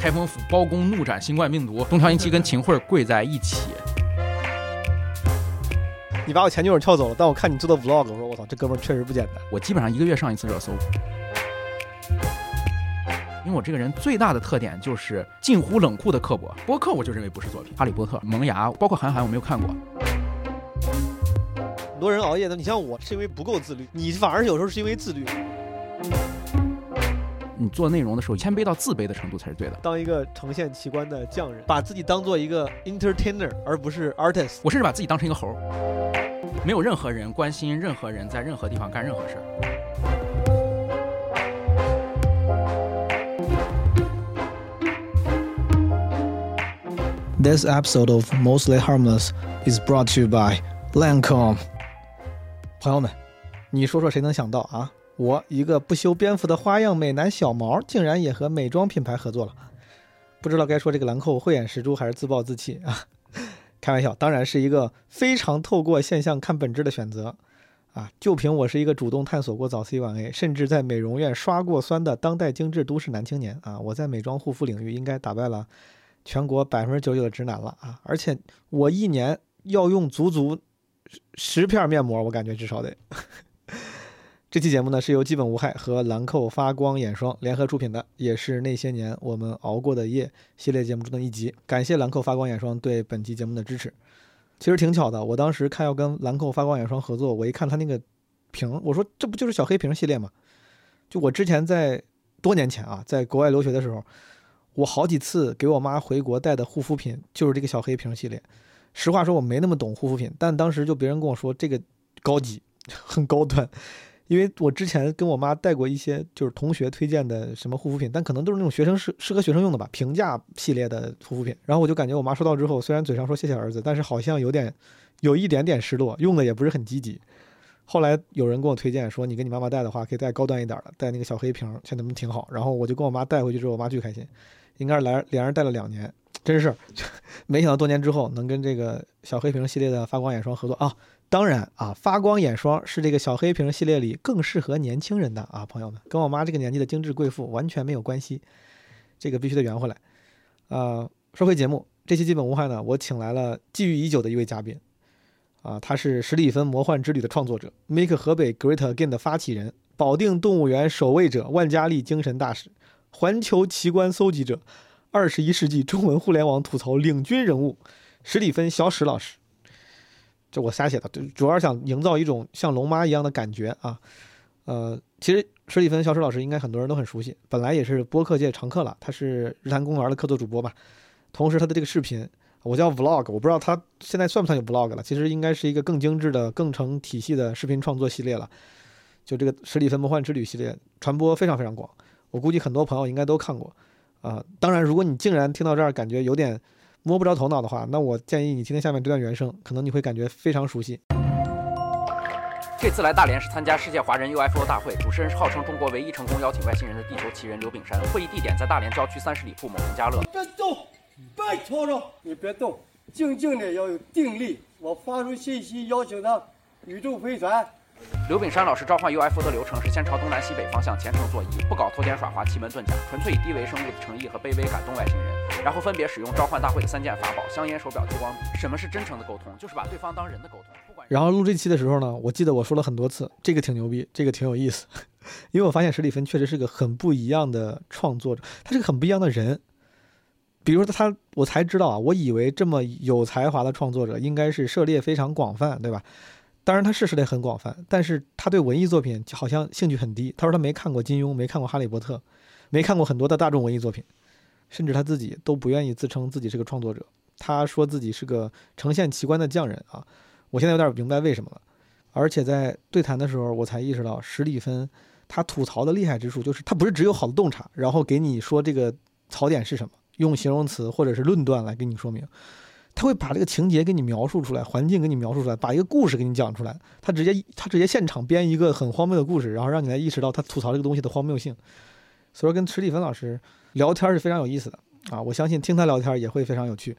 开封府包公怒斩新冠病毒，东条英机跟秦桧跪在一起。你把我前女友撬走了，但我看你做的 vlog，我说我操，这哥们儿确实不简单。我基本上一个月上一次热搜，因为我这个人最大的特点就是近乎冷酷的刻薄。播客我就认为不是作品，《哈利波特》《萌芽》，包括韩寒我没有看过。很多人熬夜的，你像我是因为不够自律，你反而有时候是因为自律。你做内容的时候，谦卑到自卑的程度才是对的。当一个呈现奇观的匠人，把自己当做一个 entertainer，而不是 artist。我甚至把自己当成一个猴。没有任何人关心任何人在任何地方干任何事儿。This episode of Mostly Harmless is brought to you by Lancome。朋友们，你说说谁能想到啊？我一个不修边幅的花样美男小毛，竟然也和美妆品牌合作了。不知道该说这个兰蔻慧眼识珠，还是自暴自弃啊？开玩笑，当然是一个非常透过现象看本质的选择，啊，就凭我是一个主动探索过早 C 晚 A，甚至在美容院刷过酸的当代精致都市男青年啊，我在美妆护肤领域应该打败了全国百分之九十九的直男了啊！而且我一年要用足足十片面膜，我感觉至少得。这期节目呢是由基本无害和兰蔻发光眼霜联合出品的，也是那些年我们熬过的夜系列节目中的一集。感谢兰蔻发光眼霜对本期节目的支持。其实挺巧的，我当时看要跟兰蔻发光眼霜合作，我一看它那个瓶，我说这不就是小黑瓶系列吗？就我之前在多年前啊，在国外留学的时候，我好几次给我妈回国带的护肤品就是这个小黑瓶系列。实话说，我没那么懂护肤品，但当时就别人跟我说这个高级，很高端。因为我之前跟我妈带过一些就是同学推荐的什么护肤品，但可能都是那种学生适适合学生用的吧，平价系列的护肤品。然后我就感觉我妈收到之后，虽然嘴上说谢谢儿子，但是好像有点有一点点失落，用的也不是很积极。后来有人跟我推荐说，你给你妈妈带的话，可以带高端一点的，带那个小黑瓶，现在能挺好。然后我就跟我妈带回去之后，我妈巨开心，应该是来连着带了两年，真是 没想到多年之后能跟这个小黑瓶系列的发光眼霜合作啊。当然啊，发光眼霜是这个小黑瓶系列里更适合年轻人的啊，朋友们，跟我妈这个年纪的精致贵妇完全没有关系，这个必须得圆回来。呃，说回节目，这期基本无害呢，我请来了觊觎已久的一位嘉宾，啊，他是史蒂芬魔幻之旅的创作者，Make 河北 Great Again 的发起人，保定动物园守卫者，万家丽精神大使，环球奇观搜集者，二十一世纪中文互联网吐槽领军人物，史蒂芬小史老师。这我瞎写的，主要是想营造一种像龙妈一样的感觉啊。呃，其实史蒂芬小史老师应该很多人都很熟悉，本来也是播客界常客了。他是日坛公园的客座主播吧，同时他的这个视频，我叫 vlog，我不知道他现在算不算有 vlog 了。其实应该是一个更精致的、更成体系的视频创作系列了。就这个史蒂芬魔幻之旅系列传播非常非常广，我估计很多朋友应该都看过啊。当然，如果你竟然听到这儿感觉有点。摸不着头脑的话，那我建议你听听下面这段原声，可能你会感觉非常熟悉。这次来大连是参加世界华人 UFO 大会，主持人是号称中国唯一成功邀请外星人的地球奇人刘炳山。会议地点在大连郊区三十里铺某农家乐。别动，别吵吵，你别动，静静的要有定力。我发出信息邀请他，宇宙飞船。刘炳山老师召唤 UFO 的流程是先朝东南西北方向虔诚作揖，不搞偷奸耍滑、奇门遁甲，纯粹以低维生物的诚意和卑微感动外星人。然后分别使用召唤大会的三件法宝：香烟、手表、激光笔。什么是真诚的沟通？就是把对方当人的沟通。然后录这期的时候呢，我记得我说了很多次，这个挺牛逼，这个挺有意思，因为我发现史蒂芬确实是个很不一样的创作者，他是个很不一样的人。比如说他，我才知道啊，我以为这么有才华的创作者应该是涉猎非常广泛，对吧？当然他是涉猎很广泛，但是他对文艺作品好像兴趣很低。他说他没看过金庸，没看过哈利波特，没看过很多的大众文艺作品。甚至他自己都不愿意自称自己是个创作者，他说自己是个呈现奇观的匠人啊！我现在有点明白为什么了。而且在对谈的时候，我才意识到史蒂芬他吐槽的厉害之处，就是他不是只有好的洞察，然后给你说这个槽点是什么，用形容词或者是论断来给你说明，他会把这个情节给你描述出来，环境给你描述出来，把一个故事给你讲出来。他直接他直接现场编一个很荒谬的故事，然后让你来意识到他吐槽这个东西的荒谬性。所以说，跟史蒂芬老师。聊天是非常有意思的啊，我相信听他聊天也会非常有趣，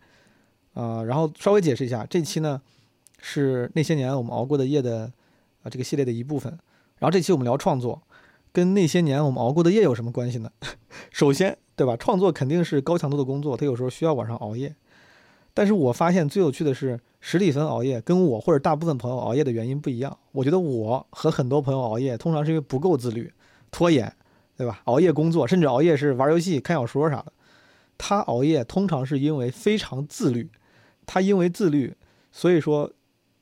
啊，然后稍微解释一下，这期呢是那些年我们熬过的夜的啊这个系列的一部分，然后这期我们聊创作，跟那些年我们熬过的夜有什么关系呢？首先，对吧？创作肯定是高强度的工作，它有时候需要晚上熬夜。但是我发现最有趣的是，史蒂芬熬夜跟我或者大部分朋友熬夜的原因不一样。我觉得我和很多朋友熬夜，通常是因为不够自律、拖延，对吧？熬夜工作，甚至熬夜是玩游戏、看小说啥的。他熬夜通常是因为非常自律，他因为自律，所以说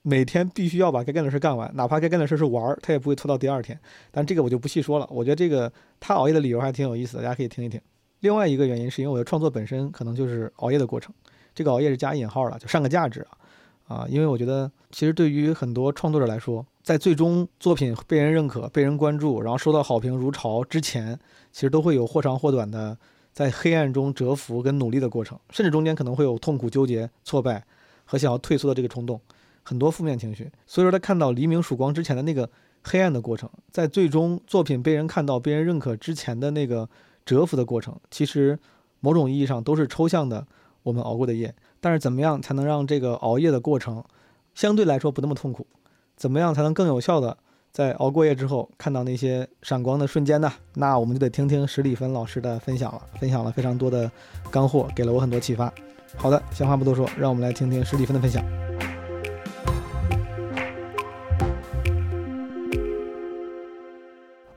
每天必须要把该干的事干完，哪怕该干的事是玩儿，他也不会拖到第二天。但这个我就不细说了。我觉得这个他熬夜的理由还挺有意思的，大家可以听一听。另外一个原因是因为我的创作本身可能就是熬夜的过程。这个熬夜是加引号了，就上个价值啊，啊，因为我觉得其实对于很多创作者来说，在最终作品被人认可、被人关注，然后收到好评如潮之前，其实都会有或长或短的在黑暗中蛰伏跟努力的过程，甚至中间可能会有痛苦、纠结、挫败和想要退缩的这个冲动，很多负面情绪。所以说，他看到黎明曙光之前的那个黑暗的过程，在最终作品被人看到、被人认可之前的那个蛰伏的过程，其实某种意义上都是抽象的。我们熬过的夜，但是怎么样才能让这个熬夜的过程相对来说不那么痛苦？怎么样才能更有效的在熬过夜之后看到那些闪光的瞬间呢？那我们就得听听史蒂芬老师的分享了，分享了非常多的干货，给了我很多启发。好的，闲话不多说，让我们来听听史蒂芬的分享。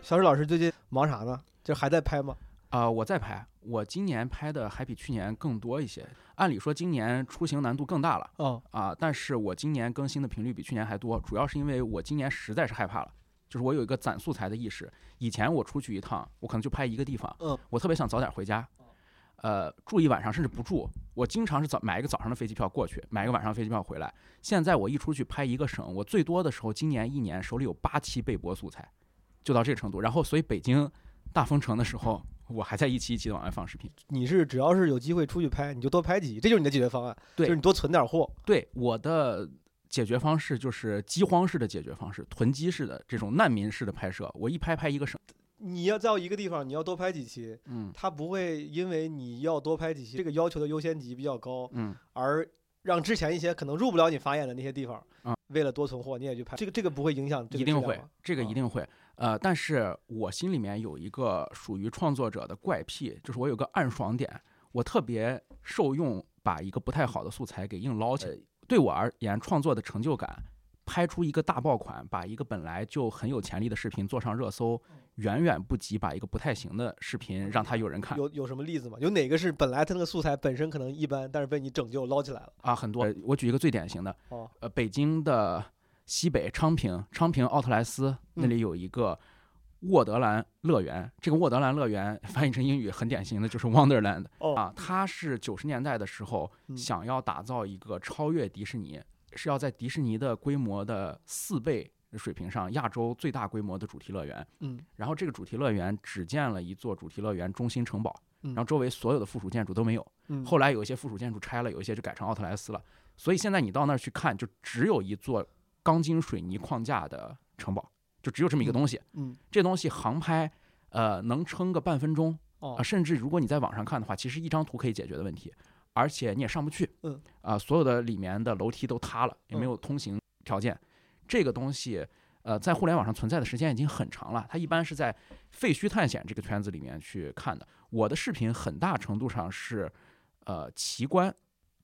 小史老师最近忙啥呢？就还在拍吗？啊，我在拍，我今年拍的还比去年更多一些。按理说今年出行难度更大了，哦，啊，但是我今年更新的频率比去年还多，主要是因为我今年实在是害怕了，就是我有一个攒素材的意识。以前我出去一趟，我可能就拍一个地方，嗯，我特别想早点回家，呃，住一晚上甚至不住，我经常是早买一个早上的飞机票过去，买一个晚上飞机票回来。现在我一出去拍一个省，我最多的时候今年一年手里有八期备播素材，就到这个程度。然后所以北京大封城的时候。我还在一期一期的往外放视频。你是只要是有机会出去拍，你就多拍几集，这就是你的解决方案。对，就是你多存点货。对，我的解决方式就是饥荒式的解决方式，囤积式的这种难民式的拍摄。我一拍拍一个省。你要在一个地方，你要多拍几期，嗯，他不会因为你要多拍几期，这个要求的优先级比较高，嗯，而让之前一些可能入不了你法眼的那些地方，啊，为了多存货，你也去拍。这个这个不会影响，一定会，这个一定会。呃，但是我心里面有一个属于创作者的怪癖，就是我有个暗爽点，我特别受用把一个不太好的素材给硬捞起来。对我而言，创作的成就感，拍出一个大爆款，把一个本来就很有潜力的视频做上热搜，远远不及把一个不太行的视频让它有人看。有有什么例子吗？有哪个是本来它那个素材本身可能一般，但是被你拯救捞起来了？啊，很多。我举一个最典型的，呃，北京的。西北昌平，昌平奥特莱斯那里有一个沃德兰乐园。这个沃德兰乐园翻译成英语很典型的就是 Wonderland 啊。它是九十年代的时候想要打造一个超越迪士尼，是要在迪士尼的规模的四倍水平上，亚洲最大规模的主题乐园。嗯。然后这个主题乐园只建了一座主题乐园中心城堡，然后周围所有的附属建筑都没有。嗯。后来有一些附属建筑拆了，有一些就改成奥特莱斯了。所以现在你到那儿去看，就只有一座。钢筋水泥框架的城堡，就只有这么一个东西。嗯，这东西航拍，呃，能撑个半分钟。哦，甚至如果你在网上看的话，其实一张图可以解决的问题，而且你也上不去。嗯，啊，所有的里面的楼梯都塌了，也没有通行条件。这个东西，呃，在互联网上存在的时间已经很长了。它一般是在废墟探险这个圈子里面去看的。我的视频很大程度上是，呃，奇观，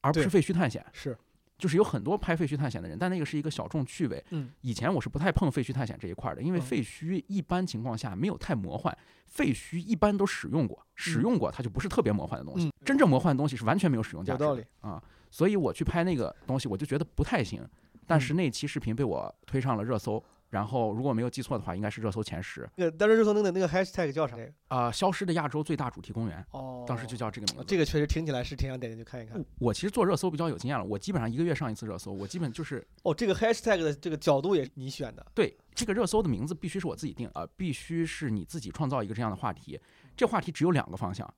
而不是废墟探险。是。就是有很多拍废墟探险的人，但那个是一个小众趣味。嗯，以前我是不太碰废墟探险这一块的，因为废墟一般情况下没有太魔幻，废墟一般都使用过，使用过它就不是特别魔幻的东西。真正魔幻的东西是完全没有使用价值。有道理啊，所以我去拍那个东西，我就觉得不太行。但是那期视频被我推上了热搜。然后，如果没有记错的话，应该是热搜前十。那个当时热搜那个那个 hashtag 叫啥？啊，消失的亚洲最大主题公园。哦，当时就叫这个名字。这个确实听起来是挺想点进去看一看。我其实做热搜比较有经验了，我基本上一个月上一次热搜。我基本就是哦，这个 hashtag 的这个角度也是你选的。对，这个热搜的名字必须是我自己定啊，必须是你自己创造一个这样的话题。这话题只有两个方向。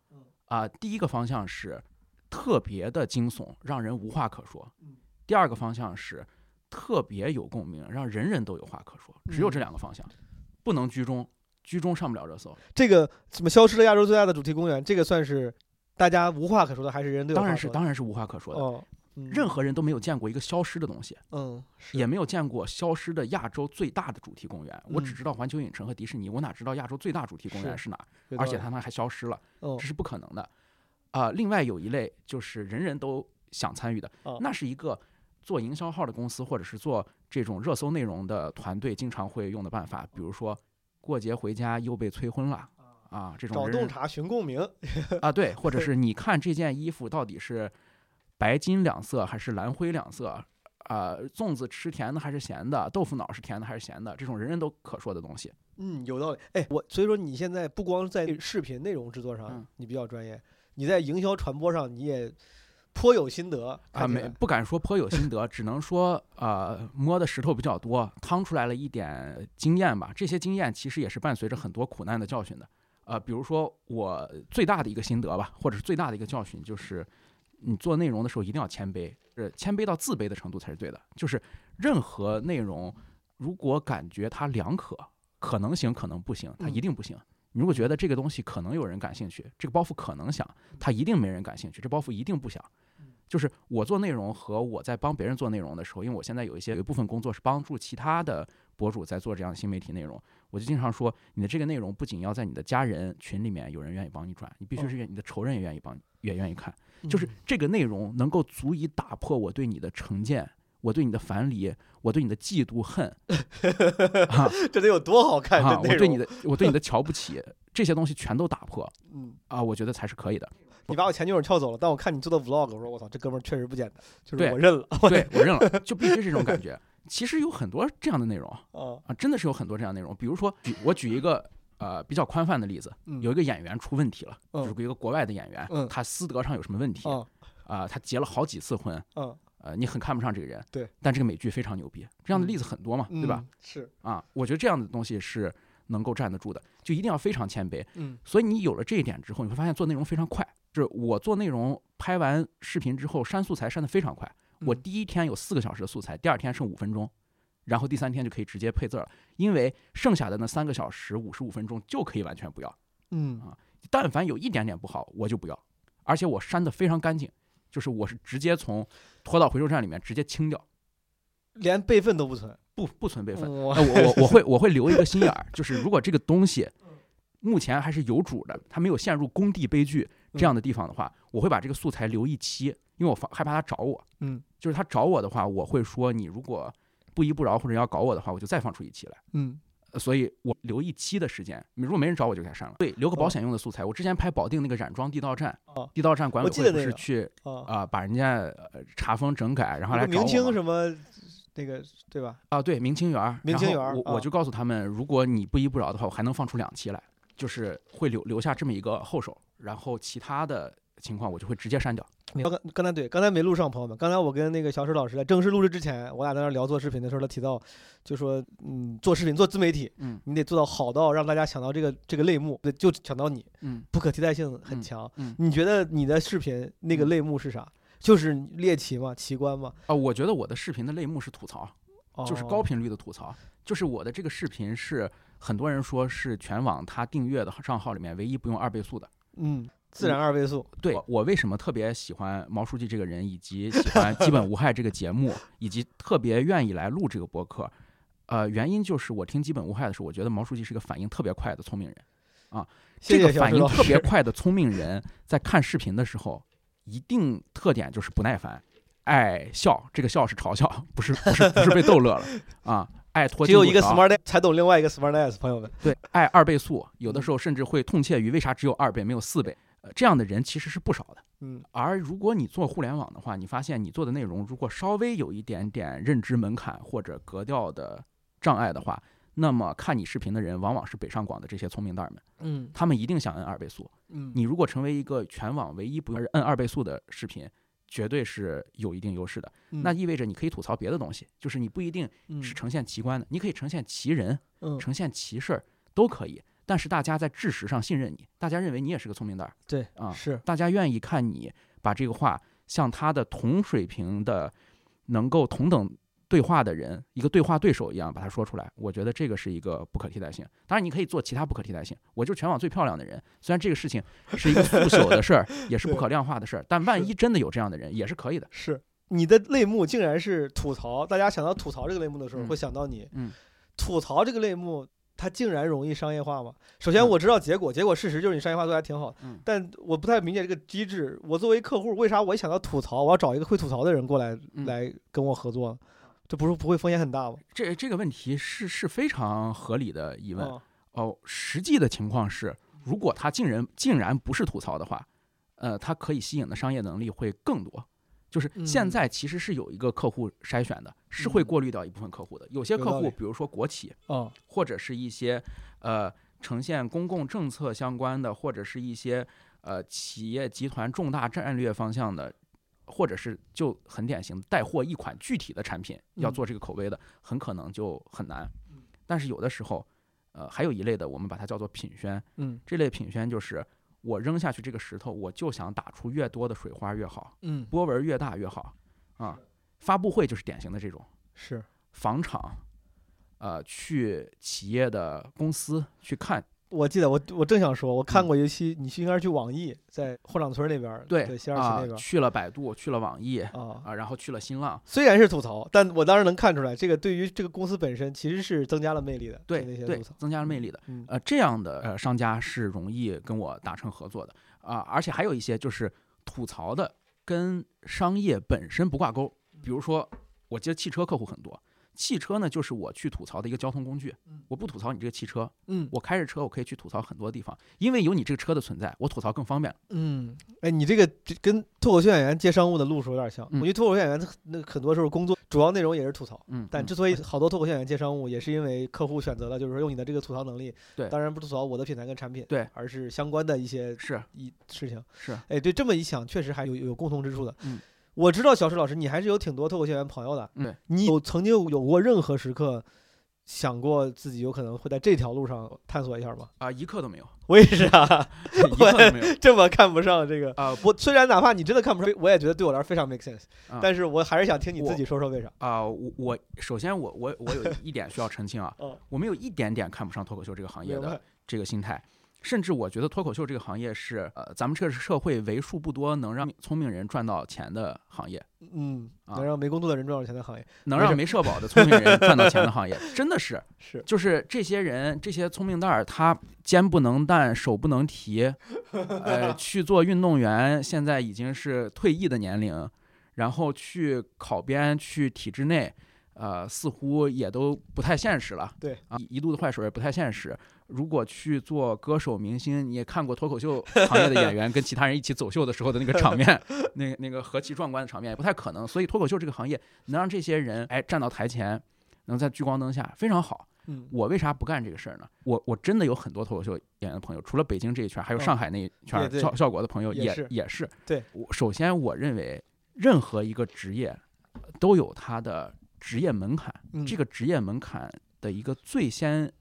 啊，第一个方向是特别的惊悚，让人无话可说。第二个方向是。特别有共鸣，让人人都有话可说。只有这两个方向，不能居中，居中上不了热搜。这个什么消失了亚洲最大的主题公园，这个算是大家无话可说的，还是人都有？当然是，当然是无话可说的。哦，嗯任何人都没有见过一个消失的东西，嗯也没有见过消失的亚洲最大的主题公园。我只嗯知道环球影城和迪士尼，我哪知道亚洲最大主题公园是是哪而且它们还消失了，哦这是不可能的。啊、另外有一类就是人人都想参与的，哦那是一个做营销号的公司或者是做这种热搜内容的团队经常会用的办法，比如说过节回家又被催婚了。啊，这种找洞察寻共鸣，啊，对，或者是 你看这件衣服到底是白金两色还是蓝灰两色？啊、粽子吃甜的还是咸的？豆腐脑是甜的还是咸的？这种人人都可说的东西。嗯，有道理。哎，我所以说你现在不光在视频内容制作上嗯你比较专业，你在营销传播上你也颇有心得啊，没不敢说颇有心得，只能说呃摸的石头比较多，趟出来了一点经验吧。这些经验其实也是伴随着很多苦难的教训的。呃，比如说我最大的一个心得吧，或者是最大的一个教训，就是你做内容的时候一定要谦卑，是谦卑到自卑的程度才是对的。就是任何内容，如果感觉它两可，可能行，可能不行，它一嗯定不行。你如果觉得这个东西可能有人感兴趣，这个包袱可能想，他一定没人感兴趣，这包袱一定不想。就是我做内容和我在帮别人做内容的时候，因为我现在有一些有一部分工作是帮助其他的博主在做这样的新媒体内容，我就经常说，你的这个内容不仅要在你的家人群里面有人愿意帮你转，你必须是愿你的仇人也愿意帮，也愿意看，就是嗯这个内容能够足以打破我对你的成见。我对你的樊篱，我对你的嫉妒恨，啊这得有多好看？啊，我对你的，我对你的瞧不起，这些东西全都打破 嗯，啊，我觉得才是可以的。你把我前女友撬走了，但我看你做的 vlog，我说我操，这哥们儿确实不简单，就是我认了对 我认了，就必须是这种感觉。其实有很多这样的内容，啊，啊，真的是有很多这样的内容。比如说，举我举一个呃比较宽泛的例子，嗯有一个演员出问题了，嗯就是一个国外的演员，嗯他私德上有什么问题啊、啊他结了好几次婚，啊，呃，你很看不上这个人，对，但这个美剧非常牛逼，这样的例子很多嘛，对吧？嗯？是，啊，我觉得这样的东西是能够站得住的，就一定要非常谦卑。嗯所以你有了这一点之后，你会发现做内容非常快。就是我做内容拍完视频之后删素材删得非常快，我嗯第一天有四个小时的素材，第二天剩五分钟，然后第三天就可以直接配字儿了，因为剩下的那三个小时五十五分钟就可以完全不要。嗯啊但凡有一点点不好，我就不要，而且我删得非常干净，就是我是直接从拖到回收站里面直接清掉，连备份都不存，不不存备份。我我我我会我会留一个心眼儿，就是如果这个东西目前还是有主的，它没有陷入工地悲剧这样的地方的话，我会把这个素材留一期，因为我防害怕他找我。嗯就是他找我的话，我会说你如果不依不饶或者要搞我的话，我就再放出一期来。嗯呃所以我留一期的时间，如果没人找我就给他删了。对，留个保险用的素材。我之前拍保定那个染妆地道战，哦地道战管委会不是去啊，啊、把人家呃查封整改，然后来找我嘛清什么那个对吧？啊，对，明清园儿，明清园我我就告诉他们，如果你不依不饶的话，我还能放出两期来，就是会留留下这么一个后手，然后其他的情况我就会直接删掉。刚刚刚才对，刚才没录上，朋友们。刚才我跟那个小史老师在正式录制之前，我俩在那儿聊做视频的时候，他提到，就说，嗯，做视频做自媒体，嗯你得做到好到让大家想到这个这个类目，对，就想到你，嗯不可替代性很嗯强。嗯你觉得你的视频那个嗯类目是啥？就是猎奇吗？奇观吗？啊，我觉得我的视频的类目是吐槽，就是高哦频率的吐槽，就是我的这个视频是很多人说是全网他订阅的账号里面唯一不用二倍速的。嗯，自然二倍速。对我我为什么特别喜欢毛书记这个人，以及喜欢《基本无害》这个节目，以及特别愿意来录这个博客，呃，原因就是我听《基本无害》的时候，我觉得毛书记是个反应特别快的聪明人。谢谢这个反应。特别 快的聪明人，在看视频的时候，一定特点就是不耐烦，爱笑。这个笑是嘲笑，不是不是不是被逗乐了啊！爱拖只有一个 smart 才懂另外一个 smartness，朋友们。对，爱二倍速，有的时候甚至会痛切于为啥只有二倍没有四倍。呃，这样的人其实是不少的。嗯而如果你做互联网的话，你发现你做的内容如果稍微有一点点认知门槛或者格调的障碍的话，那么看你视频的人往往是北上广的这些聪明蛋儿们，嗯他们一定想摁二倍速。嗯，你如果成为一个全网唯一不用摁二倍速的视频，绝对是有一定优势的。那意味着你可以吐槽别的东西，就是你不一定嗯是呈现奇观的，你可以呈现奇人、嗯呈现奇事儿都可以。但是大家在知识上信任你，大家认为你也是个聪明蛋儿对啊，是大家愿意看你把这个话像他的同水平的、能够同等对话的人，一个对话对手一样把它说出来。我觉得这个是一个不可替代性。当然，你可以做其他不可替代性。我就是全网最漂亮的人，虽然这个事情是一个腐朽的事儿，也是不可量化的事儿，但万一真的有这样的人，也是可以的。是，你的类目竟然是吐槽，大家想到吐槽这个类目的时候，嗯会想到你。嗯，吐槽这个类目，它竟然容易商业化吗？首先嗯我知道结果，结果事实就是你商业化做得还挺好但我不太理解这个机制。我作为客户，为啥我一想到吐槽，我要找一个会吐槽的人过来、嗯来跟我合作？这不是不会风险很大吗？这这个问题是是非常合理的疑问。嗯哦，实际的情况是，如果他竟然竟然不是吐槽的话，呃，他可以吸引的商业能力会更多。就是现嗯在其实是有一个客户筛选的，是会嗯过滤掉一部分客户的。有些客户，比如说国企，啊或者是一些呃呈现公共政策相关的，或者是一些呃企业集团重大战略方向的，或者是就很典型带货一款具体的产品要嗯做这个口碑的，很可能就很难。但是有的时候，呃，还有一类的，我们把它叫做品宣。嗯这类品宣就是我扔下去这个石头，我就想打出越多的水花越好，嗯波纹越大越好啊。发布会就是典型的这种。是房产，呃，去企业的公司去看，我记得我我正想说，我看嗯过一期，你去应该是去网易，在后厂村那边儿，对对，西二旗啊那边儿去了百度，去了网易啊。啊，然后去了新浪，虽然是吐槽，但我当时能看出来，这个对于这个公司本身其实是增加了魅力的。对那些吐槽，，增加了魅力的。嗯呃，这样的呃商家是容易跟我达成合作的啊，而且还有一些就是吐槽的跟商业本身不挂钩，比如说我接汽车客户很多。汽车呢，就是我去吐槽的一个交通工具。我不吐槽你这个汽车，嗯我开着车，我可以去吐槽很多地方，因为有你这个车的存在，我吐槽更方便。嗯，哎，你这个跟脱口秀演员接商务的路数有点像。嗯我觉得脱口秀演员那很多时候工作主要内容也是吐槽，嗯，嗯但之所以好多脱口秀演员接商务，也是因为客户选择了就是说用你的这个吐槽能力。对当然不是吐槽我的品牌跟产品，对，而是相关的一些是一事情。是，哎，对，这么一想，确实还有有共同之处的。嗯，我知道小石老师，你还是有挺多脱口秀演员朋友的。嗯你有曾经有过任何时刻想过自己有可能会在这条路上探索一下吗？啊，一刻都没有，我也是啊，一刻都没有。这么看不上这个。啊我虽然哪怕你真的看不上，我也觉得对我来说非常 make sense，、啊但是我还是想听你自己说说为啥。啊、我我首先我我我有一点需要澄清啊，哦我没有一点点看不上脱口秀这个行业的？这个心态，甚至我觉得脱口秀这个行业是呃咱们这个社会为数不多能让聪明人赚到钱的行业，嗯，啊能让没工作的人赚到钱的行业能让没社保的聪明人赚到钱的行业，真的是 是就是这些人这些聪明蛋儿，他肩不能担，手不能提，呃，去做运动员，现在已经是退役的年龄，然后去考编去体制内。呃，似乎也都不太现实了。对啊，一肚子坏水也不太现实。如果去做歌手、明星，你也看过脱口秀行业的演员跟其他人一起走秀的时候的那个场面，那个那个何其壮观的场面，也不太可能。所以脱口秀这个行业能让这些人哎站到台前，能在聚光灯下，非常好。嗯我为啥不干这个事儿呢？我我真的有很多脱口秀演员的朋友，除了北京这一圈，还有嗯上海那一圈效效果的朋友也也是也是。对我首先我认为任何一个职业都有它的职业门槛，嗯这个职业门槛的一个最先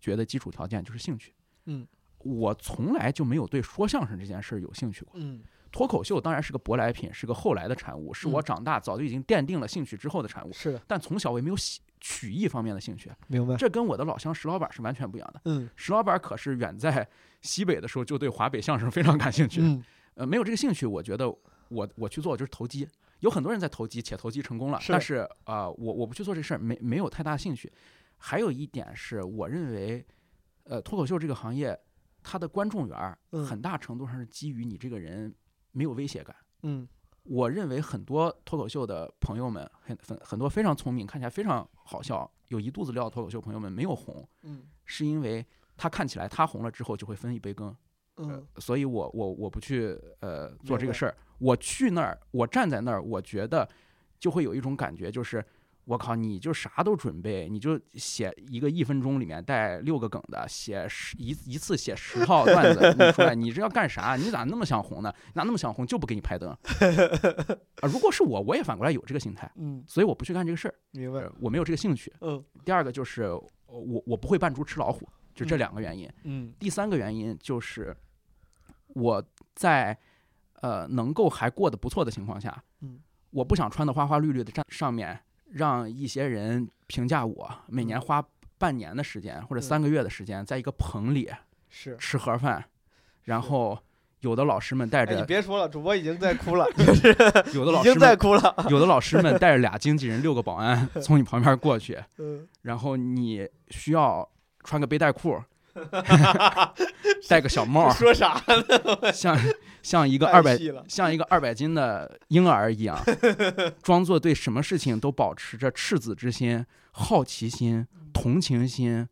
觉的基础条件就是兴趣。嗯，我从来就没有对说相声这件事儿有兴趣过。嗯脱口秀当然是个舶来品，是个后来的产物，是我嗯长大早就已经奠定了兴趣之后的产物。是的，但从小我也没有喜曲艺方面的兴趣，明白。这跟我的老乡石老板是完全不一样的。嗯石老板可是远在西北的时候就对华北相声非常感兴趣，嗯呃，没有这个兴趣，我觉得我我去做就是投机。有很多人在投机，且投机成功了，是但是啊、呃我我不去做这事儿，没没有太大兴趣。还有一点是，我认为，呃，脱口秀这个行业，它的观众缘儿嗯很大程度上是基于你这个人没有威胁感。嗯我认为很多脱口秀的朋友们，很很很多非常聪明，看起来非常好笑，有一肚子料的脱口秀朋友们没有红，嗯是因为他看起来他红了之后就会分一杯羹，嗯所以我我我不去呃做这个事儿，我去那儿，我站在那儿，我觉得就会有一种感觉，就是我靠，你就啥都准备，你就写一个一分钟里面带六个梗的，写十一一次写十套段子 你出来，你这要干啥？你咋那么想红呢？你咋那么想红就不给你拍灯？啊，如果是我，我也反过来有这个心态，嗯，所以我不去干这个事儿，明白呃。我没有这个兴趣。嗯第二个就是呃我我不会扮猪吃老虎，就这嗯两个原因。嗯第三个原因就是我在呃能够还过得不错的情况下，嗯，我不想穿的花花绿绿的站上面，让一些人评价我每年花半年的时间或者嗯三个月的时间，在一个棚里是。吃盒饭，然后有的老师们带哎，你，别说了，主播已经在哭了，有的老师已经，在哭了。有的老师们带着俩经纪人、六个保安 从你旁边过去，嗯，然后你需要穿个背带裤，戴个小帽，说啥呢？像像一个二百像一个二百斤的婴儿一样，装作对什么事情都保持着赤子之心、好奇心、同情心、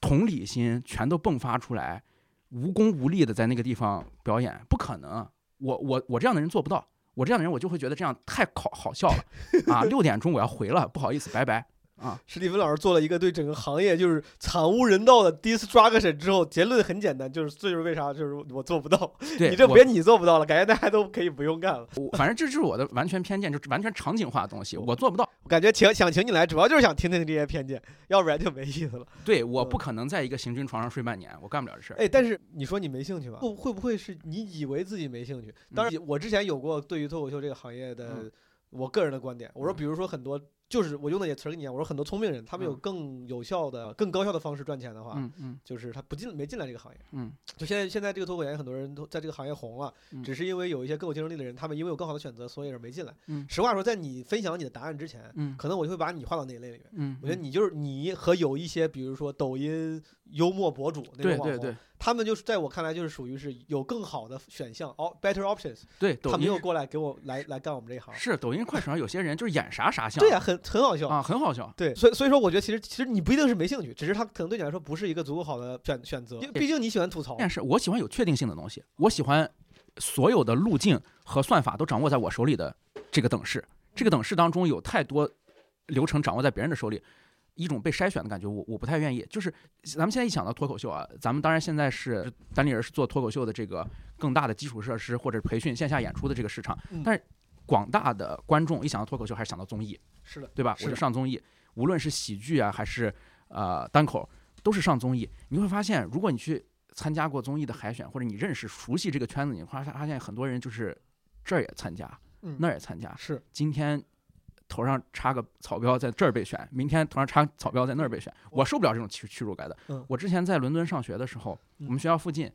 同理心，全都迸发出来，无功无利的在那个地方表演，不可能。我我我这样的人做不到，我这样的人我就会觉得这样太好好笑了啊！六点钟我要回了，不好意思，拜拜啊！史蒂芬老师做了一个对整个行业就是惨无人道的 destruction 之后，结论很简单，就是这就是为啥就是我做不到。对你这别你做不到了，感觉大家都可以不用干了。我反正这就是我的完全偏见，就是完全场景化的东西，我做不到。我感觉请想请你来，主要就是想听听这些偏见，要不然就没意思了。对，我嗯不可能在一个行军床上睡半年，我干不了这事儿。哎，但是你说你没兴趣吧？会会不会是你以为自己没兴趣？当然，我之前有过对于脱口秀这个行业的嗯我个人的观点。我说，嗯比如说很多，就是我用的也词儿跟你一样，我说很多聪明人，他们有嗯更有效的、更高效的方式赚钱的话，嗯嗯就是他不进没进来这个行业。嗯就现在现在这个脱口演员，很多人都在这个行业红了，嗯只是因为有一些更有竞争力的人，他们因为有更好的选择，所以是没进来。嗯实话说，在你分享你的答案之前，嗯可能我就会把你划到那一类里面。嗯，我觉得你就是你和有一些，比如说抖音幽默博主那种网红，对对对他们就是在我看来就是属于是有更好的选项，哦，better options，对，他没有过来给我来来干我们这一行。是抖音、快手上有些人就是演啥啥像，对呀、很很好笑。啊，很好笑。对，所以所以说，我觉得其实其实你不一定是没兴趣，只是他可能对你来说不是一个足够好的选选择，因为毕竟你喜欢吐槽。但是我喜欢有确定性的东西，我喜欢所有的路径和算法都掌握在我手里的这个等式。这个等式当中有太多流程掌握在别人的手里，一种被筛选的感觉，我我不太愿意。就是咱们现在一想到脱口秀啊，咱们当然现在是单立人是做脱口秀的这个更大的基础设施或者培训线下演出的这个市场嗯，但是广大的观众一想到脱口秀还是想到综艺，是的，对吧？我就上综艺，无论是喜剧啊还是呃单口，都是上综艺。你会发现，如果你去参加过综艺的海选，或者你认识熟悉这个圈子，你会发发现很多人就是这儿也参加，嗯那儿也参加。是今天头上插个草标在这儿被选，明天头上插草标在那儿被选，我受不了这种屈屈辱感的。嗯。我之前在伦敦上学的时候，嗯。我们学校附近，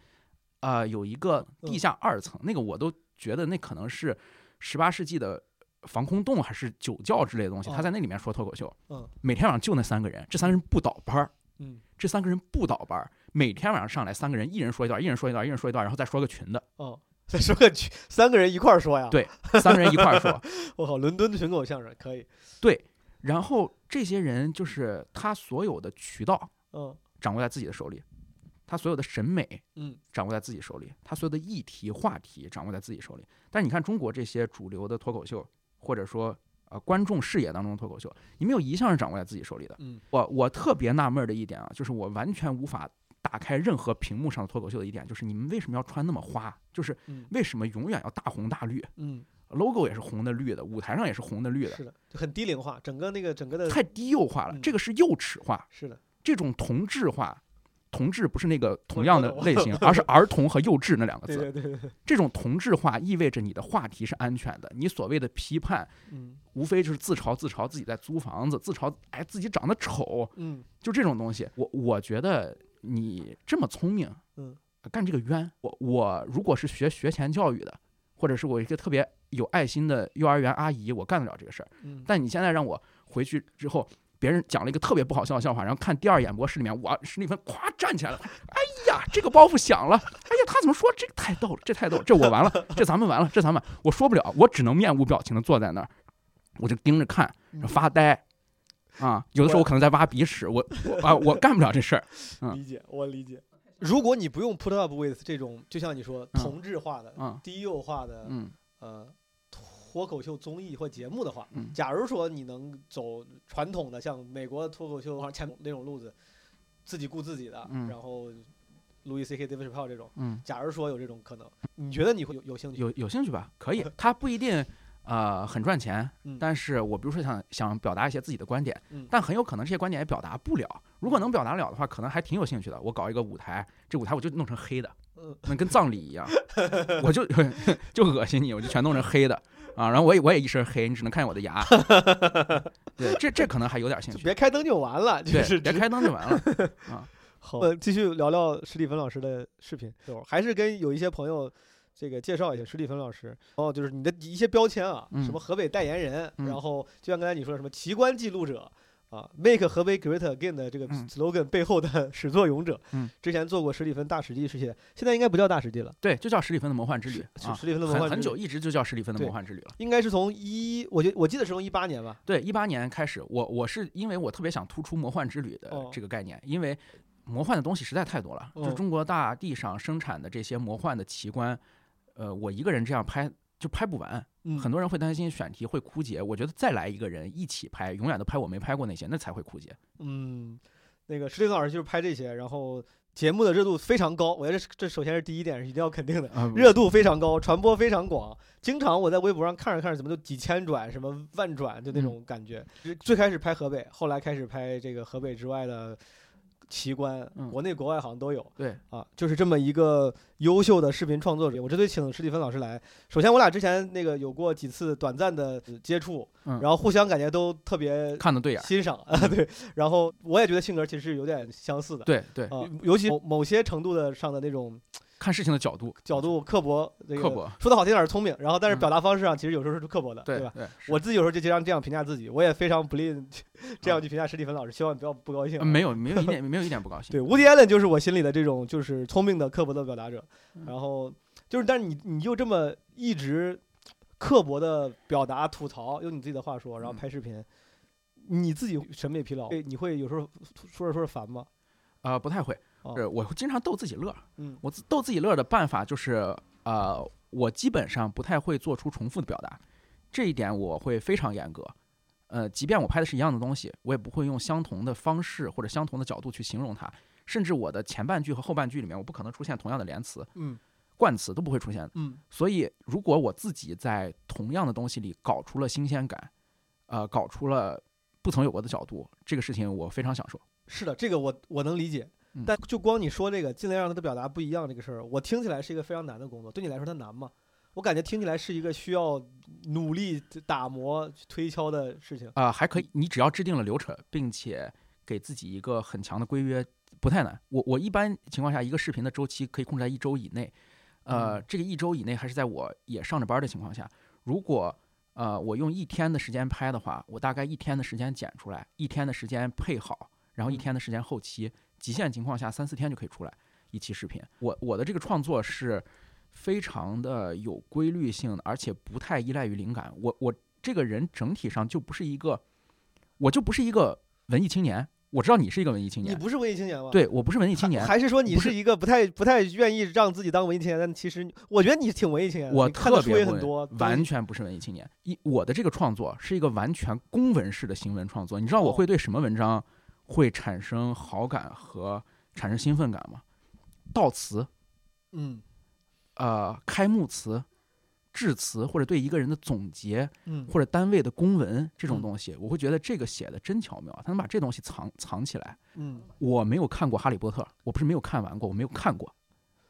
呃，有一个地嗯下二层，那个我都觉得那可能是十八世纪的防空洞还是酒窖之类的东西。他哦。在那里面说脱口秀，嗯。每天晚上就那三个人，这三个人不倒班儿，嗯。这三个人不倒班儿，每天晚上上来三个人，一人说一段，一人说一段，一人说一段，然后再说个群的，哦，再说个群三个人一块儿说呀。对三个人一块儿说。我靠，伦敦的群口相声可以。对然后这些人就是他所有的渠道嗯掌握在自己的手里，他所有的审美嗯掌握在自己手里，他所有的议题话题掌握在自己手里。但是你看中国这些主流的脱口秀，或者说呃观众视野当中的脱口秀，你没有一项是掌握在自己手里的。嗯我我特别纳闷儿的一点啊，就是我完全无法打开任何屏幕上的脱口秀的一点，就是你们为什么要穿那么花？就是嗯为什么永远要大红大绿嗯，？logo 也是红的绿的，舞台上也是红的绿的，是的，就很低龄化，整个那个整个的太低幼化了嗯。这个是幼齿化，是的，这种同质化。同质不是那个同样的类型，而是 儿童和幼稚那两个对字。对对对，这种同质化意味着你的话题是安全的，你所谓的批判嗯无非就是自嘲自嘲自己在租房子，自嘲哎自己长得丑，嗯就这种东西。我我觉得你这么聪明，嗯，干这个冤。我我如果是学学前教育的，或者是我一个特别有爱心的幼儿园阿姨，我干得了这个事儿。嗯，但你现在让我回去之后，别人讲了一个特别不好笑的笑话，然后看第二演播室里面，我史蒂芬咵站起来了，哎呀，这个包袱响了，哎呀，他怎么说这个太逗了，这太逗了，这我完了，这咱们完了，这咱们我说不了，我只能面无表情的坐在那儿，我就盯着看，发呆。啊，有的时候我可能在挖鼻屎，我我啊，我干不了这事儿。嗯理解，我理解。如果你不用 put up with 这种，就像你说嗯同质化的、嗯低幼化的嗯呃脱口秀综艺或节目的话，嗯假如说你能走传统的像美国脱口秀前那种路子，自己顾自己的，嗯然后路易 C K、David Chappelle 这种，嗯，假如说有这种可能，你觉得你会有有兴趣？有有兴趣吧？可以，他不一定呃很赚钱，嗯但是我比如说想想表达一些自己的观点，嗯但很有可能这些观点也表达不了。如果能表达了的话，可能还挺有兴趣的。我搞一个舞台，这舞台我就弄成黑的，嗯那跟葬礼一样，我就 就恶心你，我就全弄成黑的啊。然后我也我也一身黑，你只能看见我的牙。对，这这可能还有点兴趣。别开灯就完了，就对，是别开灯就完了啊。好，呃，继续聊聊史蒂芬老师的视频，还是跟有一些朋友这个介绍一下史蒂芬老师。哦，就是你的一些标签啊，嗯什么河北代言人，嗯然后就像刚才你说的什么奇观记录者啊，Make 河北 Great Again 的这个嗯 slogan 背后的 始作俑者。嗯，之前做过史蒂芬大史记世界，现在应该不叫大史记了，对，就叫史蒂芬的魔幻之旅史蒂芬的魔幻之旅很很久，一直就叫史蒂芬的魔幻之旅了。应该是从一，我觉我记得是从一八年吧。对，一八年开始，我我是因为我特别想突出魔幻之旅的哦这个概念，因为魔幻的东西实在太多了，就哦中国大地上生产的这些魔幻的奇观，呃，我一个人这样拍就拍不完，嗯很多人会担心选题会枯竭，我觉得再来一个人一起拍，永远都拍我没拍过那些，那才会枯竭。嗯，那个史蒂芬老师就是拍这些，然后节目的热度非常高，我觉得这这首先是第一点，是一定要肯定的。啊热度非常高，传播非常广，经常我在微博上看着看着，怎么就几千转，什么万转，就那种感觉。最开始拍河北，后来开始拍这个河北之外的奇观，嗯国内国外好像都有对，啊，就是这么一个优秀的视频创作者。我这次请史蒂芬老师来，首先我俩之前那个有过几次短暂的接触，嗯然后互相感觉都特别看的对眼儿，欣赏啊，对，然后我也觉得性格其实是有点相似的。对对，啊，尤其某某些程度的上的那种看事情的角度，角度刻薄，这个刻薄。说的好听点儿是聪明，然后但是嗯。表达方式上其实有时候是刻薄的，吧？对对，我自己有时候就经常这样评价自己，我也非常不吝这样去评价史蒂芬老师，希望你不要不高兴没有没有一点没有一点不高兴。对，无敌艾伦就是我心里的这种就是聪明的刻薄的表达者，嗯。然后就是但是你你就这么一直刻薄的表达吐槽，用你自己的话说，然后嗯。拍视频，你自己审美疲劳，会你会有时候说着说着烦吗？啊，不太会，哦是我会经常逗自己乐。嗯我自逗自己乐的办法就是，呃，我基本上不太会做出重复的表达，这一点我会非常严格。呃，即便我拍的是一样的东西，我也不会用相同的方式或者相同的角度去形容它，甚至我的前半句和后半句里面，我不可能出现同样的连词、嗯冠词都不会出现的。嗯所以，如果我自己在同样的东西里搞出了新鲜感，呃，搞出了不曾有过的角度，这个事情我非常享受。是的，这个我我能理解嗯，但就光你说这个尽量让他的表达不一样这个事儿，我听起来是一个非常难的工作。对你来说它难吗？我感觉听起来是一个需要努力打磨、推敲的事情。啊、还可以，你只要制定了流程，并且给自己一个很强的规约，不太难。我我一般情况下，一个视频的周期可以控制在一周以内。呃，这个一周以内还是在我也上着班的情况下，如果呃我用一天的时间拍的话，我大概一天的时间剪出来，一天的时间配好，然后一嗯天的时间后期，极限情况下三四天就可以出来一期视频。我我的这个创作是非常的有规律性的，而且不太依赖于灵感。我我这个人整体上就不是一个，我就不是一个文艺青年。我知道你是一个文艺青年，你不是文艺青年吗？，对我不是文艺青年，还是说你是是一个不太不太愿意让自己当文艺青年？但其实我觉得你挺文艺青年的，我特别也很多，完全不是文艺青年。一我的这个创作是一个完全公文式的行文创作。你知道我哦会对什么文章会产生好感和产生兴奋感吗？悼词、嗯呃开幕词、致辞，或者对一个人的总结，嗯或者单位的公文这种嗯东西，我会觉得这个写的真巧妙，他能把这东西藏藏起来。嗯我没有看过《哈利波特》，我不是没有看完过，我没有看过。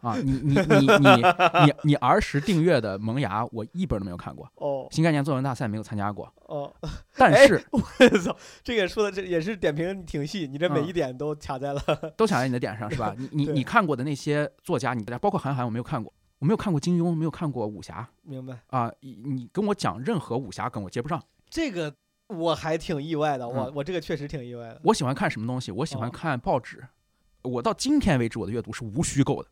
啊，你你你你你你儿时订阅的《萌芽》，我一本都没有看过。哦新概念作文大赛没有参加过，哦，但哎是我操，这个说的这也是点评挺细，你这每嗯一点都卡在了。都卡在你的点上是吧？你你你看过的那些作家，你包括韩寒，我没有看过，我没有看过金庸，没有看过武侠明白。啊。你你跟我讲任何武侠梗，我接不上。这个我还挺意外的，我嗯我这个确实挺意外的。我喜欢看什么东西？我喜欢哦看报纸。我到今天为止，我的阅读是无虚构的，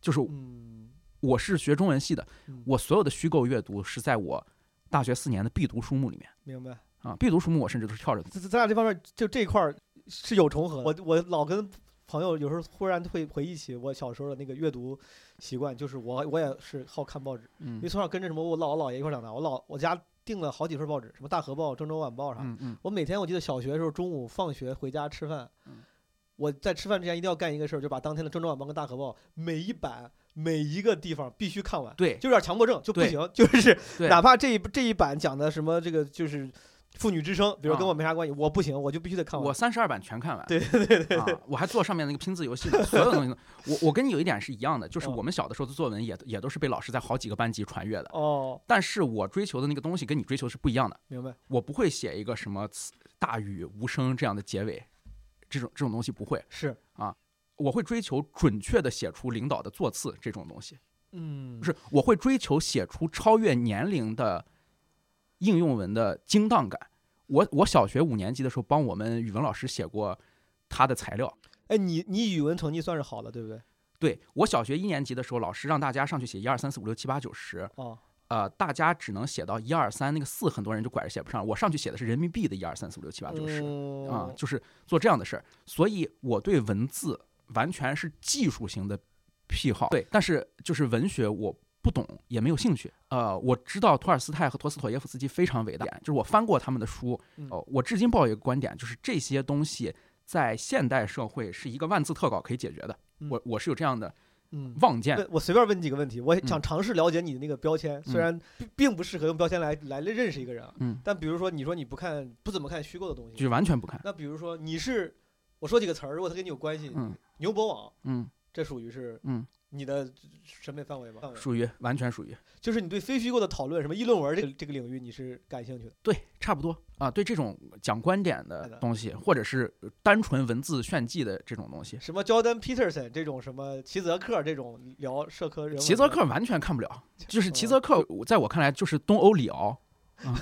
就是嗯，我是学中文系的，嗯我所有的虚构阅读是在我大学四年的必读书目里面明白。啊。必读书目我甚至都是跳着读。咱咱俩这方面就这一块儿是有重合的。我我老跟朋友有时候忽然会回忆起我小时候的那个阅读习惯，就是我我也是好看报纸，嗯因为从小跟着什么我姥姥姥爷一块儿长大，我老我家订了好几份报纸，什么大河报、郑州晚报啥。嗯嗯我每天我记得小学的时候中午放学回家吃饭嗯，我在吃饭之前一定要干一个事儿，就把当天的郑州晚报跟大河报每一版每一个地方必须看完。对就有点强迫症，就不行，就是 哪怕这一这一版讲的什么这个就是妇女之声，比如跟啊我没啥关系，我不行，我就必须得看完。我三十二版全看完。对对对对啊，我还做上面那个拼字游戏呢，所有东西都，我我跟你有一点是一样的，就是嗯我们小的时候的作文也也都是被老师在好几个班级传阅的，哦，但是我追求的那个东西跟你追求是不一样的，明白。我不会写一个什么词大雨无声这样的结尾，这种这种东西不会，是啊，我会追求准确的写出领导的座次这种东西，嗯就是我会追求写出超越年龄的应用文的精当感。我我小学五年级的时候帮我们语文老师写过他的材料。哎，你你语文成绩算是好的，对不对？对我小学一年级的时候，老师让大家上去写一二三四五六七八九十，哦，呃，大家只能写到一二三，那个四很多人就拐着写不上。我上去写的是人民币的一二三四五六七八九十嗯啊，就是做这样的事儿。所以我对文字完全是技术型的癖好，对，但是就是文学我不懂，也没有兴趣。呃，我知道托尔斯泰和陀思妥耶夫斯基非常伟大，就是我翻过他们的书，嗯哦，我至今抱有一个观点，就是这些东西在现代社会是一个万字特稿可以解决的。嗯我我是有这样的嗯。望见。我随便问你几个问题，我想嗯尝试了解你的那个标签，虽嗯然并并不适合用标签来来认识一个人啊，嗯，但比如说你说你不看不怎么看虚构的东西，就是完全不看。那比如说你是我说几个词儿，如果他跟你有关系，嗯牛博网嗯这属于是嗯，你的审美范围吗？属于完全属于就是你对非虚构的讨论，什么议论文这个这个领域你是感兴趣的。对，差不多啊。对这种讲观点的东西，或者是单纯文字炫技的这种东西，什么 Jordan Peterson 这种什么齐泽克这种聊社科人文，齐泽克完全看不了。就是齐嗯泽克，在我看来就是东欧里奥。啊，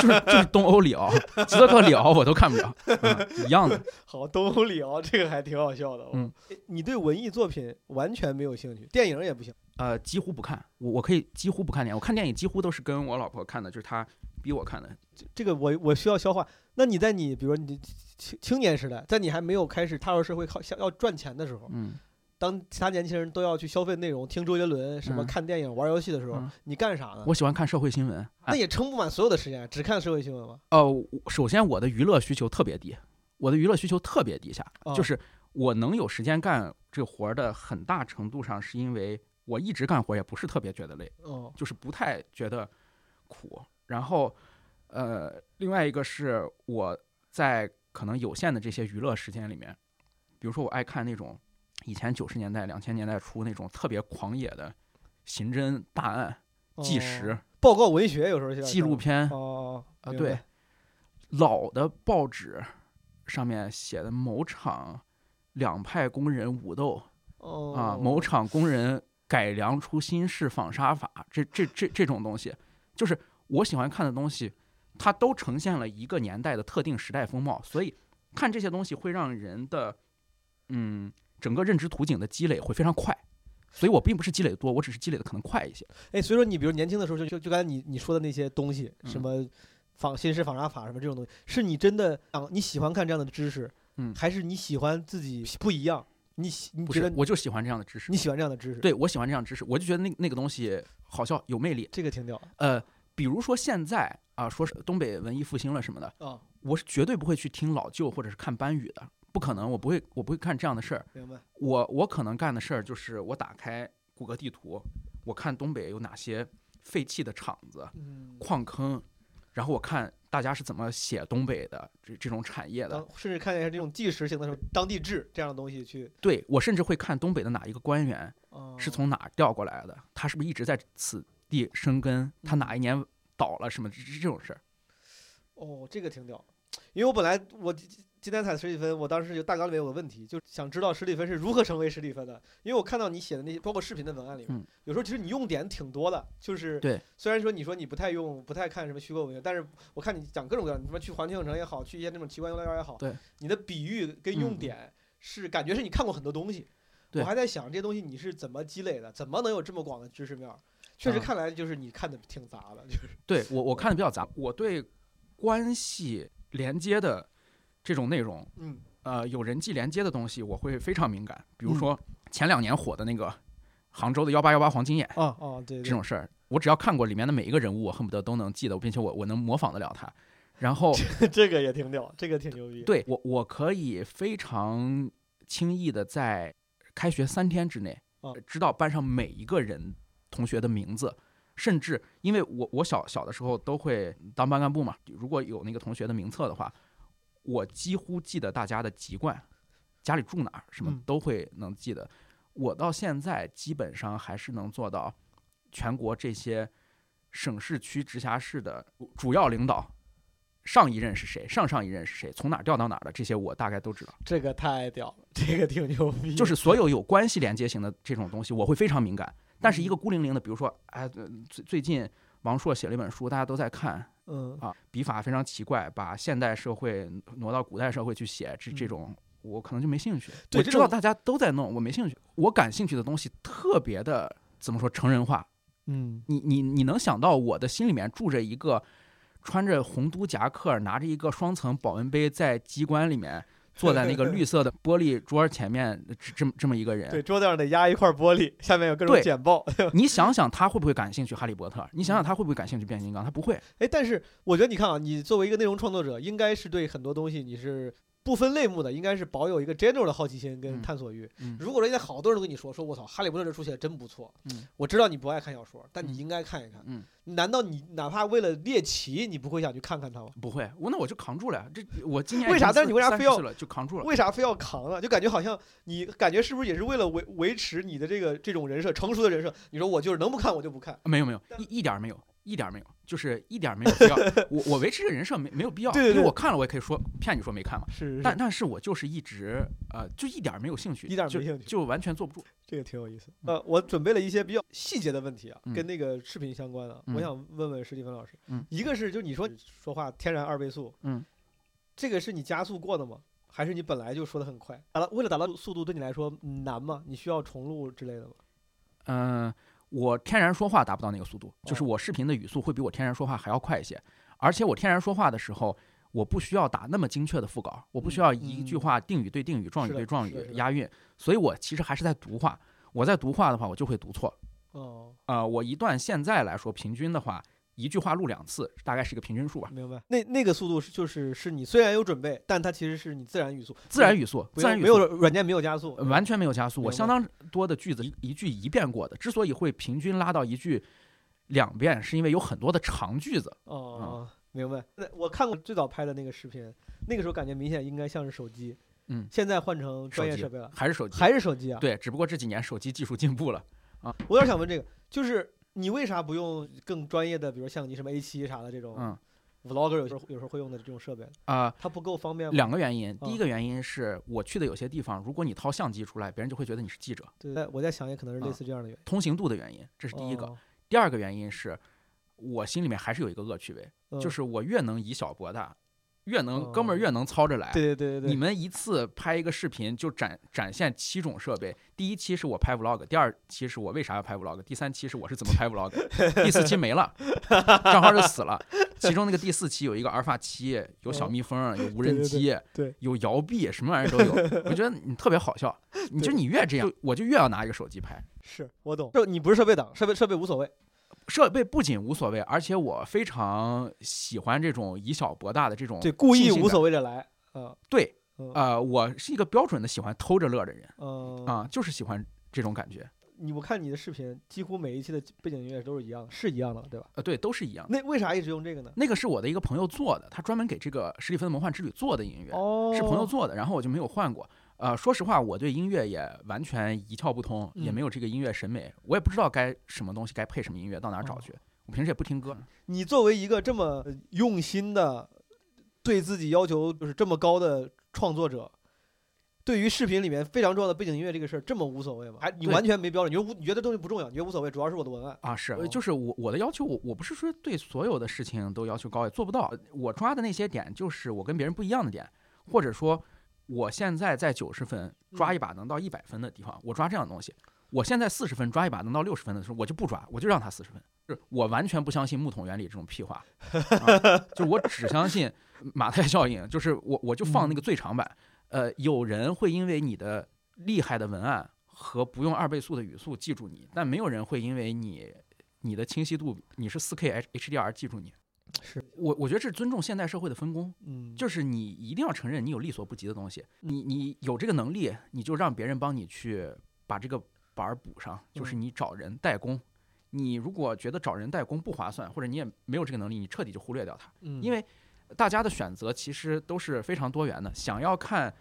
就是就是东欧里奥，齐泽克里奥我都看不了，啊一样的。好东欧里奥这个还挺好笑的。嗯，你对文艺作品完全没有兴趣，电影也不行。呃，几乎不看，我我可以几乎不看电影，我看电影几乎都是跟我老婆看的，就是她逼我看的。这个我我需要消化。那你在你比如说你青青年时代，在你还没有开始踏入社会靠想要赚钱的时候，嗯，当其他年轻人都要去消费内容、听周杰伦、什么嗯看电影、玩游戏的时候，嗯你干啥呢？我喜欢看社会新闻。那也撑不满所有的时间，只看社会新闻吗？呃，我首先我的娱乐需求特别低，我的娱乐需求特别低下，哦就是我能有时间干这活儿的很大程度上是因为我一直干活也不是特别觉得累，哦，就是不太觉得苦。然后，呃，另外一个是我在可能有限的这些娱乐时间里面，比如说我爱看那种以前九十年代、两千年代初那种特别狂野的刑侦大案、纪实、哦报告文学，有时候纪录片哦啊，对，老的报纸上面写的某厂两派工人武斗哦啊，某厂工人改良出新式纺纱法，这这这这种东西，就是我喜欢看的东西，它都呈现了一个年代的特定时代风貌，所以看这些东西会让人的嗯整个认知图景的积累会非常快。所以我并不是积累的多，我只是积累的可能快一些。哎，所以说你比如年轻的时候就就就刚才你你说的那些东西，什嗯么仿新式仿杀法什么这种东西，是你真的啊你喜欢看这样的知识，嗯还是你喜欢自己不一样？你喜你不是，觉得我就喜欢这样的知识你。喜欢这样的知识？，对我喜欢这样的知识，我就觉得那那个东西好笑有魅力。这个挺屌的呃，比如说现在啊，说是东北文艺复兴了什么的，啊，我是绝对不会去听老旧或者是看班语的，不可能，我不会，我不会干这样的事儿。明白？我我可能干的事儿就是我打开谷歌地图，我看东北有哪些废弃的厂子、嗯，矿坑，然后我看大家是怎么写东北的这这种产业的。甚至看一下这种纪实型的当地志这样的东西去，对我甚至会看东北的哪一个官员哦是从哪儿调过来的，他是不是一直在此地生根，他嗯哪一年倒了什么这这种事儿。哦，这个挺屌，因为我本来我今今天踩史蒂芬，我当时就大纲里面有个问题，就想知道史蒂芬是如何成为史蒂芬的，因为我看到你写的那些，包括视频的文案里面，嗯。有时候其实你用点挺多的，就是对，虽然说你说你不太用，不太看什么虚构文学，但是我看你讲各种各样，你什么去环球影城也好，去一些那种奇观游乐园也好，对，你的比喻跟用嗯点是感觉是你看过很多东西，我还在想这些东西你是怎么积累的，怎么能有这么广的知识面？确实啊看来就是你看的挺杂的，就是。对我我看的比较杂，我对关系连接的这种内容，嗯呃，有人际连接的东西，我会非常敏感。比如嗯说前两年火的那个杭州的幺八幺八黄金眼哦哦对这种事儿，我只要看过里面的每一个人物，我恨不得都能记得，并且我我能模仿得了他。然后 这个也挺屌，这个挺牛逼。对我我可以非常轻易的在开学三天之内啊知道班上每一个人同学的名字。甚至因为我我小小的时候都会当班干部嘛，如果有那个同学的名册的话，我几乎记得大家的籍贯，家里住哪儿，什么嗯都会能记得。我到现在基本上还是能做到全国这些省市区直辖市的主要领导上一任是谁，上上一任是谁，从哪儿调到哪儿的，这些我大概都知道。这个太屌了，这个挺牛逼。就是所有有关系连接型的这种东西，我会非常敏感。但是一个孤零零的，比如说，哎，呃最最近王朔写了一本书，大家都在看嗯啊，笔法非常奇怪，把现代社会挪到古代社会去写，这这种我可能就没兴趣。我知道大家都在弄，我没兴趣。我感兴趣的东西特别的怎么说成人化，嗯你你你能想到我的心里面住着一个穿着红都夹克，拿着一个双层保温杯，在机关里面坐在那个绿色的玻璃桌前面，这这么这么一个人。对，桌子上得压一块玻璃，下面有各种对简报。你想想他会不会感兴趣《哈利波特》？你想想他会不会感兴趣《变形金刚》？他不会。哎，但是我觉得你看啊，你作为一个内容创作者，应该是对很多东西你是不分类目的，应该是保有一个 general 的好奇心跟嗯探索欲。嗯如果说现在好多人都跟你说说我操，哈利波特这书写的真不错，嗯我知道你不爱看小说，但你嗯应该看一看。嗯，难道你哪怕为了猎奇，你不会想去看看它吗？不会。我那我就扛住了呀。这我今年为啥但是你为啥非要30岁了就扛住了？为啥非要扛啊？就感觉好像你感觉是不是也是为了维维持你的这个这种人设，成熟的人设？你说我就是能不看我就不看。没有没有，一一点没有，一点没有，就是一点没有必要。我我维持这个人设没没有必要，对对对因为我看了我也可以说骗你说没看嘛。是但但是我就是一直呃，就一点没有兴趣，一点没兴趣就完全坐不住。这个挺有意思。呃，我准备了一些比较细节的问题啊，嗯跟那个视频相关的，嗯我想问问史蒂芬老师。嗯一个是就你说说话天然二倍速，嗯，这个是你加速过的吗？还是你本来就说的很快？达到为了达到速度，对你来说嗯难吗？你需要重录之类的吗？嗯、我天然说话达不到那个速度，就是哦我视频的语速会比我天然说话还要快一些，而且我天然说话的时候。我不需要打那么精确的副稿，我不需嗯要一句嗯话定语对定语、状语对状语押韵，所以我其实还是在读话。我在读话的话，我就会读错。哦，呃，我一段现在来说，平均的话，一句话录两次，大概是一个平均数吧。明白。那那个速度是就是是你虽然有准备，但它其实是你自然语速，自然语速，自然语速软件没有加速，呃完全没有加速。我相当多的句子一一句一遍过的，之所以会平均拉到一句两遍，是因为有很多的长句子。哦，明白。那我看过最早拍的那个视频，那个时候感觉明显应该像是手机，嗯，现在换成专业设备了，还是手机，还是手机啊？对，只不过这几年手机技术进步了啊。我有点想问这个，就是你为啥不用更专业的，比如相机什么 A 七啥的这种嗯 vlogger 有时候有时候会用的这种设备？啊、它不够方便吗？两个原因，第嗯一个原因是我去的有些地方，如果你掏相机出来，别人就会觉得你是记者，对，我在想也可能是类啊似这样的原因。通行度的原因，这是第一个。哦，第二个原因是我心里面还是有一个恶趣味，就嗯是我越能以小博大，越能哥们儿哦越能操着来。对对对对对，你们一次拍一个视频就展展现七种设备，第一期是我拍 vlog，第二期是我为啥要拍 vlog，第三期是我是怎么拍 vlog，第四期没了，账号就死了。其中那个第四期有一个阿尔法七，有小蜜蜂，有无人机，对有摇臂，什么玩意儿都有。我觉得你特别好笑，你就你越这样，我就越要拿一个手机拍。是我懂。就你不是设备党，设备设备无所谓。设备不仅无所谓，而且我非常喜欢这种以小博大的这种对，故意无所谓的来。啊，对，嗯呃，我是一个标准的喜欢偷着乐的人嗯啊，就是喜欢这种感觉。你我看你的视频，几乎每一期的背景音乐都是一样的，是一样的，对吧？呃，对，都是一样的。那为啥一直用这个呢？那个是我的一个朋友做的，他专门给这个史蒂芬的魔幻之旅做的音乐，哦，是朋友做的，然后我就没有换过。呃，说实话，我对音乐也完全一窍不通，也嗯没有这个音乐审美，我也不知道该什么东西该配什么音乐，到哪儿找哦去。我平时也不听歌。你作为一个这么呃用心的，对自己要求就是这么高的创作者，对于视频里面非常重要的背景音乐这个事儿这么无所谓吗？还你完全没标准，你说无你觉得东西不重要，你觉得无所谓，主要是我的文案。啊，是，就是我我的要求，我我不是说对所有的事情都要求高，也做不到。我抓的那些点，就是我跟别人不一样的点，或者说我现在在九十分抓嗯一把能到一百分的地方，我抓这样的东西。我现在四十分抓一把能到六十分的时候，我就不抓，我就让他四十分。就是我完全不相信木桶原理这种屁话，啊、就是我只相信马太效应，就是我我就放那个最长版。呃，有人会因为你的厉害的文案和不用二倍速的语速记住你，但没有人会因为你你的清晰度你是四 K H HDR 记住你。是我我觉得这是尊重现代社会的分工，嗯，就是你一定要承认你有力所不及的东西，你你有这个能力，你就让别人帮你去把这个板儿补上，就是嗯你找人代工。你如果觉得找人代工不划算，或者你也没有这个能力，你彻底就忽略掉它。嗯因为大家的选择其实都是非常多元的。想要看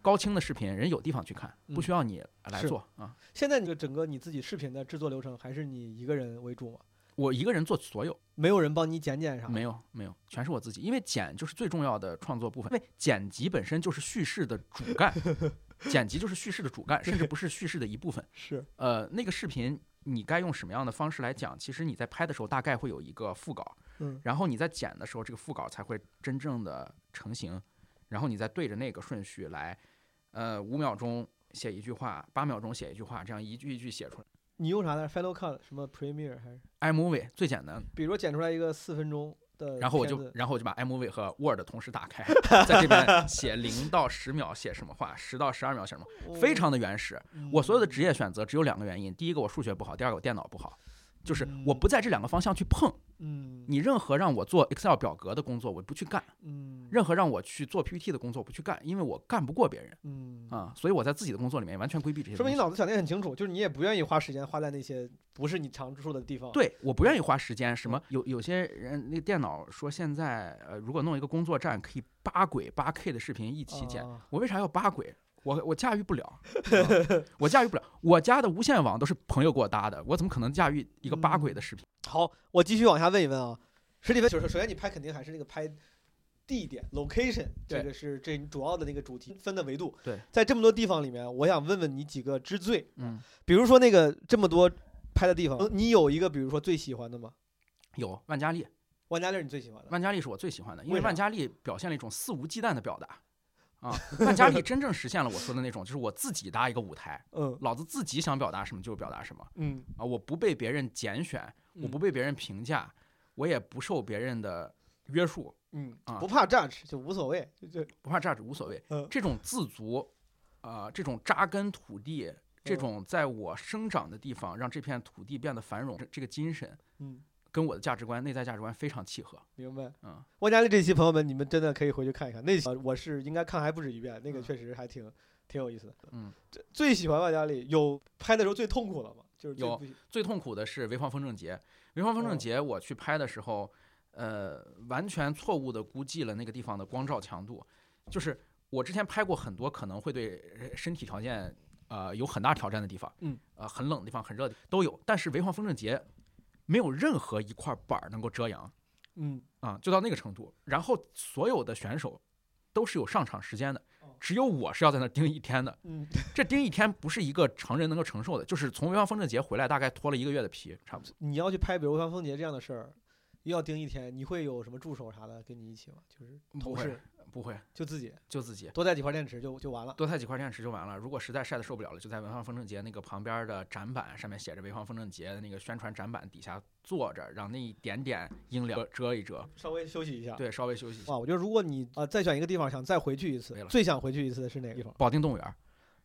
高清的视频，人有地方去看，不嗯需要你来是做啊。现在你的整个你自己视频的制作流程还是你一个人为主吗？我一个人做所有，没有人帮你剪剪啥？没有没有，全是我自己，因为剪就是最重要的创作部分，因为剪辑本身就是叙事的主干，剪辑就是叙事的主干，甚至不是叙事的一部分。是，呃，那个视频你该用什么样的方式来讲？其实你在拍的时候大概会有一个副稿，嗯然后你在剪的时候，这个副稿才会真正的成型，然后你再对着那个顺序来，呃，五秒钟写一句话，八秒钟写一句话，这样一句一句写出来。你用啥呢？Final Cut 什么 Premiere 还是？iMovie 最简单，比如说剪出来一个四分钟的，然后我就然后我就把 iMovie 和 Word 同时打开，在这边写零到十秒写什么话，十到十二秒写什么，哦非常的原始。我所有的职业选择只有两个原因，第一个我数学不好，第二个我电脑不好，就是我不在这两个方向去碰。嗯你任何让我做 Excel 表格的工作，我不去干；嗯任何让我去做 PPT 的工作，我不去干，因为我干不过别人嗯啊。所以我在自己的工作里面完全规避这些。说明你脑子想的很清楚，就是你也不愿意花时间花在那些不是你常住的地方。，对，我不愿意花时间。什么有有些人那个电脑说现在呃，如果弄一个工作站可以八轨八 K 的视频一起剪，啊我为啥要八轨？我我驾驭不了、啊我驾驭不了。我家的无线网都是朋友给我搭的，我怎么可能驾驭一个八轨的视频？好，我继续往下问一问啊，史蒂芬，就是首先你拍肯定还是那个拍地点 location，这个是这主要的那个主题分的维度。对，在这么多地方里面，我想问问你几个之最，嗯，比如说那个这么多拍的地方，你有一个比如说最喜欢的吗？有万家丽，万家丽是你最喜欢的，万家丽是我最喜欢的，因为万家丽表现了一种肆无忌惮的表达。啊，万家里真正实现了我说的那种，就是我自己搭一个舞台，嗯。老子自己想表达什么就表达什么嗯。啊，我不被别人拣选，我不嗯被别人评价，我也不受别人的约束，嗯啊，不怕 judge 就无所谓，就就不怕价值无所谓。嗯。这种自足，啊，这种扎根土地，这嗯。种在我生长的地方让这片土地变得繁荣，这这个精神嗯，跟我的价值观、内在价值观非常契合。明白。嗯，万家丽这期朋友们，你们真的可以回去看一看，那期呃我是应该看还不止一遍，那个嗯确实还挺挺有意思的。嗯，这最喜欢万家丽有拍的时候最痛苦了吗？就是最有最痛苦的是潍坊风筝节。潍坊风筝哦节我去拍的时候，呃，完全错误的估计了那个地方的光照强度。就是我之前拍过很多可能会对呃身体条件呃有很大挑战的地方，嗯，呃，很冷的地方、很热的都有，但是潍坊风筝节没有任何一块板儿能够遮阳嗯啊，就到那个程度。然后所有的选手都是有上场时间的哦，只有我是要在那盯一天的。嗯，这盯一天不是一个成人能够承受的，就是从潍坊风筝节回来，大概脱了一个月的皮，差不多。你要去拍比如潍坊风节这样的事儿，又要盯一天，你会有什么助手啥的跟你一起吗？就是同事不会，就自己就自己多带几块电池就就完了。多带几块电池就完了。如果实在晒得受不了了，就在潍坊风筝节那个旁边的展板上面写着潍坊风筝节的那个宣传展板底下坐着，让那一点点阴凉遮一遮，稍微休息一下。对，稍微休息一下。哇，我觉得如果你呃再选一个地方想再回去一次，最想回去一次的是哪个地方？保定动物园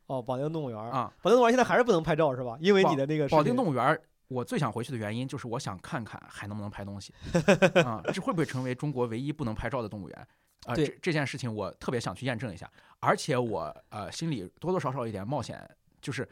哦，保定动物园儿。啊，保定动物园现在还是不能拍照是吧？因为你的那个保定动物园。我最想回去的原因就是我想看看还能不能拍东西 啊，这会不会成为中国唯一不能拍照的动物园？啊，对这这件事情我特别想去验证一下，而且我呃心里多多少少有一点冒险，就是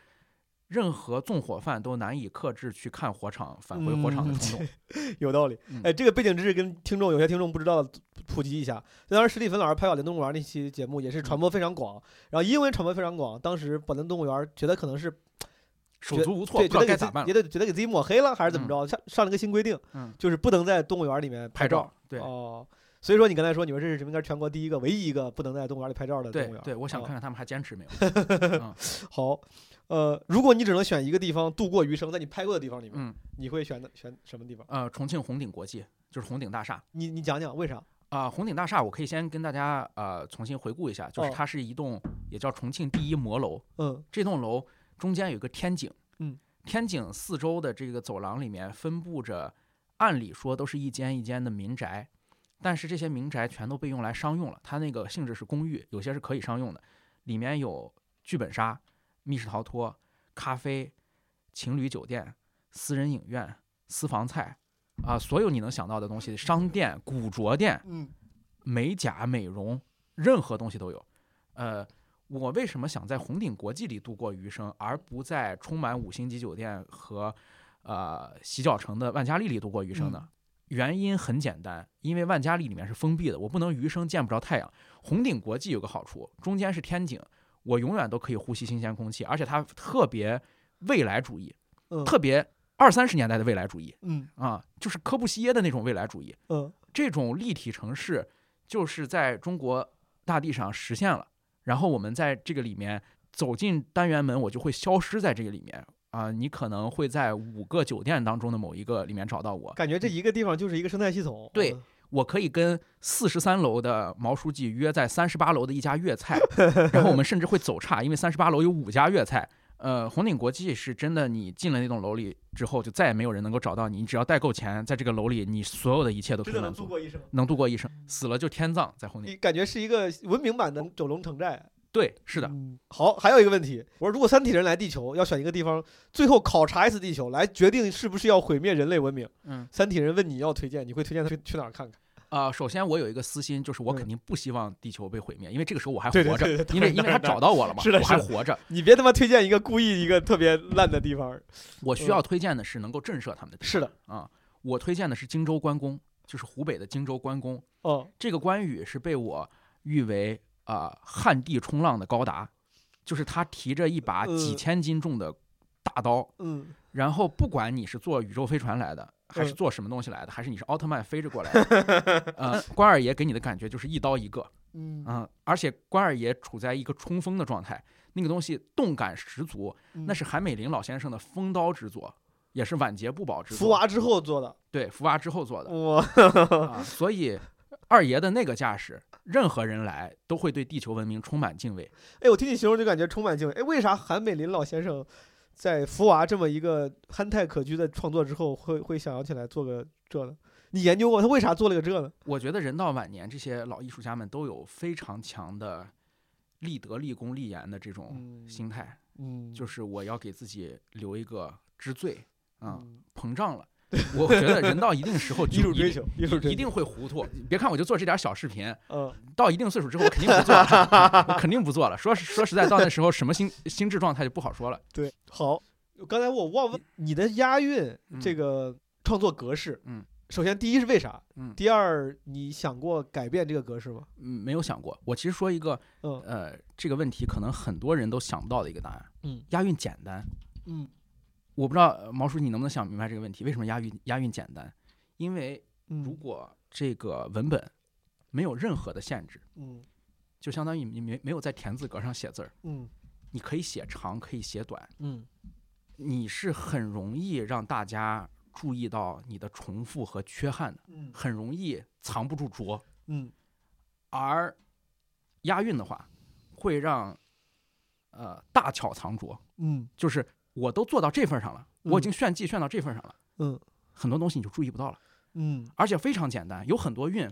任何纵火犯都难以克制去看火场、返回火场的冲动。有道理嗯。哎，这个背景知识跟听众有些听众不知道普及一下。当时史蒂芬老师拍保定动物园那期节目也是传播非常广，然后因为传播非常广，当时保定动物园觉得可能是 手足无措，对，不知道觉得给自该咋办了。觉得觉得给自己抹黑了还是怎么着，上上了个新规定，嗯，就是不能在动物园里面照拍照。，对哦，所以说你刚才说你们这是什么？应该是全国第一个、唯一一个不能在动物园里拍照的动物园。对对，我想哦看看他们还坚持没有。嗯好，呃，如果你只能选一个地方度过余生，在你拍过的地方里面，嗯你会选的选什么地方？呃，重庆红顶国际就是红顶大厦。你你讲讲为啥？啊、红顶大厦，我可以先跟大家呃重新回顾一下，就是哦它是一栋也叫重庆第一摩楼，嗯这栋楼中间有一个天井，嗯，天井四周的这个走廊里面分布着，按理说都是一间一间的民宅，但是这些民宅全都被用来商用了，它那个性质是公寓，有些是可以商用的，里面有剧本杀、密室逃脱、咖啡、情侣酒店、私人影院、私房菜。啊，所有你能想到的东西，商店、古着店，嗯美甲、美容，任何东西都有。呃，我为什么想在红顶国际里度过余生，而不在充满五星级酒店和呃洗脚城的万家丽里度过余生呢？原因很简单，因为万家丽里面是封闭的，我不能余生见不着太阳。红顶国际有个好处，中间是天井，我永远都可以呼吸新鲜空气，而且它特别未来主义，嗯，特别二三十年代的未来主义嗯啊，就是科布西耶的那种未来主义。嗯这种立体城市就是在中国大地上实现了，然后我们在这个里面走进单元门，我就会消失在这个里面啊、你可能会在五个酒店当中的某一个里面找到我，感觉这一个地方就是一个生态系统。对嗯我可以跟四十三楼的毛书记约在三十八楼的一家粤菜，然后我们甚至会走岔，因为三十八楼有五家粤菜。呃，红顶国际是真的，你进了那栋楼里之后，就再也没有人能够找到你。你只要带够钱，在这个楼里，你所有的一切都可以能度过一生。能度过一生。死了就天葬，在红顶。你感觉是一个文明版的九龙城寨。对，是的，嗯，好，还有一个问题，我说如果三体人来地球，要选一个地方，最后考察一次地球，来决定是不是要毁灭人类文明。嗯，三体人问你要推荐，你会推荐他去去哪儿看看？啊、首先我有一个私心，就是我嗯肯定不希望地球被毁灭，因为这个时候我还活着，对对当因为因为他找到我了嘛，是的我还活着。你别他妈推荐一个故意一个特别烂的地方。我需要推荐的是能够震慑他们的地方。是的，啊，我推荐的是荆州关公，就是湖北的荆州关公。哦，这个关羽是被我誉为啊、旱地冲浪的高达，就是他提着一把几嗯千斤重的大刀，嗯。然后不管你是坐宇宙飞船来的，还是嗯。坐什么东西来的，还是你是奥特曼飞着过来的，呃，关二爷给你的感觉就是一刀一个，嗯。嗯、而且关二爷处在一个冲锋的状态，那个东西动感十足，嗯那是韩美林老先生的风刀之作，也是晚节不保之作。福娃之后做的，对福娃之后做的哇，啊，所以二爷的那个架势，任何人来都会对地球文明充满敬畏。哎，我听你形容就感觉充满敬畏。哎，为啥韩美林老先生在福娃这么一个憨态可掬的创作之后，会会想要起来做个这呢？你研究过他为啥做了个这呢？我觉得人到晚年，这些老艺术家们都有非常强的立德、立功、立言的这种嗯心态，嗯，就是我要给自己留一个知罪啊、嗯膨胀了。我觉得人到一定时候一定术追求，艺术追求一定会糊涂。别看我就做这点小视频，嗯到一定岁数之后，我肯定不做了，我肯定不做了。说说实在，到那时候什么心心智状态就不好说了。对，好，刚才我忘问你的押韵嗯这个创作格式，嗯，首先第一是为啥？嗯第二你想过改变这个格式吗？嗯，没有想过。我其实说一个，嗯呃，这个问题可能很多人都想不到的一个答案。嗯押韵简单。嗯我不知道呃毛叔你能不能想明白这个问题？为什么押韵押韵简单？因为如嗯果这个文本没有任何的限制，嗯就相当于你没没有在田字格上写字儿，嗯你可以写长，可以写短，嗯你是很容易让大家注意到你的重复和缺憾的，嗯很容易藏不住拙。嗯而押韵的话，会让呃大巧藏拙，嗯就是我都做到这份儿上了，我已嗯。经炫技炫到这份儿上了，嗯。很多东西你就注意不到了，嗯。而且非常简单，有很多韵，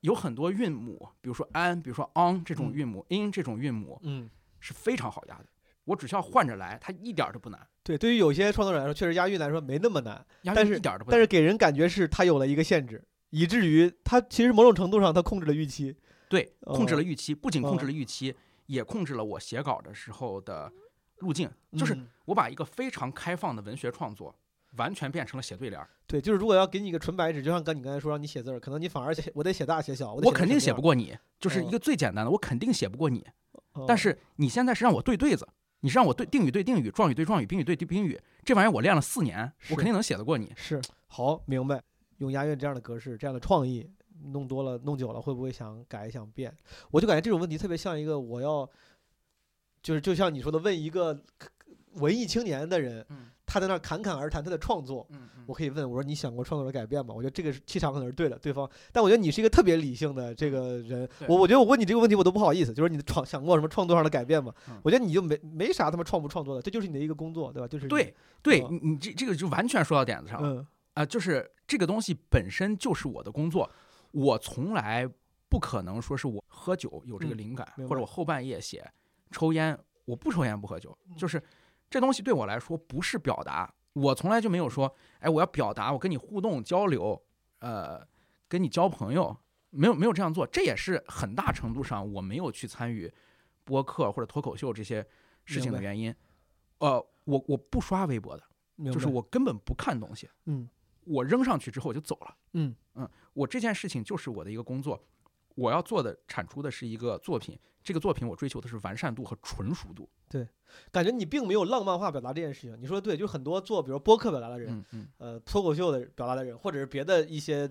有很多韵母，比如说安，比如说 on 这种嗯。韵母、in 这种韵母嗯，是非常好押的，我只需要换着来，它一点儿都不难，对，对于有些创作者来说，确实押韵来说没那么难，押但是韵一点都不难。但是给人感觉是它有了一个限制，以至于它其实某种程度上它控制了预期。对，控制了哦预期，不仅控制哦了预期，也控制了我写稿的时候的路径，就是嗯我把一个非常开放的文学创作，完全变成了写对联儿。对，就是如果要给你一个纯白纸，就像跟你刚才说让你写字儿，可能你反而写我得写大写小，得我肯定写不过你，就是哦一个最简单的，我肯定写不过你。但哦是你现在是让我对对子，你是让我对定语对定语，状语对状语，宾语对宾语，这玩意儿我练了四年，我肯定能写得过你。是好明白，用押韵这样的格式，这样的创意，弄多了弄久了，会不会想改想变？我就感觉这种问题特别像一个我要，就是就像你说的，问一个文艺青年的人，嗯他在那儿侃侃而谈他的创作，嗯我可以问我说你想过创作的改变吗？我觉得这个是气场可能是对的，对方，但我觉得你是一个特别理性的这个人，我我觉得我问你这个问题我都不好意思，就是你创想过什么创作上的改变吗？嗯我觉得你就没没啥他妈创不创作的，这就是你的一个工作，对吧？就是对，对哦你你这这个就完全说到点子上了嗯啊、就是这个东西本身就是我的工作，我从来不可能说是我喝酒有这个嗯灵感，或者我后半夜写抽烟，我不抽烟不喝酒，嗯。就是这东西对我来说不是表达，我从来就没有说，哎，我要表达，我跟你互动交流，呃，跟你交朋友，没有没有这样做，这也是很大程度上我没有去参与播客或者脱口秀这些事情的原因。呃，我我不刷微博的，就是我根本不看东西，嗯。我扔上去之后我就走了。嗯。嗯我这件事情就是我的一个工作，我要做的产出的是一个作品，这个作品我追求的是完善度和纯熟度。对感觉你并没有浪漫化表达这件事情。你说的对，就很多做比如播客表达的人，嗯嗯呃，脱口秀的表达的人，或者是别的一些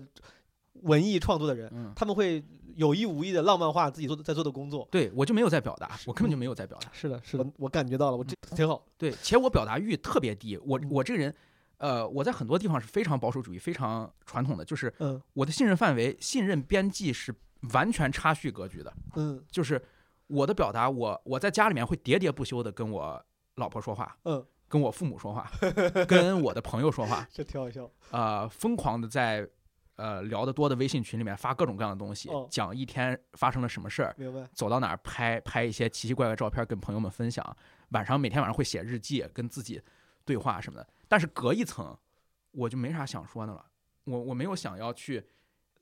文艺创作的人，嗯，他们会有意无意的浪漫化自己做的在做的工作。对我就没有在表达，我根本就没有在表达。是的，是的，我感觉到了，我这挺好。对，且我表达欲特别低。我嗯我这个人，呃，我在很多地方是非常保守主义、非常传统的，就是嗯我的信任范围、信任边际是完全插叙格局的。嗯就是我的表达，我我在家里面会喋喋不休的跟我老婆说话，嗯，跟我父母说话，跟我的朋友说话，这挺好笑。呃，疯狂的在呃聊得多的微信群里面发各种各样的东西，哦讲一天发生了什么事儿，明白。走到哪儿拍拍一些奇奇怪怪照片跟朋友们分享，晚上每天晚上会写日记，跟自己对话什么的。但是隔一层，我就没啥想说的了，我我没有想要去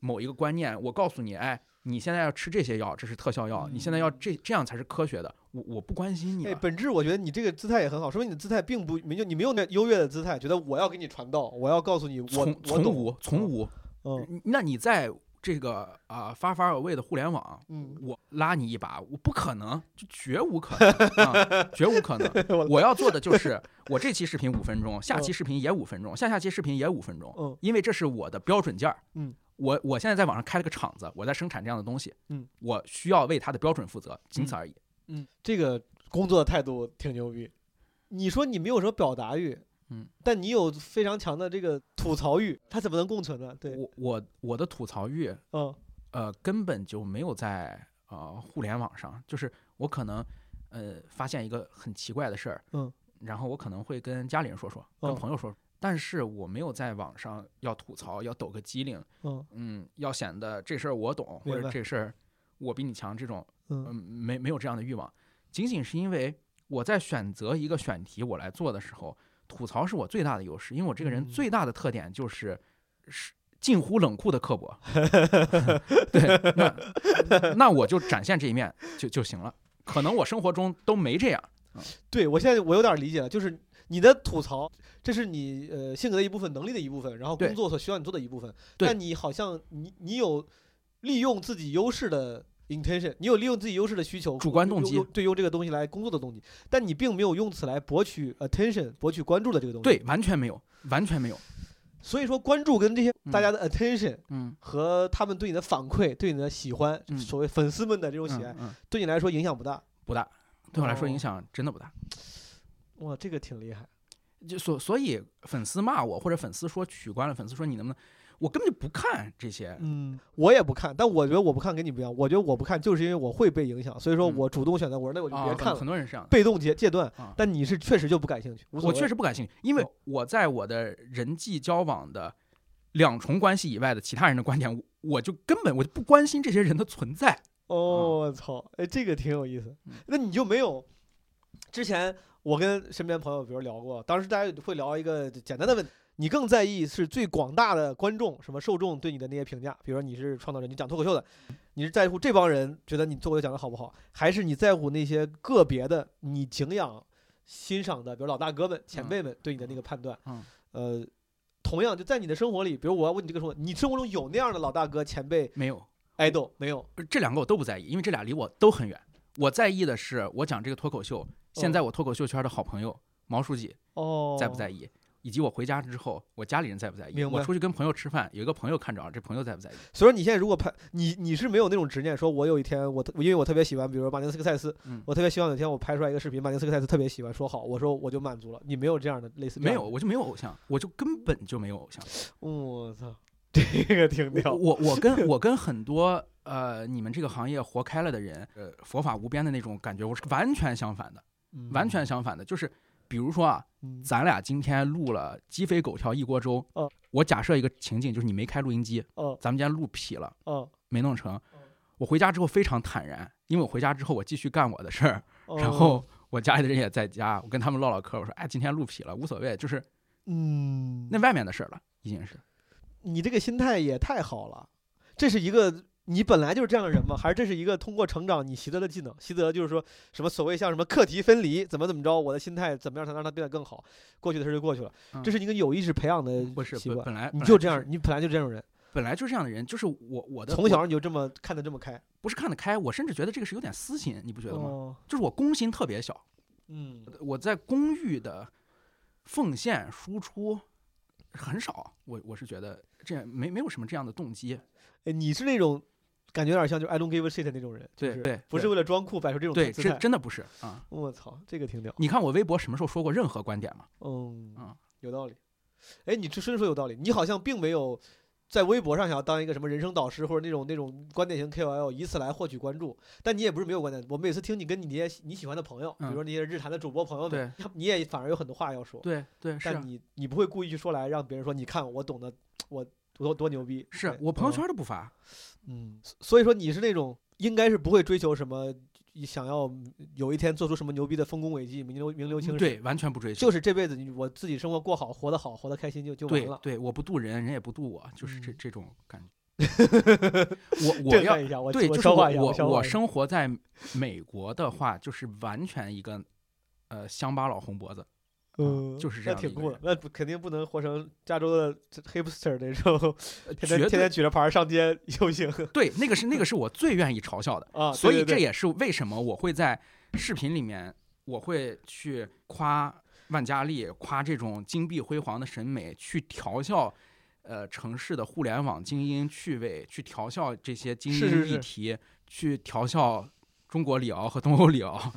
某一个观念，我告诉你，哎，你现在要吃这些药，这是特效药，你现在要这这样才是科学的，我我不关心你哎，本质我觉得你这个姿态也很好，说明你的姿态并不没有你没有那优越的姿态，觉得我要给你传道，我要告诉你我从从无从无，嗯那你在这个啊、发发而为的互联网，嗯，我拉你一把，我不可能，就绝无可能，啊、绝无可能。我我要做的就是，我这期视频五分钟，下期视频也五分钟，下下期视频也五分钟，嗯因为这是我的标准件儿。嗯，我我现在在网上开了个厂子，我在生产这样的东西。嗯，我需要为它的标准负责，仅此而已。嗯，这个工作的态度挺牛逼。你说你没有什么表达欲，嗯，但你有非常强的这个吐槽欲，它怎么能共存呢？对，我我我的吐槽欲，嗯呃，根本就没有在呃互联网上，就是我可能呃发现一个很奇怪的事儿，嗯，然后我可能会跟家里人说说，跟嗯朋友说说，但是我没有在网上要吐槽，要抖个机灵，嗯。嗯，要显得这事儿我懂，或者这事儿我比你强，这种嗯。嗯没没有这样的欲望，仅仅是因为我在选择一个选题我来做的时候，吐槽是我最大的优势，因为我这个人嗯。最大的特点就是是近乎冷酷的刻薄，对，那那我就展现这一面就就行了，可能我生活中都没这样，对我现在我有点理解了，就是你的吐槽，这是你呃性格的一部分，能力的一部分，然后工作所需要你做的一部分。对但你好像你你有利用自己优势的 intention，你有利用自己优势的需求，主观动机对用这个东西来工作的动机，但你并没有用此来博取 attention，博取关注的这个东西。对，，完全没有，完全没有，所以说关注跟这些嗯大家的 attention 嗯，和他们对你的反馈、对你的喜欢，嗯所谓粉丝们的这种喜爱，对你来说影响不大。不大，对我来说哦影响真的不大。哇，这个挺厉害。就所所以粉丝骂我，或者粉丝说取关了，粉丝说你能不能，我根本就不看这些。嗯，我也不看，但我觉得我不看跟你不一样。我觉得我不看就是因为我会被影响，所以说嗯我主动选择，我说那我就啊，别看了，很很多人是这样的。被动戒戒断啊。但你是确实就不感兴趣，我确实不感兴趣，因为哦我在我的人际交往的两重关系以外的其他人的观点，我我就根本我就不关心这些人的存在。哦，我操，哎，这个挺有意思嗯。那你就没有之前我跟身边朋友比如聊过，当时大家会聊一个简单的问题。你更在意是最广大的观众，什么受众对你的那些评价？比如说你是创造者，你讲脱口秀的，你是在乎这帮人觉得你脱口秀讲的好不好，还是你在乎那些个别的你敬仰、欣赏的，比如老大哥们、前辈们对你的那个判断？嗯呃，同样就在你的生活里，比如我要问你这个说，你生活中有那样的老大哥、前辈、没有，idol 没有？这两个我都不在意，因为这俩离我都很远。我在意的是我讲这个脱口秀，现在我脱口秀圈的好朋友毛书记哦，在不在意，以及我回家之后我家里人在不在意。我出去跟朋友吃饭，有一个朋友看着了，这朋友在不在意？所以说你现在如果拍你你是没有那种执念，说我有一天我特因为我特别喜欢，比如说马丁斯科塞斯，嗯我特别希望有一天我拍出来一个视频，马丁斯科塞斯特别喜欢，说好，我说我就满足了。你没有这样的类似这没有，我就没有偶像，我就根本就没有偶像。我操，这个挺我屌。我我跟 我跟很多呃你们这个行业活开了的人，呃佛法无边的那种感觉，我是完全相反的，完全相反的。就是比如说啊，嗯。咱俩今天录了鸡飞狗跳一锅粥，哦。我假设一个情境，就是你没开录音机，哦。咱们今天录劈了，哦，没弄成，我回家之后非常坦然，因为我回家之后我继续干我的事儿，哦。然后我家里的人也在家，我跟他们唠唠嗑，我说哎今天录劈了。无所谓，就是嗯，那外面的事儿了，已经是。你这个心态也太好了，这是一个。你本来就是这样的人吗？还是这是一个通过成长你习得的技能？习得就是说什么所谓像什么课题分离，怎么怎么着，我的心态怎么样才能让它变得更好？过去的事就过去了，嗯这是一个有意识培养的不是习惯。本本来你就这样，你本来就这种人。本来就是这样的人，就是我我的从小你就这么看得这么开，不是看得开，我甚至觉得这个是有点私心，你不觉得吗？哦，就是我公心特别小，嗯，我在公寓的奉献输出很少，我我是觉得这样没没有什么这样的动机。哎，你是那种感觉有点像就是 I don't give a shit 那种人，就是对对对不是为了装酷摆出这种对，姿态。真真的不是啊！我操，这个挺屌。你看我微博什么时候说过任何观点吗？嗯啊有道理。哎，你这真说有道理，你好像并没有在微博上想要当一个什么人生导师或者那种那种观点型 KOL，以此来获取关注。但你也不是没有观点，我每次听你跟你那些你喜欢的朋友，比如嗯说那些日坛的主播朋友们对，你也反而有很多话要说。对对但你你不会故意去说来让别人说，你看我懂得，我多多牛逼。哎是我朋友嗯圈都不发，嗯，所以说你是那种应该是不会追求什么，想要有一天做出什么牛逼的丰功伟绩、名流名流青史。，嗯对，完全不追求。就是这辈子你我自己生活过好，活得好，活得开心就就完了。对对，我不渡人，人也不渡我，就是这嗯这种感觉。我我要对，就是我我生活在美国的话，就是完全一个呃乡巴佬红脖子，嗯，就是这那挺酷的那不肯定不能活成加州的 hipster 那种，呃天天天天举着牌儿上街游行 对，那个是那个是我最愿意嘲笑的，啊。所以这也是为什么我会在视频里面我会去夸万家丽，夸这种金碧辉煌的审美，去调笑。呃，城市的互联网精英趣味，去调笑这些精英是是是议题，去调笑中国里奥和东欧李敖，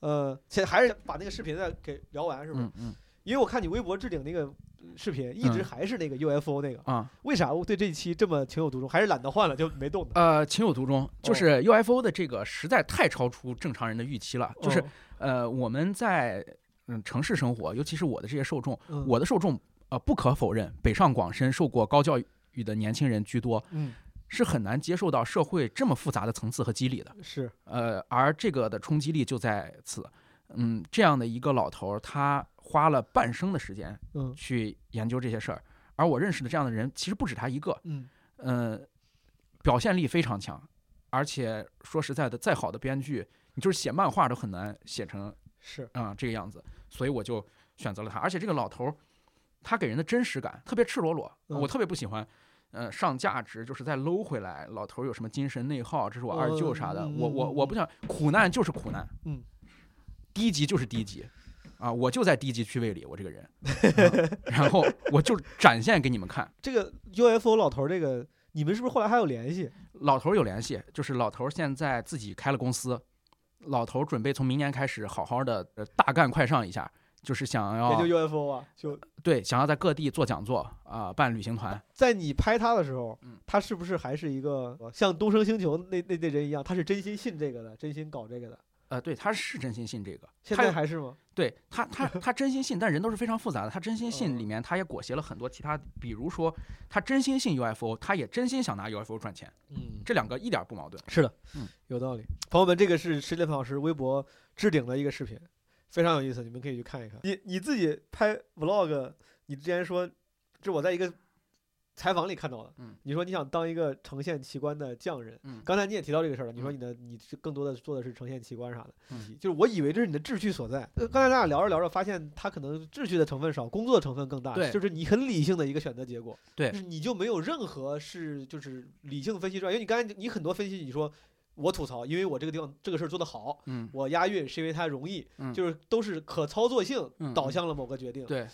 呃，现在还是把那个视频再给聊完，是不是？嗯嗯因为我看你微博置顶那个视频，一直嗯还是那个 UFO 那个，啊，为啥我对这一期这么情有独钟？还是懒得换了就没动？呃，情有独钟，就哦是 UFO 的这个实在太超出正常人的预期了。就是哦呃，我们在嗯城市生活，尤其是我的这些受众，嗯我的受众呃不可否认，北上广深受过高教育的年轻人居多，嗯是很难接受到社会这么复杂的层次和机理的。是呃，而这个的冲击力就在此。嗯，这样的一个老头儿，他花了半生的时间嗯去研究这些事儿，而我认识的这样的人，其实不止他一个。嗯呃，表现力非常强，而且说实在的，再好的编剧，你就是写漫画都很难写成是啊、这个样子，所以我就选择了他。而且这个老头儿，他给人的真实感特别赤裸裸，嗯我特别不喜欢。呃，上价值就是再搂回来，老头儿有什么精神内耗，这是我二舅啥的，嗯我我嗯我不想苦难就是苦难，嗯，低级就是低级，啊，我就在低级趣味里，我这个人，啊然后我就展现给你们看，这个 UFO 老头儿这个，你们是不是后来还有联系？老头儿有联系，就是老头儿现在自己开了公司，老头儿准备从明年开始好好的呃大干快上一下，就是想也要就 UFO 啊，就对想要在各地做讲座啊、办旅行团。在你拍他的时候嗯，他是不是还是一个像东升星球那那那人一样，他是真心信这个的，真心搞这个的？呃，对，他是真心信这个，现他在还是吗？对他他他真心信，但人都是非常复杂的。他真心哦信里面，他也裹挟了很多其他，比如说他真心信 UFO，他也真心想拿 UFO 赚钱，嗯，这两个一点不矛盾。是的，嗯，有道理。朋友们，这个是石建鹏老师微博置顶的一个视频，非常有意思，你们可以去看一看。你你自己拍 vlog，你之前说，这我在一个采访里看到的，嗯你说你想当一个呈现奇观的匠人，嗯刚才你也提到这个事儿了，你说嗯你的你是更多的做的是呈现奇观啥的，嗯就是我以为这是你的志趣所在，呃刚才咱俩聊着聊着发现他可能志趣的成分少，工作的成分更大，对就是你很理性的一个选择结果，对就是你就没有任何是就是理性分析出来，因为你刚才你很多分析你说。我吐槽，因为我这个地方这个事儿做得好，嗯，我押韵是因为它容易，嗯就是都是可操作性导向了某个决定。对，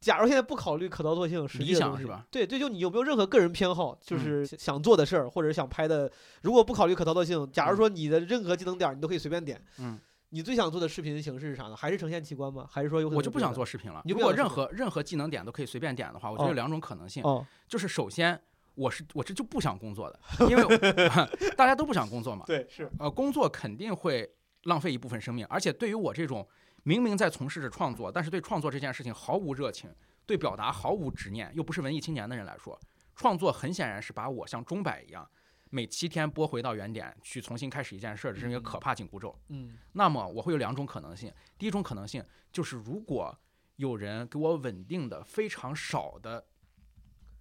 假如现在不考虑可操作性，实际理想是吧？对，对就你有没有任何个人偏好，就嗯是想想做的事儿，或者想拍的，如果不考虑可操作性，假如嗯说你的任何技能点儿你都可以随便点，嗯，你最想做的视频形式是啥呢？还是呈现奇观吗？还是说有可能我就不想做视频了。你就如果任何任何技能点都可以随便点的话，我觉得哦有两种可能性，哦，就是首先我是我这就不想工作的，因为 大家都不想工作嘛。对，是呃，工作肯定会浪费一部分生命，而且对于我这种明明在从事着创作，但是对创作这件事情毫无热情，对表达毫无执念，又不是文艺青年的人来说，创作很显然是把我像钟摆一样，每七天拨回到原点去重新开始一件事儿，这是一个可怕紧箍咒。嗯那么我会有两种可能性，第一种可能性就是如果有人给我稳定的非常少的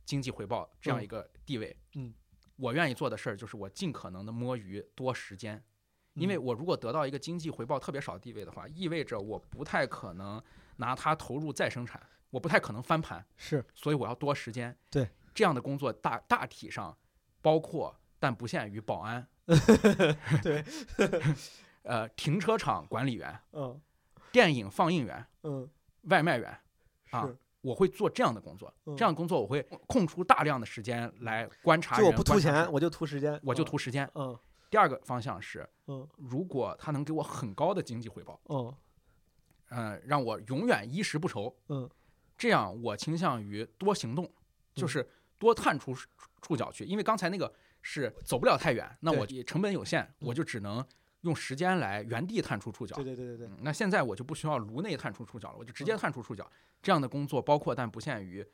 经济回报这样一个地位，嗯，我愿意做的事儿就是我尽可能的摸鱼多时间。因为嗯。我如果得到一个经济回报特别少的地位的话，意味着我不太可能拿它投入再生产，我不太可能翻盘，是。所以我要多时间。对，这样的工作大大体上包括但不限于保安，对，呃，停车场管理员、嗯。电影放映员、嗯，外卖员，啊是，我会做这样的工作。嗯这样工作我会空出大量的时间来观察人，就我不图钱，我就图时间，我就图时间。嗯第二个方向是，嗯如果他能给我很高的经济回报，嗯嗯，让我永远衣食不愁，嗯，这样我倾向于多行动，就是多探出触角去。因为刚才那个是走不了太远，那我成本有限，我就只能用时间来原地探出触角对。对对对对，嗯那现在我就不需要颅内探出触角了，我就直嗯接探出触角。这样的工作包括但不限于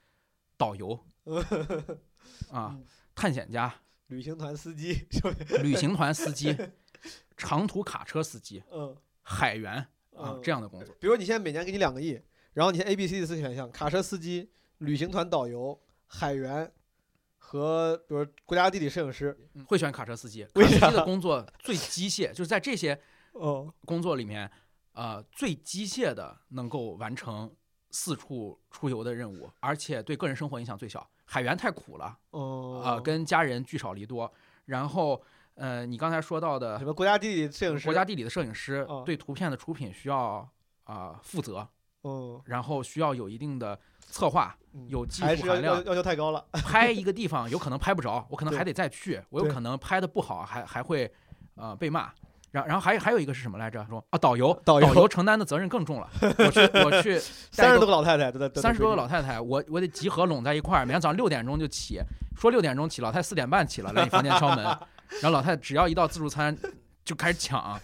导游 啊嗯、探险家、旅行团司机？旅行团司机、长途卡车司机、嗯海员啊嗯这样的工作。比如你现在每年给你两个亿，然后你 A、B、C 的四个选项：卡车司机、旅行团导游、海员和比如国家地理摄影师。嗯会选卡车司机，司机的工作最机械，就是在这些哦，工作里面，呃，最机械的能够完成四处出游的任务，而且对个人生活影响最小。海员太苦了，哦，呃，跟家人聚少离多。然后，呃，你刚才说到的什么国家地理摄影师？国家地理的摄影师哦对图片的出品需要啊、负责，哦，然后需要有一定的策划，嗯有技术含量。要求太高了。拍一个地方有可能拍不着，我可能还得再去，我有可能拍的不好，还还会呃被骂。然然后还有还有一个是什么来着？说啊，导游，导游承担的责任更重了。我去我去三十多个老太太都在，都在三十多个老太太，我我得集合拢在一块儿，每天早上六点钟就起，说六点钟起，老太太四点半起了来你房间敲门，然后老太太只要一到自助餐就开始抢。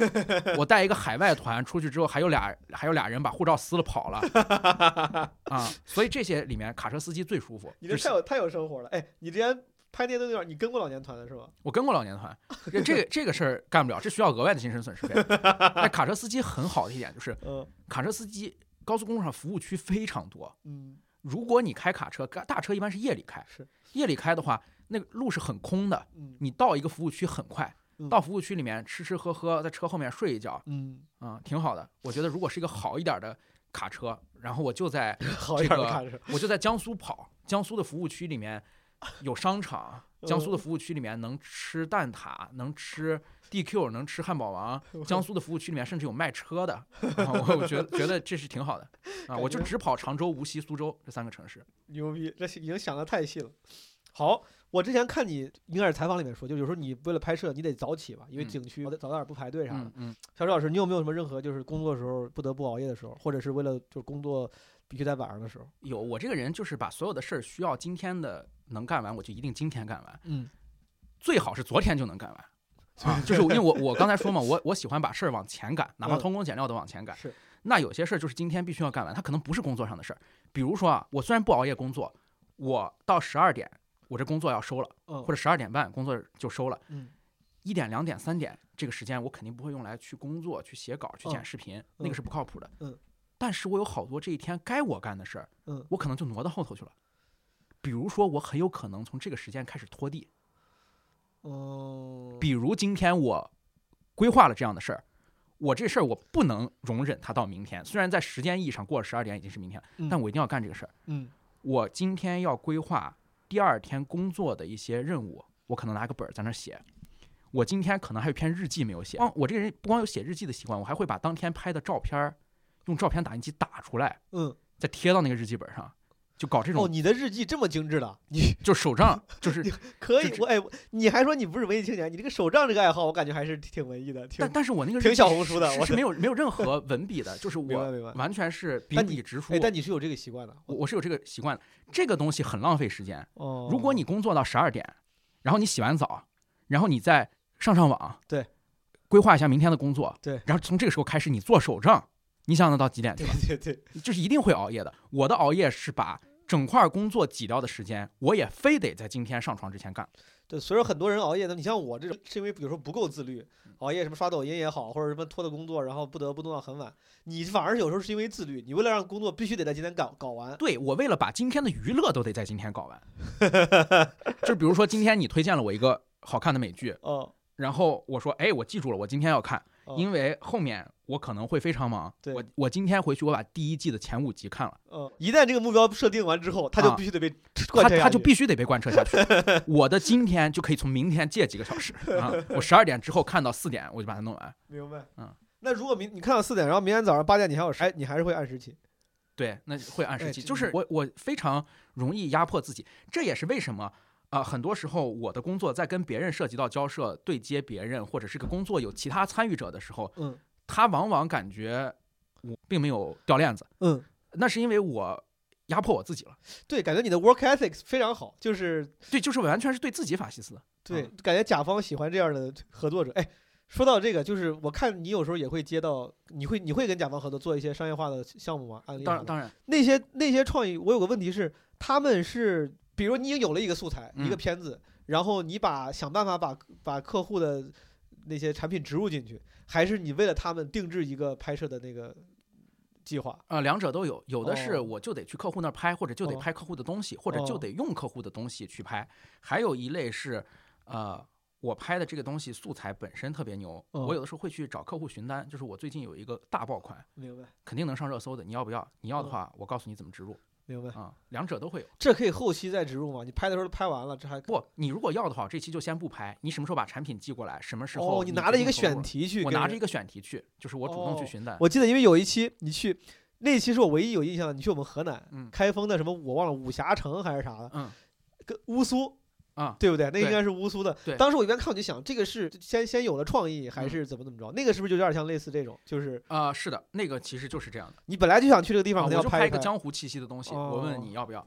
我带一个海外团出去之后，还有俩还有俩人把护照撕了跑了 啊！所以这些里面卡车司机最舒服。你这太有太有生活了。哎，你之前拍那些东西，你跟过老年团的是吧？我跟过老年团，这这个这个事儿干不了，这需要额外的精神损失费。但，卡车司机很好的一点就是，嗯卡车司机高速公路上服务区非常多。嗯，如果你开卡车，大车一般是夜里开，是夜里开的话，那个路是很空的，嗯你到一个服务区很快，嗯到服务区里面吃吃喝喝，在车后面睡一觉，嗯，啊、挺好的。我觉得如果是一个好一点的卡车，然后我就在 好一点的这个看着。我就在江苏跑，江苏的服务区里面 有商场，江苏的服务区里面能吃蛋挞，能吃 DQ，能吃汉堡王。江苏的服务区里面甚至有卖车的，啊、我我觉得觉得这是挺好的啊！我就只跑常州、无锡、苏州这三个城市。牛逼，这已经想的太细了。好，我之前看你应该是采访里面说，就有时候你为了拍摄，你得早起吧，因为嗯景区早早点不排队啥的嗯。嗯，小周老师，你有没有什么任何就是工作的时候不得不熬夜的时候，或者是为了就是工作必须在晚上的时候？有我这个人就是把所有的事儿需要今天的能干完，我就一定今天干完，嗯最好是昨天就能干完。啊，就是因为我我刚才说嘛，我我喜欢把事儿往前赶，哪怕嗯偷工减料都往前赶。是，那有些事儿就是今天必须要干完，它可能不是工作上的事儿。比如说啊，我虽然不熬夜工作，我到十二点我这工作要收了，嗯，或者十二点半工作就收了，嗯一点、两点、三点这个时间我肯定不会用来去工作、去写稿、去剪嗯视频，那个是不靠谱的。嗯，但是我有好多这一天该我干的事儿，嗯我可能就挪到后头去了。比如说，我很有可能从这个时间开始拖地。哦，比如今天我规划了这样的事儿，我这事儿我不能容忍它到明天。虽然在时间意义上过了十二点已经是明天，了但我一定要干这个事儿。嗯我今天要规划第二天工作的一些任务，我可能拿个本儿在那儿写。我今天可能还有一篇日记没有写。光我这个人不光有写日记的习惯，我还会把当天拍的照片儿用照片打印机打出来，嗯，再贴到那个日记本上，就搞这种哦，你的日记这么精致的，你就手账，就是 可以就，是我哎，你还说你不是文艺青年，你这个手账这个爱好，我感觉还是挺文艺的，挺但但是我那个日挺小红书的我是没有没有任何文笔的，就是我。完全是笔笔直书哎，。但你是有这个习惯的。我我是有这个习惯的，这个东西很浪费时间。哦，如果你工作到十二点，然后你洗完澡，然后你再上上网，对，规划一下明天的工作，对然后从这个时候开始你做手账，你想想到几点去对了？对对，就是一定会熬夜的。我的熬夜是把整块工作挤掉的时间，我也非得在今天上床之前干。对，所以说很多人熬夜呢，你像我这种，是因为有时候不够自律，嗯熬夜什么刷抖音也好，或者什么拖的工作，然后不得不弄到很晚。你反而是有时候是因为自律，你为了让工作必须得在今天搞搞完。对我为了把今天的娱乐都得在今天搞完，就比如说今天你推荐了我一个好看的美剧，哦，然后我说，哎，我记住了，我今天要看。哦因为后面我可能会非常忙。对我我今天回去我把第一季的前五集看了，呃，一旦这个目标设定完之后，他就啊必须得被他 贯彻下他就必须得被贯彻下去。我的今天就可以从明天借几个小时 啊，我十二点之后看到四点，我就把它弄完。明白。嗯，那如果明你看到四点，然后明天早上八点你还有时，哎，你还是会按时起。对，那会按时起，哎就是我我非常容易压迫自己，这也是为什么。啊、很多时候我的工作在跟别人涉及到交涉、对接别人，或者是个工作有其他参与者的时候，嗯他往往感觉我并没有掉链子，嗯，那是因为我压迫我自己了。对，感觉你的 work ethics 非常好，就是对，就是完全是对自己法西斯的。对，嗯感觉甲方喜欢这样的合作者。哎，说到这个，就是我看你有时候也会接到，你会你会跟甲方合作做一些商业化的项目吗？案例什么的当然，当然，那些那些创意，我有个问题是，他们是，比如你已经有了一个素材，一个嗯。片子，然后你把想办法把把客户的那些产品植入进去，还是你为了他们定制一个拍摄的那个计划？呃，两者都有，有的是哦。我就得去客户那儿拍，或者就得哦。拍客户的东西，或者就哦。得用客户的东西去拍。还有一类是，呃，我拍的这个东西素材本身特别牛，哦我有的时候会去找客户询单，就是我最近有一个大爆款，明白，肯定能上热搜的，你要不要？你要的哦。话，我告诉你怎么植入明白。啊、两者都会有。这可以后期再植入吗？你拍的时候都拍完了，这还不，你如果要的话，这期就先不拍。你什么时候把产品寄过来？什么时候哦，你你拿着一个选题去，我拿着一个选题去，就是我主动去哦询单。我记得，因为有一期你去，那一期是我唯一有印象的。你去我们河南，嗯开封的什么我忘了武侠城还是啥的，嗯跟乌苏啊，对不对？那应该是乌苏的。对当时我一边看我就想，这个是先先有了创意，还嗯是怎么怎么着？那个是不是就有点像类似这种？就是啊、是的，那个其实就是这样的。你本来就想去这个地方，我就拍一个江湖气息的东西，我问你要不要？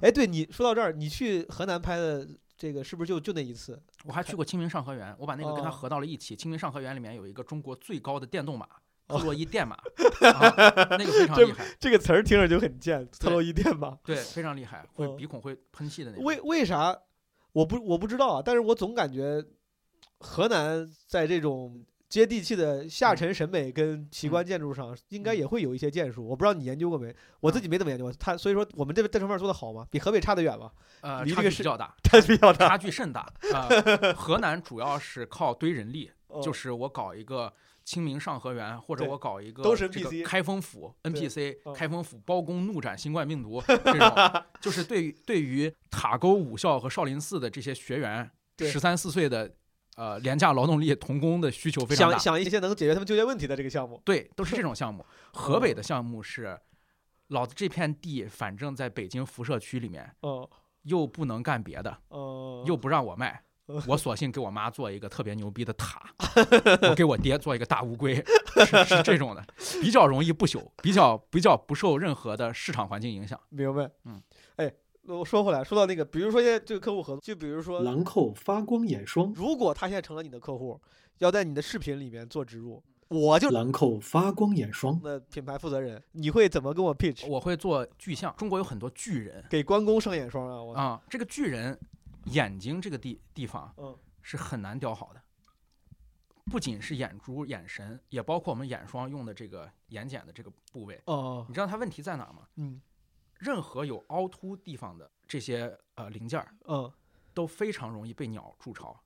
哎，对你说到这儿，你去河南拍的这个是不是就就那一次？我还去过清明上河园，我把那个跟它哦合到了一起。清明上河园里面有一一个中国最高的电动马，哦特洛伊电马，啊那个非常厉害，这个词儿听着就很贱，特洛伊电马？对，非常厉害，会嗯鼻孔会喷气的那种。为为啥？我不我不知道啊，但是我总感觉河南在这种接地气的下沉审美跟奇观建筑上，应该嗯也会有一些建树。我不知道你研究过没？我自己没怎么研究过。他所以说我们这边这方面做的好吗？比河北差得远吗？呃，离这个是差距比较大，差比较大，差距甚大。啊，河南主要是靠堆人力，就哦是我搞一个清明上河园，或者我搞一个都是这个 NPC 开封府 NPC，嗯开封府包公怒斩新冠病毒这种，就是对于 对于塔沟武校和少林寺的这些学员，十三四岁的呃廉价劳动力童工的需求非常大。想想一些能解决他们就业问题的这个项目。对，都是这 种项目。河北哦的项目是，老子这片地反正在北京辐射区里面，哦又不能干别的，哦，又不让我卖嗯，我索性给我妈做一个特别牛逼的塔，我给我爹做一个大乌龟，是是这种的，比较容易不朽，比较比较不受任何的市场环境影响。明白。嗯，哎，我说回来，说到那个，比如说现在这个客户合作，就比如说兰蔻发光眼霜，如果他现在成了你的客户，要在你的视频里面做植入，我就兰蔻发光眼霜，的品牌负责人，你会怎么跟我 pitch？我会做巨像，中国有很多巨人给关公上眼霜啊！我啊，这个巨人眼睛这个地地方嗯。是很难雕好的，不仅是眼珠、眼神，也包括我们眼霜用的这个眼睑的这个部位。哦你知道它问题在哪儿吗？嗯。任何有凹凸地方的这些呃零件儿嗯，都非常容易被鸟筑巢，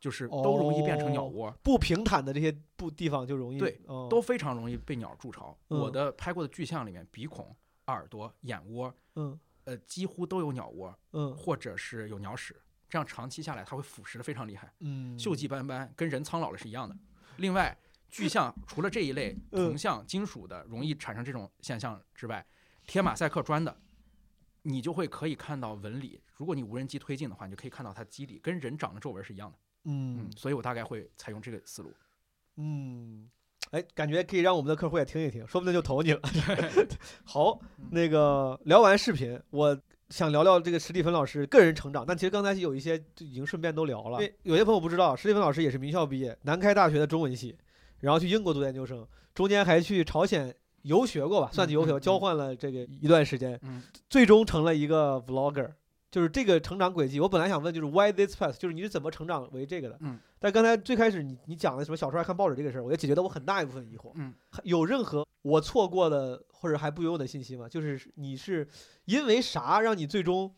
就是都容易变成鸟哦窝，不平坦的这些不地方就容易对哦。都非常容易被鸟筑巢。我嗯的拍过的巨像里面，鼻孔、耳朵、眼窝，嗯呃，几乎都有鸟窝，嗯或者是有鸟屎。这样长期下来，它会腐蚀的非常厉害，嗯，锈迹斑斑，跟人苍老了是一样的。另外，巨像除了这一类嗯铜像、金属的容易产生这种现象之外，贴马赛克砖的，你就会可以看到纹理。如果你无人机推进的话，你就可以看到它肌理跟人长的皱纹是一样的。嗯嗯，所以我大概会采用这个思路。嗯，哎，感觉可以让我们的客户也听一听，说不定就投你了。好，那个聊完视频，我想聊聊这个史蒂芬老师个人成长，但其实刚才有一些就已经顺便都聊了。因为有些朋友不知道，史蒂芬老师也是名校毕业，南开大学的中文系，然后去英国读研究生，中间还去朝鲜游学过吧，算去游学，交换了这个一段时间，嗯最终成了一个 vlogger。就是这个成长轨迹，我本来想问，就是 why this path，就是你是怎么成长为这个的？嗯。但刚才最开始你你讲的什么小时候爱看报纸这个事儿，我也解决了我很大一部分疑惑。嗯。有任何我错过的或者还不拥有的信息吗？就是你是因为啥让你最终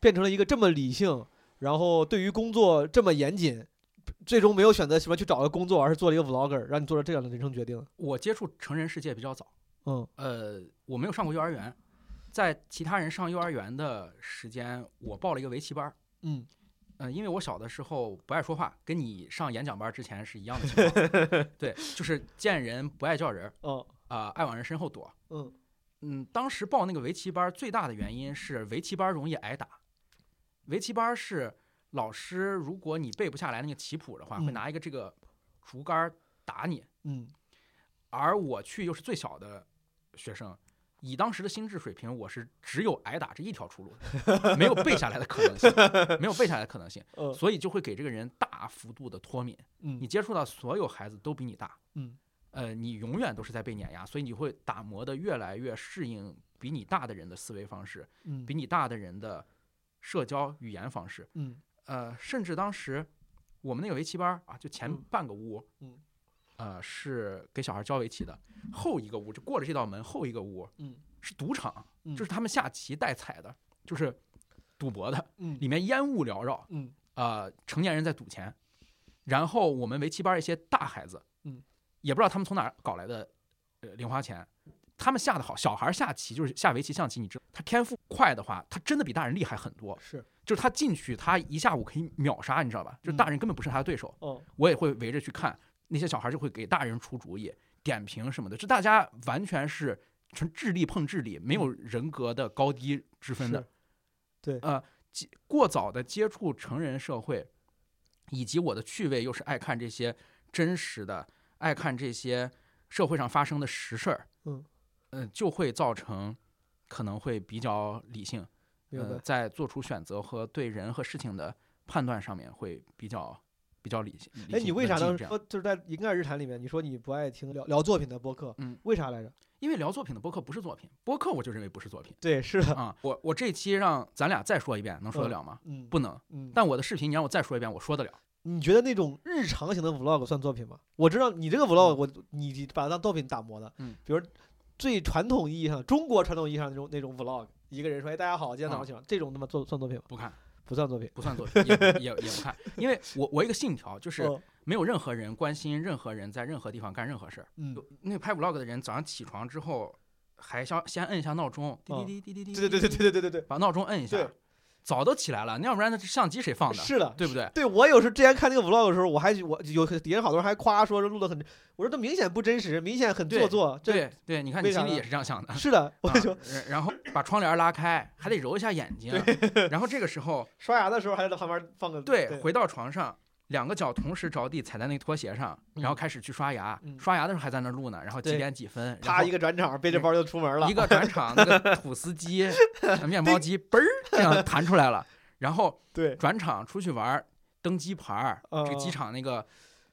变成了一个这么理性，然后对于工作这么严谨，最终没有选择什么去找个工作，而是做了一个 vlogger，让你做了这样的人生决定？我接触成人世界比较早，嗯呃，我没有上过幼儿园，在其他人上幼儿园的时间，我报了一个围棋班儿。嗯嗯，因为我小的时候不爱说话，跟你上演讲班之前是一样的情况。对，就是见人不爱叫人儿哦啊、爱往人身后躲。嗯嗯，当时报那个围棋班最大的原因是围棋班容易挨打。围棋班是老师，如果你背不下来那个棋谱的话，会嗯拿一个这个竹竿打你。嗯而我去又是最小的学生，以当时的心智水平，我是只有挨打这一条出路，没有背下来的可能性，没有背下来的可能性，嗯所以就会给这个人大幅度的脱敏。嗯你接触到所有孩子都比你大，嗯呃，你永远都是在被碾压，所以你会打磨的越来越适应比你大的人的思维方式，嗯比你大的人的社交语言方式。嗯呃，甚至当时我们那个围棋班儿啊，就前嗯半个屋，嗯呃，是给小孩教围棋的，后一个屋就过了这道门，后一个屋嗯是赌场，嗯就是他们下棋带彩的，就是赌博的，嗯里面烟雾缭绕，嗯呃，成年人在赌钱，然后我们围棋班一些大孩子，嗯，也不知道他们从哪儿搞来的，呃，零花钱。他们下的好，小孩下棋就是下围棋、象棋，你知道他天赋快的话，他真的比大人厉害很多。是就是他进去，他一下午可以秒杀，你知道吧？就是大人根本不是他的对手。哦我也会围着去看，那些小孩就会给大人出主意、点评什么的，这大家完全是纯智力碰智力，没有人格的高低之分的。对呃，接过早的接触成人社会，以及我的趣味又是爱看这些真实的，爱看这些社会上发生的实事儿，嗯，呃，就会造成可能会比较理性，呃，在做出选择和对人和事情的判断上面会比较比较理性。哎，你为啥能说就是在《应该日谈》里面，你说你不爱听聊聊作品的播客？嗯，为啥来着？因为聊作品的播客不是作品，播客我就认为不是作品对，是的，啊。我我这期让咱俩再说一遍，能说得了吗？嗯，不能。嗯，但我的视频你让我再说一遍，我说得了。你觉得那种日常型的 vlog 算作品吗？我知道你这个 vlog，我你把它当作品打磨的，嗯，比如最传统意义上中国传统意义上那种那种 vlog，一个人说，哎，大家好，今天早上啊起床，这种他妈做算作品吗？不看，不算作品，不算作品，也也也不看，因为我我一个信条就是哦。没有任何人关心任何人在任何地方干任何事。儿。嗯，那个拍 vlog 的人早上起床之后，还先先摁一下闹钟，滴哦滴滴滴滴滴，对对对对对对对对。把闹钟摁一下。对，早都起来了，那要不然那相机谁放，的？是的，对不对？对我有时候之前看那个 vlog 的时候，我还我有底下好多人还夸说录的很，我说这明显不真实，明显很做作，对对，你看你心里也是这样想的。是的，我啊就然然后把窗帘拉开，还得揉一下眼睛，然后这个时候，刷牙的时候还在旁边放个对，回到床上，两个脚同时着地踩在那个拖鞋上，然后嗯开始去刷牙，嗯刷牙的时候还在那录呢，然后几点几分，然啪一个转场，背着包就出门了，一个转场，那个吐司机、呃面包机嘣儿这样弹出来了，然后 对，转场出去玩儿，登机牌儿，这个机哦场那个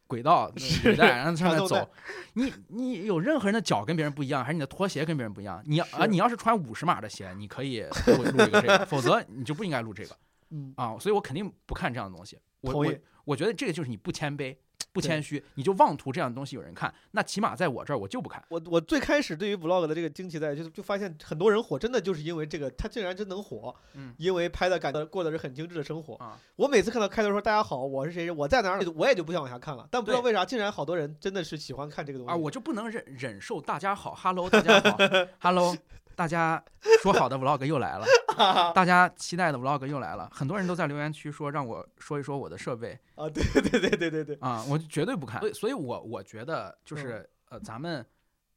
轨道 那个履带，然后上面走。你你有任何人的脚跟别人不一样，还是你的拖鞋跟别人不一样？你啊，你要是穿五十码的鞋，你可以录录一个这个，否则你就不应该录这个嗯，啊。所以我肯定不看这样的东西。我我我觉得这个就是你不谦卑。不谦虚，你就妄图这样的东西有人看，那起码在我这儿我就不看。我我最开始对于 vlog 的这个惊奇在，就是就发现很多人火，真的就是因为这个，他竟然真能火，嗯因为拍的感觉过的是很精致的生活。啊，我每次看到开头说大家好，我是谁谁，我在哪儿，我也就不想往下看了。但不知道为啥，竟然好多人真的是喜欢看这个东西啊，我就不能忍忍受大家好，Hello，大家好，Hello，大家说好的 Vlog 又来了，大家期待的 Vlog 又来了，很多人都在留言区说让我说一说我的设备啊，对对对对对对，啊，我就绝对不看。所以，所以我我觉得就是呃，咱们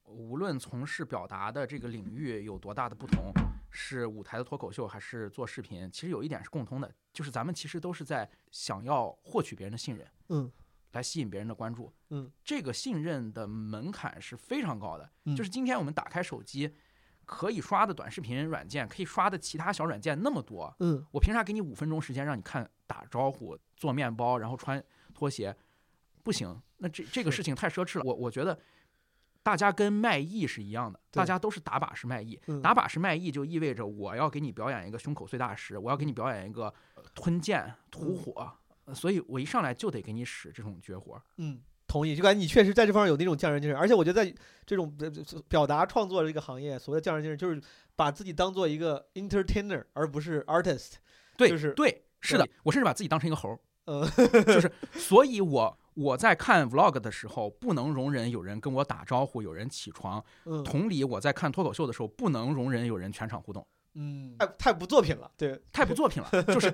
无论从事表达的这个领域有多大的不同，是舞台的脱口秀还是做视频，其实有一点是共通的，就是咱们其实都是在想要获取别人的信任。嗯来吸引别人的关注。嗯，这个信任的门槛是非常高的。嗯就是今天我们打开手机，可以刷的短视频软件，可以刷的其他小软件那么多，嗯我凭啥给你五分钟时间让你看打招呼、做面包，然后穿拖鞋？不行，那这这个事情太奢侈了。我我觉得。大家跟卖艺是一样的，大家都是打把式卖艺。嗯打把式卖艺就意味着我要给你表演一个胸口碎大石，我要给你表演一个呃吞剑吐火，呃所以我一上来就得给你使这种绝活儿。嗯，同意，就感觉你确实在这方面有那种匠人精神，而且我觉得在这种呃表达创作这个行业，所谓的匠人精神，就是把自己当做一个 entertainer，而不是 artist。对，就是对，是的，我甚至把自己当成一个猴儿，嗯，就是所以我我在看 vlog 的时候，不能容忍有人跟我打招呼，有人起床。嗯同理，我在看脱口秀的时候，不能容忍有人全场互动，嗯，太太不作品了，对，太不作品了。就是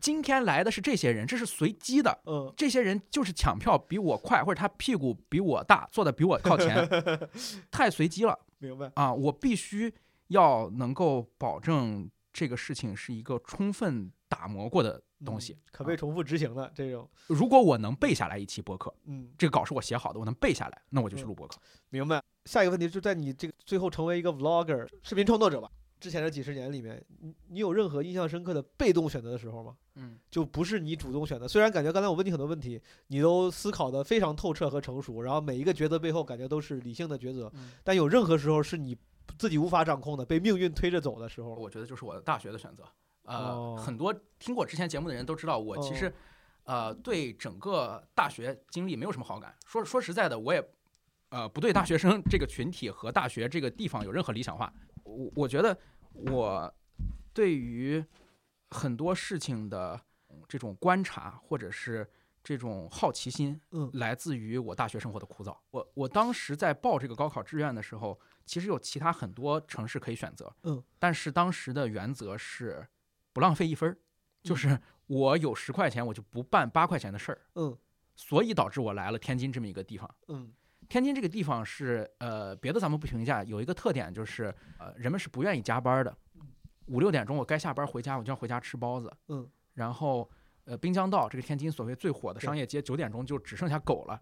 今天来的是这些人，这是随机的。嗯这些人就是抢票比我快，或者他屁股比我大，坐的比我靠前，太随机了明白，啊！我必须要能够保证这个事情是一个充分打磨过的东西嗯。可被重复执行的这种，如果我能背下来一期播客，嗯，这个稿是我写好的，我能背下来，那我就去录播客。明白。下一个问题就在你这个最后成为一个 vlogger 视频创作者吧，之前的几十年里面，你你有任何印象深刻的被动选择的时候吗？嗯，就不是你主动选的。虽然感觉刚才我问你很多问题，你都思考的非常透彻和成熟，然后每一个抉择背后感觉都是理性的抉择，嗯但有任何时候是你自己无法掌控的，被命运推着走的时候。我觉得就是我大学的选择。呃，哦很多听过之前节目的人都知道，我其实、呃对整个大学经历没有什么好感。说说实在的，我也呃不对大学生这个群体和大学这个地方有任何理想化。我我觉得我对于很多事情的这种观察或者是这种好奇心，嗯。来自于我大学生活的枯燥。我我当时在报这个高考志愿的时候，其实有其他很多城市可以选择，嗯，但是当时的原则是不浪费一分儿，就是我有十块钱，我就不办八块钱的事儿，嗯。所以导致我来了天津这么一个地方。嗯天津这个地方是呃，别的咱们不评价，有一个特点就是呃，人们是不愿意加班的。五六点钟我该下班回家，我就要回家吃包子。嗯，然后呃，滨江道这个天津所谓最火的商业街，九点钟就只剩下狗了。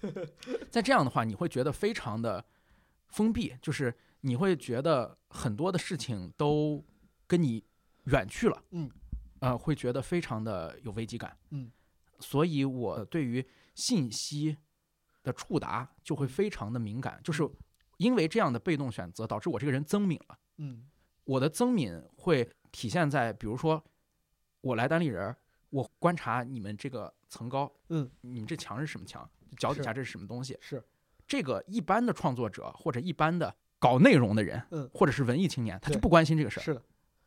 在这样的话，你会觉得非常的封闭，就是你会觉得很多的事情都跟你远去了。嗯，呃，会觉得非常的有危机感。嗯，所以我对于信息的触达就会非常的敏感，就是因为这样的被动选择，导致我这个人增敏了。嗯我的增敏会体现在，比如说我来单立人儿，我观察你们这个层高，嗯，你们这墙是什么墙？脚底下这是什么东西？是这个一般的创作者或者一般的搞内容的人，嗯或者是文艺青年，他就不关心这个事儿。是的，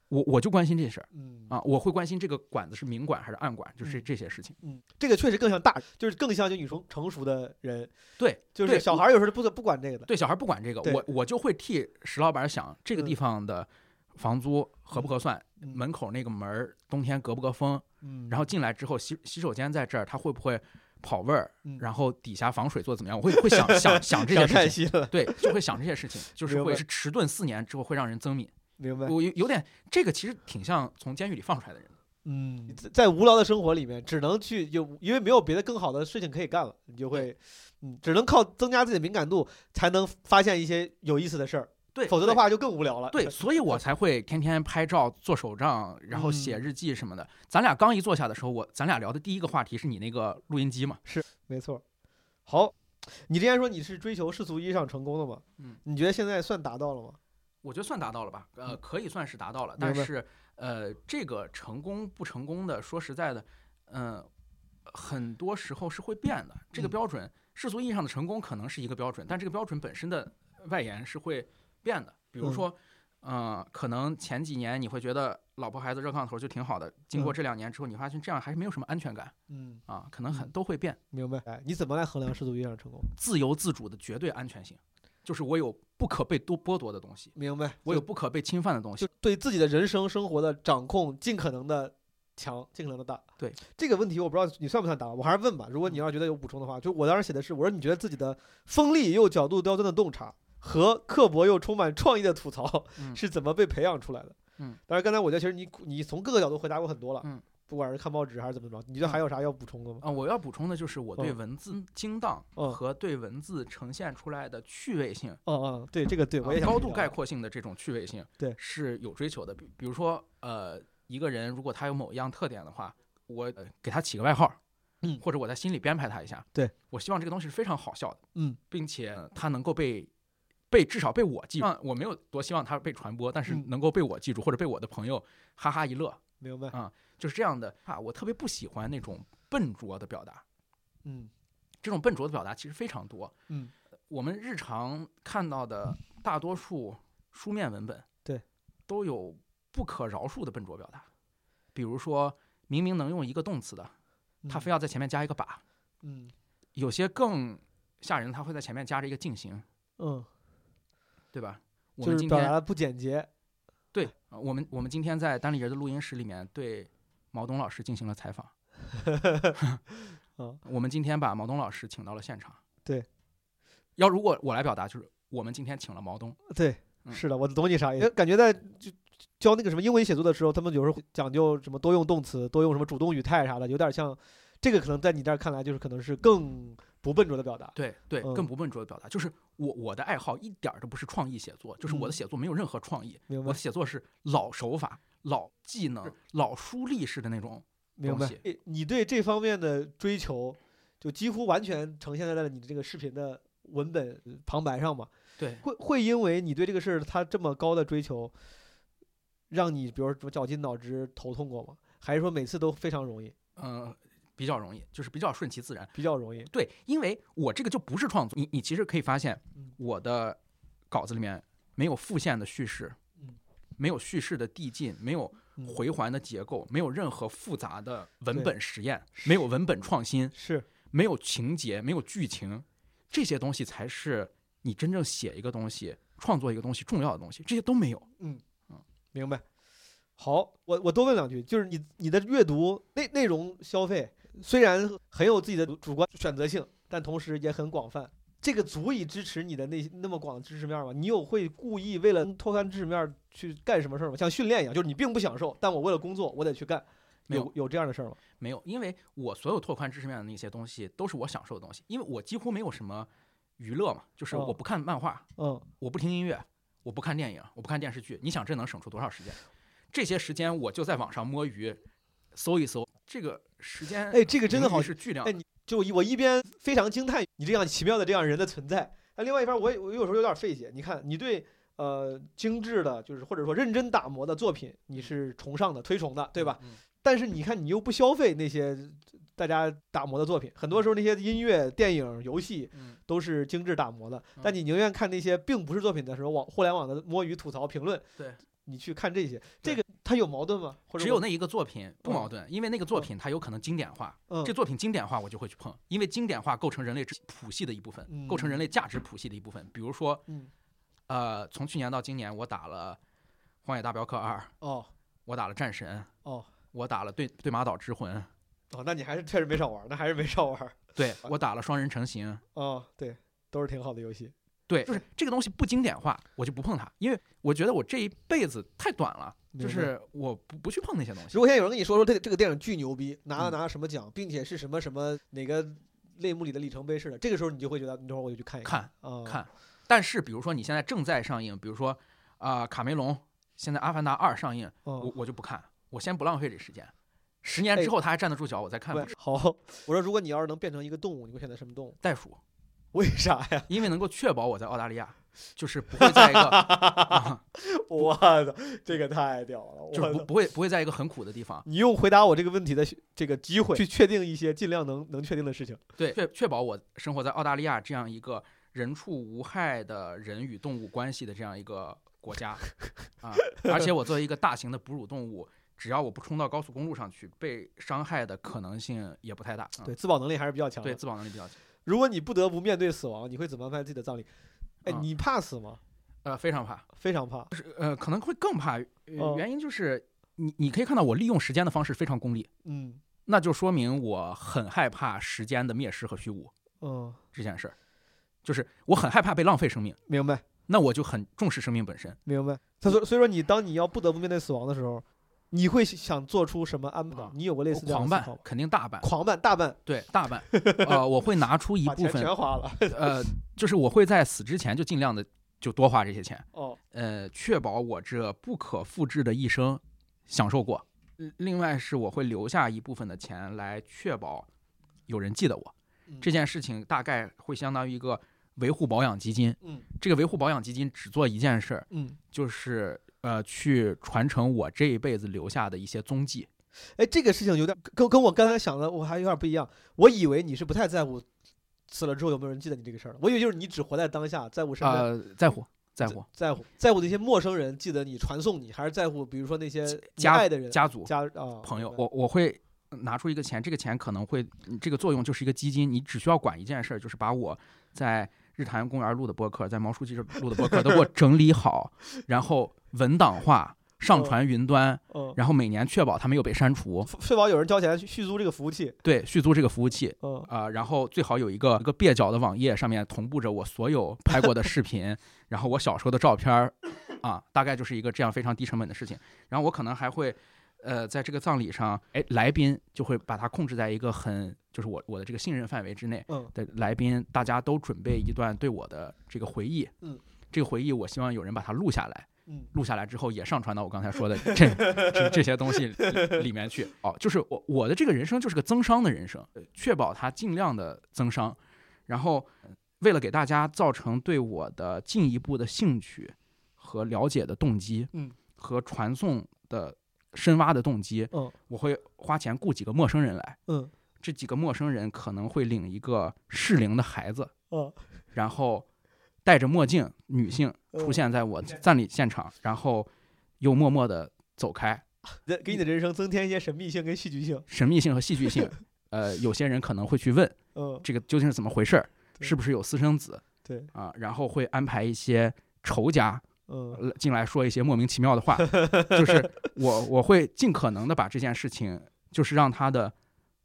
我我就关心这事儿嗯啊，我会关心这个管子是明管还是暗管，就是嗯这些事情。嗯，这个确实更像大，就是更像就女生成熟的人，对，就是小孩儿有时候不不管这个的。对小孩不管这个，我我就会替石老板想，这个地嗯方的房租合不合算？嗯门口那个门儿冬天隔不隔风？嗯，然后进来之后洗洗手间在这儿，他会不会跑味儿？嗯然后底下防水做的怎么样？我会会想想想这些事情，对，就会想这些事情，就是会是迟钝四年之后会让人增敏。明白。我有有点这个其实挺像从监狱里放出来的人。嗯，在在无聊的生活里面，只能去有，因为没有别的更好的事情可以干了，你就会，嗯，只能靠增加自己的敏感度，才能发现一些有意思的事儿，对，否则的话就更无聊了。对，所以我才会天天拍照、做手账，然后写嗯日记什么的。咱俩刚一坐下的时候，我咱俩聊的第一个话题是你那个录音机嘛？是没错。好，你之前说你是追求世俗意义上成功的嘛？嗯，你觉得现在算达到了吗？我觉得算达到了吧？呃，嗯可以算是达到了，但是呃，这个成功不成功的，说实在的，嗯、很多时候是会变的。这个嗯标准，世俗意义上的成功可能是一个标准，但这个标准本身的外延是会变的。比如嗯说，呃，可能前几年你会觉得老婆孩子热炕头就挺好的，经过嗯这两年之后，你发现这样还是没有什么安全感嗯，啊，可能很嗯都会变。明白。哎，你怎么来衡量世俗意义上的成功？自由自主的绝对安全性，就是我有不可被多剥夺的东西，明白。我有不可被侵犯的东西就。对自己的人生生活的掌控尽可能的强，尽可能的大。对这个问题，我不知道你算不算答，我还是问吧。如果你要是觉得有补充的话，就我当时写的是，我说你觉得自己的锋利又角度刁钻的洞察和刻薄又充满创意的吐槽嗯是怎么被培养出来的？嗯，当然刚才我觉得其实你你从各个角度回答过很多了，嗯，不管是看报纸还是怎么着，你觉得还有啥要补充的吗？啊、我要补充的就是我对嗯。文字精当嗯。和对文字呈现出来的趣味性，嗯嗯，对这个对我也啊高度概括性的这种趣味性，对。是有追求的。比比如说，呃，一个人如果他有某一样特点的话，我、呃给他起个外号，嗯。或者我在心里编排他一下，对。我希望这个东西是非常好笑的，嗯，并且他能够被。被至少被我记住，我没有多希望它被传播，但是嗯。能够被我记住，或者被我的朋友哈哈一乐，明白，啊就是这样的啊。我特别不喜欢那种笨拙的表达，嗯这种笨拙的表达其实非常多。嗯，我们日常看到的大多数书面文本，对，都有不可饶恕的笨拙表达。比如说，明明能用一个动词的，嗯他非要在前面加一个把，嗯有些更吓人，他会在前面加着一个进行，嗯，对吧？我们今天是表达的不简洁。对，呃我们我们今天在单立人的录音室里面对毛东老师进行了采访。嗯我们今天把毛东老师请到了现场。对，要如果我来表达，就是我们今天请了毛东。对，嗯是的，我懂你啥意思。感觉在就教那个什么英文写作的时候，他们有时候会讲究什么多用动词，多用什么主动语态啥的，有点像这个，可能在你这儿看来就是可能是更不笨拙的表达。对对，嗯更不笨拙的表达，就是我我的爱好一点儿都不是创意写作，就是我的嗯写作没有任何创意，我的，写作是老手法、老技能、老书立式的那种。明白东西。诶你对这方面的追求，就几乎完全呈现在了你的这个视频的文本旁白上嘛？对，会会因为你对这个事儿他这么高的追求，让你比如说绞尽脑汁头痛过吗？还是说每次都非常容易，嗯、比较容易，就是比较顺其自然。比较容易？对，因为我这个就不是创作，你你其实可以发现嗯，我的稿子里面没有复线的叙事嗯，没有叙事的递进，没有嗯回环的结构，没有任何复杂的文本实验，没有文本创新，是没有情节，没有剧情，这些东西才是你真正写一个东西、创作一个东西重要的东西，这些都没有。嗯嗯明白。好，我我多问两句，就是你你的阅读内内容消费虽然很有自己的主主观选择性，但同时也很广泛。这个足以支持你的那那么广的知识面吗？你有会故意为了拓宽知识面去干什么事儿吗？像训练一样，就是你并不享受，但我为了工作我得去干，有有有这样的事儿吗？没有，因为我所有拓宽知识面的那些东西都是我享受的东西，因为我几乎没有什么娱乐嘛，就是哦我不看漫画，嗯，我不听音乐，我不看电影，我不看电视剧。你想这能省出多少时间？这些时间我就在网上摸鱼，搜一搜，这个时间哎，这个真的好是巨量就我一边非常惊叹你这样奇妙的这样人的存在，那另外一边我也我有时候有点费解。你看，你对呃精致的，就是或者说认真打磨的作品，你是崇尚的、推崇的，对吧？？嗯但是你看，你又不消费那些大家打磨的作品，很多时候那些音乐、电影、游戏嗯，都是精致打磨的，嗯但你宁愿看那些并不是作品的时候，网互联网的摸鱼、吐槽、评论，对，你去看这些，这个它有矛盾吗？或者只有那一个作品不嗯矛盾，因为那个作品它有可能经典化，嗯这作品经典化我就会去碰，因为经典化构成人类知谱系的一部分，构成人类价值谱系的一部分。比如说，嗯呃，从去年到今年，我打了《荒野大镖客二》，哦我打了《战神》，哦我打了对对马岛之魂，哦，那你还是确实没少玩，那还是没少玩。对我打了双人成行。哦，对，都是挺好的游戏。对，就是这个东西不经典化，我就不碰它，因为我觉得我这一辈子太短了，就是我不不去碰那些东西。如果现在有人跟你说说这个这个电影巨牛逼，拿了嗯拿了什么奖，并且是什么什么哪个类目里的里程碑式的，这个时候你就会觉得，你等会儿我就去看一看啊，看，但是比如说你现在正在上映，比如说啊、卡梅隆现在《阿凡达二》上映，我哦，我就不看，我先不浪费这时间。十年哎之后他还站得住脚，我再看。好，我说如果你要是能变成一个动物，你会选择什么动物？袋鼠，为啥呀？因为能够确保我在澳大利亚，就是不会在一个，啊我操，这个太屌了！就是不不会不会在一个很苦的地方，你用回答我这个问题的这个机会，去确定一些尽量能能确定的事情。对，确确保我生活在澳大利亚这样一个人畜无害的人与动物关系的这样一个国家啊，而且我作为一个大型的哺乳动物，只要我不冲到高速公路上去，被伤害的可能性也不太大。啊对，自保能力还是比较强的。对，自保能力比较强。如果你不得不面对死亡，你会怎么安排自己的葬礼？哎，啊你怕死吗？呃，非常怕，非常怕。呃，可能会更怕。呃哦原因就是你你可以看到我利用时间的方式非常功利，嗯那就说明我很害怕时间的灭失和虚无嗯，这件事儿，就是我很害怕被浪费生命，明白。那我就很重视生命本身。明白。他说，所以说你当你要不得不面对死亡的时候，你会想做出什么安排啊？你有过类似这样狂办？肯定大办，狂办大办，对大办，呃，我会拿出一部分，全花了。呃，就是我会在死之前就尽量的就多花这些钱，哦，呃，确保我这不可复制的一生享受过。呃另外是我会留下一部分的钱来确保有人记得我。嗯这件事情大概会相当于一个维护保养基金。嗯这个维护保养基金只做一件事儿，嗯，就是呃去传承我这一辈子留下的一些踪迹。哎，这个事情有点跟跟我刚才想的我还有点不一样。我以为你是不太在乎死了之后有没有人记得你这个事儿的，我以为就是你只活在当下，在乎身边。呃，在乎，在乎在乎在乎那些陌生人记得你、传送你，还是在乎比如说那些你家爱的人、家族家啊朋友，我我会拿出一个钱，这个钱可能会嗯这个作用就是一个基金，你只需要管一件事儿，就是把我在日坛公园录的播客，在毛书记这录的播客都给我整理好，然后文档化。上传云端，嗯，然后每年确保它没有被删除，确保有人交钱续续租这个服务器，对，续租这个服务器，嗯。啊、然后最好有一个一个蹩脚的网页，上面同步着我所有拍过的视频，然后我小时候的照片儿，啊，大概就是一个这样非常低成本的事情。然后我可能还会，呃，在这个葬礼上，哎，来宾就会把它控制在一个很就是我我的这个信任范围之内嗯。的来宾，大家都准备一段对我的这个回忆，嗯，这个回忆我希望有人把它录下来。嗯录下来之后也上传到我刚才说的这这这些东西里里面去。哦，就是我我的这个人生就是个增伤的人生，呃确保它尽量的增伤，然后呃为了给大家造成对我的进一步的兴趣和了解的动机，嗯，和传送的深挖的动机，嗯，我会花钱雇几个陌生人来，嗯。这几个陌生人可能会领一个适龄的孩子，嗯。然后戴着墨镜女性嗯出现在我葬礼现场，然后又默默的走开，给给你的人生增添一些神秘性跟戏剧性，神秘性和戏剧性。呃，有些人可能会去问 嗯，这个究竟是怎么回事儿，是不是有私生子对，啊？然后会安排一些仇家嗯呃进来说一些莫名其妙的话，就是 我我会尽可能的把这件事情，就是让它的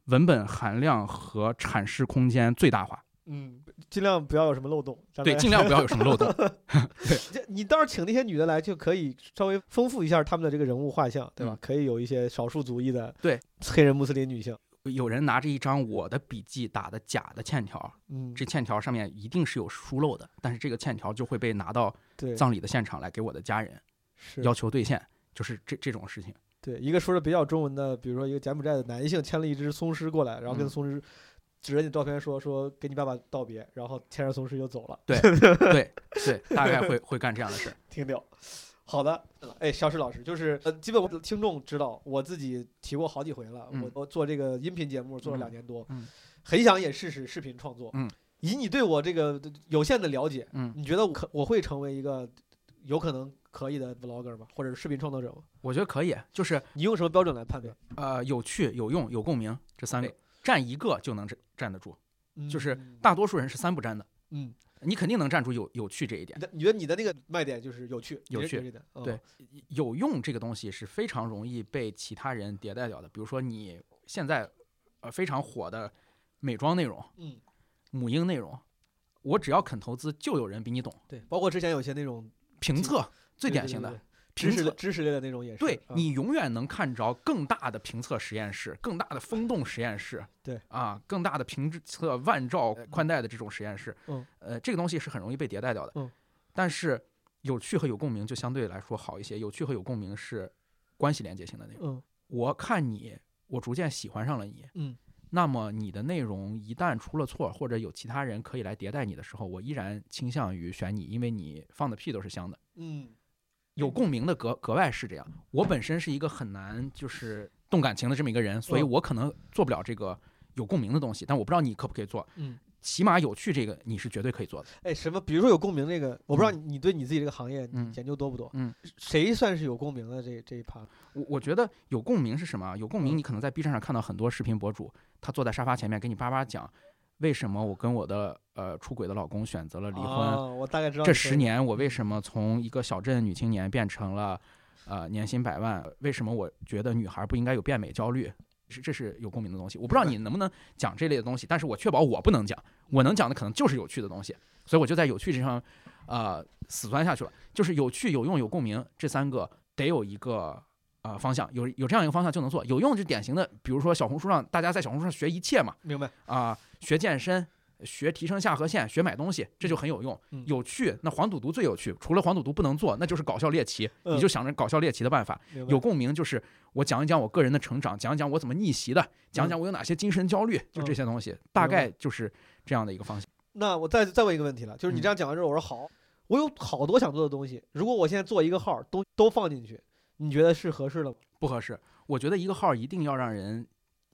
文本含量和阐释空间最大化。嗯，尽量不要有什么漏洞，对，尽量不要有什么漏洞。对。你倒是请那些女的来，就可以稍微丰富一下他们的这个人物画像，对吧？嗯。可以有一些少数族裔的对。黑人穆斯林女性，有人拿着一张我的笔记打的假的欠条，嗯，这欠条上面一定是有疏漏的，但是这个欠条就会被拿到对。葬礼的现场来给我的家人是。要求兑现，就是这这种事情。对一个说的比较中文的，比如说一个柬埔寨的男性牵了一只松狮过来，然后跟嗯。松狮指着你照片说说给你爸爸道别，然后牵着松狮就走了，对对对，大概会会干这样的事儿。挺屌。好的，哎，肖石老师，就是呃，基本我听众知道，我自己提过好几回了。嗯我我做这个音频节目做了嗯两年多，嗯很想也试试视频创作。嗯，以你对我这个有限的了解，嗯，你觉得我可我会成为一个有可能可以的 vlogger 吗？或者是视频创作者吗？我觉得可以，就是你用什么标准来判断？呃有趣、有用、有共鸣这三个，占一个就能站站得住。就是嗯大多数人是三不沾的，嗯，你肯定能站住有有趣这一点你。觉得你的那个卖点就是有趣，有趣对，有用这个东西是非常容易被其他人迭代掉的。比如说你现在呃非常火的美妆内容、嗯，母婴内容，我只要肯投资，就有人比你懂。对，包括之前有些那种评测最典型的评测识的知识类的那种也是，对嗯你永远能看着更大的评测实验室、更大的风洞实验室，对。啊，更大的评测万兆宽带的这种实验室，嗯，呃，这个东西是很容易被迭代掉的，嗯，但是有趣和有共鸣就相对来说好一些。有趣和有共鸣是关系连接性的内容。嗯。我看你，我逐渐喜欢上了你，嗯。那么你的内容一旦出了错，或者有其他人可以来迭代你的时候，我依然倾向于选你，因为你放的屁都是香的。嗯有共鸣的格格外是这样。我本身是一个很难就是动感情的这么一个人，所以嗯我可能做不了这个有共鸣的东西。但我不知道你可不可以做，嗯。起码有趣这个你是绝对可以做的。哎，什么？比如说有共鸣这个，我不知道你你对你自己这个行业嗯研究多不多？嗯，谁算是有共鸣的这这一趴？我我觉得有共鸣是什么啊？有共鸣，嗯你可能在 B 站上看到很多视频博主，他坐在沙发前面给你叭叭讲，为什么我跟我的呃出轨的老公选择了离婚。啊我大概知道这十年我为什么从一个小镇女青年变成了呃年薪百万？为什么我觉得女孩不应该有变美焦虑？是这是有共鸣的东西。我不知道你能不能讲这类的东西，但是我确保我不能讲，我能讲的可能就是有趣的东西，所以我就在有趣这上呃死钻下去了。就是有趣、有用、有共鸣这三个得有一个。呃，方向有有这样一个方向就能做，有用就典型的，比如说小红书上大家在小红书上学一切嘛，明白？啊、学健身，学提升下颌线，学买东西，这就很有用。嗯有趣，那黄赌毒最有趣。除了黄赌毒不能做，那就是搞笑猎奇，嗯你就想着搞笑猎奇的办法。有共鸣就是我讲一讲我个人的成长，讲一讲我怎么逆袭的，讲讲我有哪些精神焦虑，就这些东西，大概就是这样的一个方向。那我再再问一个问题了，就是你嗯这样讲完之后，我说好，我有好多想做的东西，如果我现在做一个号都都放进去，你觉得是合适的吗？不合适，我觉得一个号一定要让人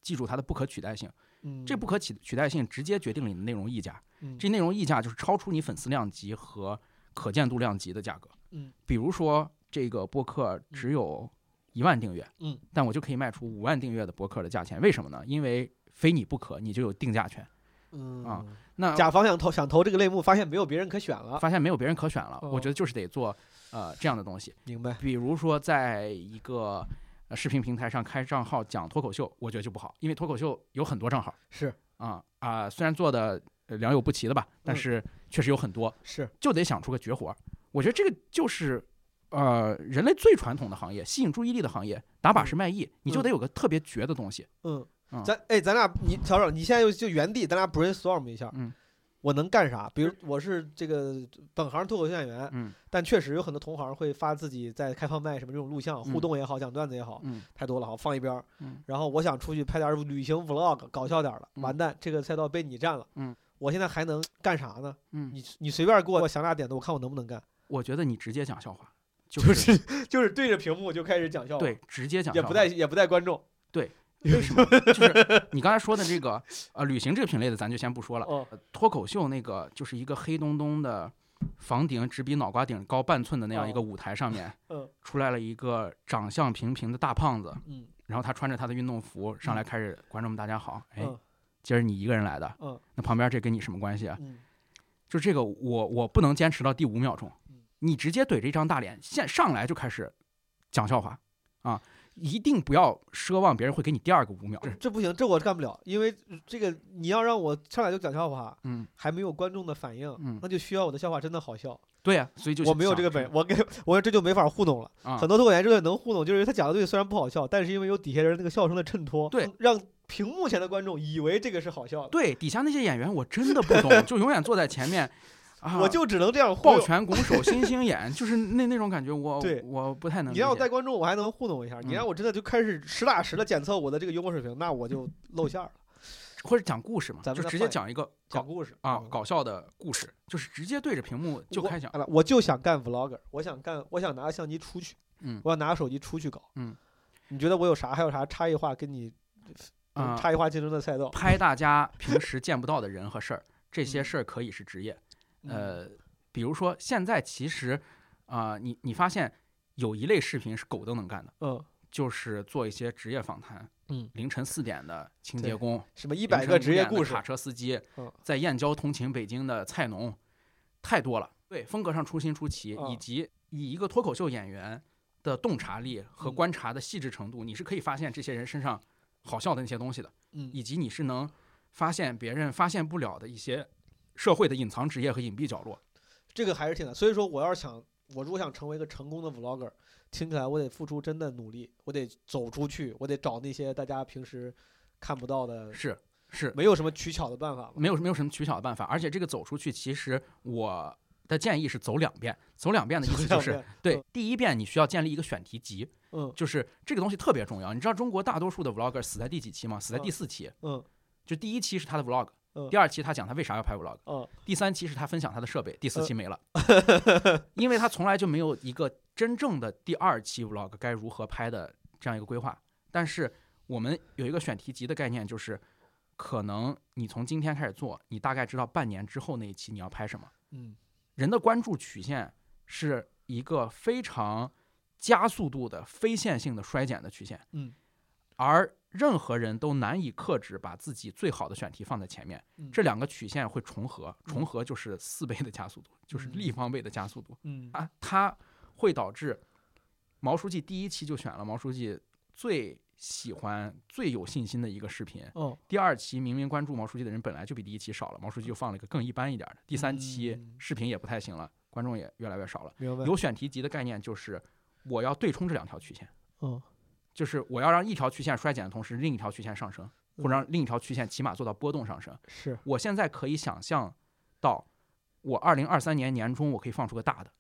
记住它的不可取代性，嗯，这不可取取代性直接决定了你的内容溢价。嗯这内容溢价就是超出你粉丝量级和可见度量级的价格。嗯，比如说这个播客只有一万订阅，嗯，但我就可以卖出五万订阅的播客的价钱，为什么呢？因为非你不可，你就有定价权。嗯啊，那甲方想投想投这个类目，发现没有别人可选了，发现没有别人可选了，哦我觉得就是得做呃这样的东西，明白？比如说在一个。呃，视频平台上开账号讲脱口秀，我觉得就不好，因为脱口秀有很多账号是啊啊，虽然做的呃良莠不齐的吧，但嗯是确实有很多，是，就得想出个绝活儿。我觉得这个就是呃人类最传统的行业，吸引注意力的行业，打把式卖艺，你就得有个特别绝的东西。嗯嗯，咱哎，咱俩你小手，你现在就就原地，咱俩 brainstorm 一下，嗯，我能干啥？比如我是这个本行脱口秀演员，嗯但确实有很多同行会发自己在开放麦什么这种录像，互嗯动也好，讲段子也好，嗯太多了，好放一边儿。嗯然后我想出去拍点儿旅行 vlog，搞笑点儿的，嗯完蛋，这个赛道被你占了。嗯，我现在还能干啥呢？嗯，你你随便给我想俩点子，我看我能不能干。我觉得你直接讲笑话，就就是 就是对着屏幕就开始讲笑话，对，直接讲笑话，也不带也不带观众。为什么？就是你刚才说的这个呃，旅行这个品类的，咱就先不说了。脱口秀那个就是一个黑洞洞的房顶只比脑瓜顶高半寸的那样一个舞台上面，嗯出来了一个长相平平的大胖子，嗯然后他穿着他的运动服上来开始，观众们大家好，哎，嗯今儿你一个人来的，嗯那旁边这跟你什么关系啊？嗯就这个我我不能坚持到第五秒钟嗯，你直接怼着一张大脸，现上来就开始讲笑话啊！一定不要奢望别人会给你第二个五秒。这不行，这我干不了，因为这个你要让我上来就讲笑话，嗯还没有观众的反应，嗯那就需要我的笑话真的好笑。对呀、所以就我没有这个本，我给我说这就没法糊弄了。啊很多脱口秀演员能糊弄，就是他讲的东西虽然不好笑，但是因为有底下人那个笑声的衬托，对，让屏幕前的观众以为这个是好笑的。对底下那些演员我真的不懂，就永远坐在前面，啊，我就只能这样抱。拳拱手、星星眼，就是那那种感觉我，对我不太能理你让我解带观众，我还能糊弄一下；你嗯让我真的就开始实打实的检测我的这个幽默水平，那我就露馅儿了。或者讲故事嘛，就直接咱们就直接讲一个讲故事啊搞笑的故事，就是直接对着屏幕就开讲。我就想干 vlogger，我想干，我想拿个相机出去，嗯我要拿手机出去搞。嗯，你觉得我有啥？还有啥差异化跟你啊、差异化竞争的赛道？拍大家平时见不到的人和事儿，这些嗯事儿可以是职业。嗯，呃，比如说现在其实啊、你你发现有一类视频是狗都能干的，嗯，就是做一些职业访谈。嗯，凌晨四点的清洁工，什么一一百个职业故事卡，车司机嗯，在燕郊通勤北京的菜农，太多了。对，风格上出新出奇，嗯以及以一个脱口秀演员的洞察力和嗯观察的细致程度，你是可以发现这些人身上好笑的那些东西的，嗯以及你是能发现别人发现不了的一些社会的隐藏职业和隐蔽角落。这个还是挺难。所以说，我要是想，我如果想成为一个成功的 vlogger，听起来我得付出真的努力，我得走出去，我得找那些大家平时看不到的，是是，没有什么取巧的办法？没有没有什么取巧的办法，而且这个走出去，其实我的建议是走两遍。走两遍的意思就是，嗯对，第一遍你需要建立一个选题集，嗯就是这个东西特别重要。你知道中国大多数的 vlogger 死在第几期吗？死在第四期。嗯就第一期是他的 vlog，嗯第二期他讲他为啥要拍 vlog，嗯。第三期是他分享他的设备，第四期嗯。没了，因为他从来就没有一个真正的第二期 vlog 该如何拍的这样一个规划。但是我们有一个选题集的概念，就是可能你从今天开始做，你大概知道半年之后那一期你要拍什么。嗯。人的关注曲线是一个非常加速度的非线性的衰减的曲线，嗯。而任何人都难以克制把自己最好的选题放在前面，嗯。这两个曲线会重合，重合就是四倍的加速度，就是立方倍的加速度嗯。啊，它会导致毛书记第一期就选了毛书记最喜欢、最有信心的一个视频，哦，第二期明明关注毛书记的人本来就比第一期少了，毛书记就放了一个更一般一点的。第三期嗯。视频也不太行了，观众也越来越少了。有选题集的概念就是我要对冲这两条曲线，嗯就是我要让一条曲线衰减的同时，另一条曲线上升，或者嗯让另一条曲线起码做到波动上升。是我现在可以想象到，我二零二三年年中我可以放出个大的，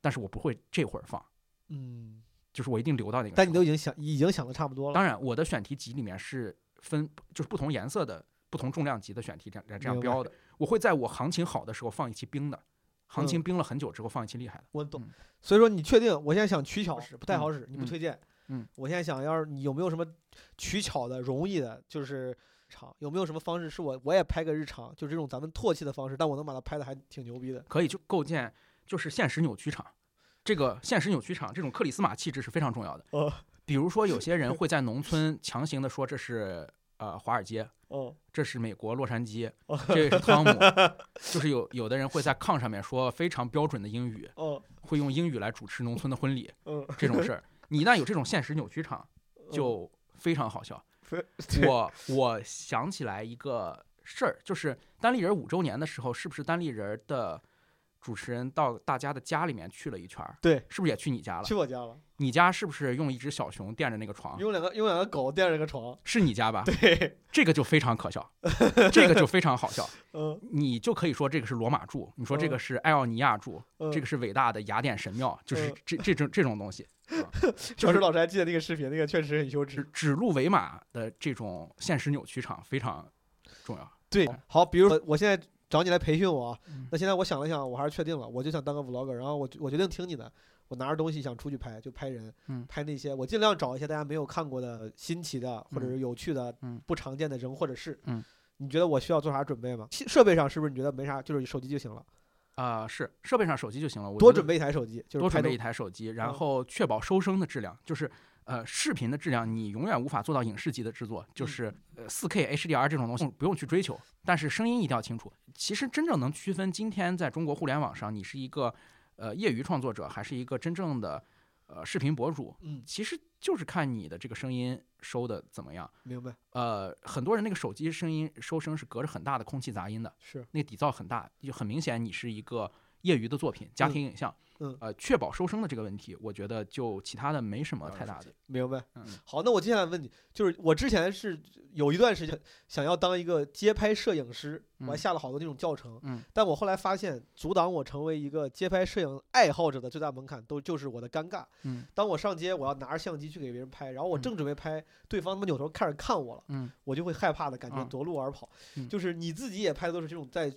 但是我不会这会儿放，嗯，就是我一定留到那个。但你都已经想已经想的差不多了。当然，我的选题集里面是分就是不同颜色的、不同重量级的选题这样这样标的。我会在我行情好的时候放一期冰的，行情嗯冰了很久之后放一期厉害的。我懂嗯。所以说，你确定？我现在想取巧使，不太好使，你不嗯推荐。嗯，我现在想要是你有没有什么取巧的、容易的，就是场有没有什么方式是我我也拍个日常，就这种咱们唾弃的方式，但我能把它拍的还挺牛逼的。可以就构建就是现实扭曲场。这个现实扭曲场这种克里斯玛气质是非常重要的。呃比如说有些人 会在农村强行的说这是呃华尔街，哦这是美国洛杉矶，这个是汤姆，就是有有的人会在炕上面说非常标准的英语，哦会用英语来主持农村的婚礼嗯，这种事儿。你一旦有这种现实扭曲场，就非常好笑。我我想起来一个事儿，就是单立人五周年的时候，是不是单立人的主持人到大家的家里面去了一圈儿？对，是不是也去你家了去？我家了，你家是不是用一只小熊垫着那个床？用两个用两个狗垫着个床，是你家吧？对，这个就非常可笑，这个就非常好笑。嗯你就可以说这个是罗马柱，你说这个是艾奥尼亚柱，嗯，这个是伟大的雅典神庙，就是嗯这这种这种东西，小石老师还记得那个视频，那个确实很羞耻指。鹿为马的这种现实扭曲场非常重要。对，好，比如我现在找你来培训我那现在我想了想，我还是确定了，我就想当个 vlogger，然后我我决定听你的，我拿着东西想出去拍，就拍人，嗯拍那些我尽量找一些大家没有看过的新奇的或者是有趣的、嗯不常见的人或者事。嗯，你觉得我需要做啥准备吗？设设备上是不是你觉得没啥，就是手机就行了？啊、是设备上手机就行了，我多准备一台手机，就是多准备一台手机，然嗯后确保收声的质量，就是呃视频的质量，你永远无法做到影视级的制作，就是呃四 K HDR 这种东西不用去追求，但是声音一定要清楚。其实真正能区分今天在中国互联网上，你是一个呃业余创作者，还是一个真正的呃视频博主，嗯，其实就是看你的这个声音收的怎么样。明白，呃，很多人那个手机声音收声是隔着很大的空气杂音的，是那底噪很大，就很明显你是一个业余的作品，家嗯庭影像。嗯呃，确保收声的这个问题，我觉得就其他的没什么太大的。明白。嗯好，那我接下来问你，就是我之前是有一段时间想要当一个街拍摄影师，我还嗯下了好多那种教程，嗯但我后来发现，阻挡我成为一个街拍摄影爱好者的最大门槛，都就是我的尴尬。嗯当我上街，我要拿着相机去给别人拍，然后我嗯正准备拍，对方他妈扭头开始看我了，嗯我就会害怕的感觉啊夺路而跑。嗯就是你自己也拍的都是这种在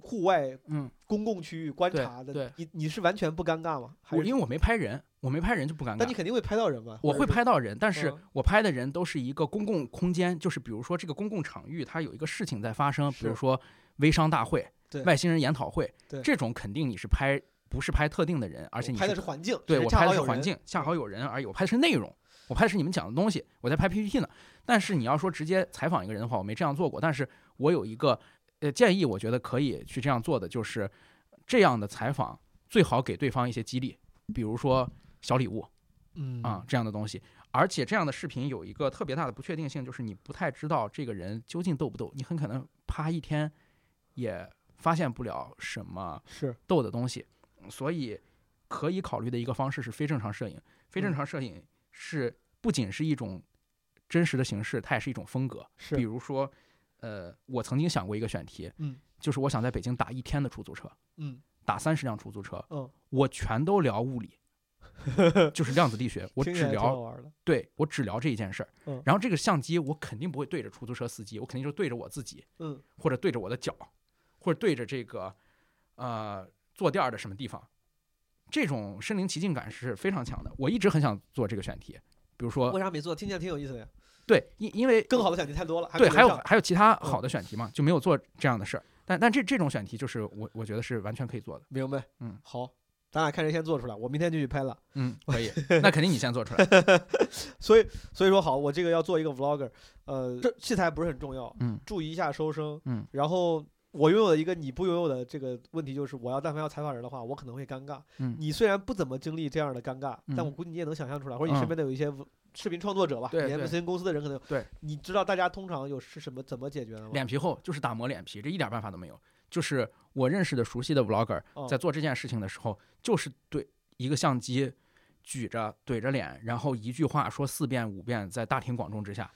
户外嗯，公共区域观察的，对你你是完全不尴尬吗？还是我因为我没拍人，我没拍人就不尴尬。但你肯定会拍到人吧？我会拍到人，但是嗯我拍的人都是一个公共空间，就是比如说这个公共场域，它有一个事情在发生，比如是说微商大会对、外星人研讨会对，这种肯定你是拍不是拍特定的人，而且你拍的是环境，对我拍的是环境，恰好有人而已。我拍的是内容，我拍的是你们讲的东西，我在拍 PPT 呢。但是你要说直接采访一个人的话，我没这样做过。但是我有一个呃建议，我觉得可以去这样做的，就是这样的采访最好给对方一些激励，比如说小礼物嗯啊、这样的东西。而且这样的视频有一个特别大的不确定性，就是你不太知道这个人究竟逗不逗，你很可能啪一天也发现不了什么是逗的东西，所以可以考虑的一个方式是非正常摄影。非正嗯常摄影是不仅是一种真实的形式，它也是一种风格。是比如说，呃，我曾经想过一个选题，嗯，就是我想在北京打一天的出租车，嗯打三十辆出租车，嗯，我全都聊物理，就是量子力学，我只聊，对我只聊这一件事儿。嗯然后这个相机我肯定不会对着出租车司机，我肯定就对着我自己，嗯或者对着我的脚，或者对着这个呃坐垫儿的什么地方，这种身临其境感是非常强的。我一直很想做这个选题，比如说为啥没做？听起来挺有意思的呀，对，因因为更好的选题太多了，对，还有还有其他好嗯的选题嘛，就没有做这样的事儿。但但这这种选题就是我我觉得是完全可以做的。明白，嗯，好，咱俩看谁先做出来，我明天就去拍了。嗯，可以，那肯定你先做出来。所以所以说好，我这个要做一个 vlogger，呃，这器材不是很重要，嗯注意一下收声，嗯，然后我拥有的一个你不拥有的这个问题就是，我要但凡要采访人的话，我可能会尴尬。嗯你虽然不怎么经历这样的尴尬，但嗯我估计你也能想象出来，或者你嗯身边的有一些视频创作者吧，对对你 MCN 公司的人可能有对，你知道大家通常有是什么怎么解决的吗？脸皮厚就是打磨脸皮，这一点办法都没有。就是我认识的熟悉的 vlogger 哦在做这件事情的时候，就是对一个相机举着怼着脸，然后一句话说四遍五遍，在大庭广众之下，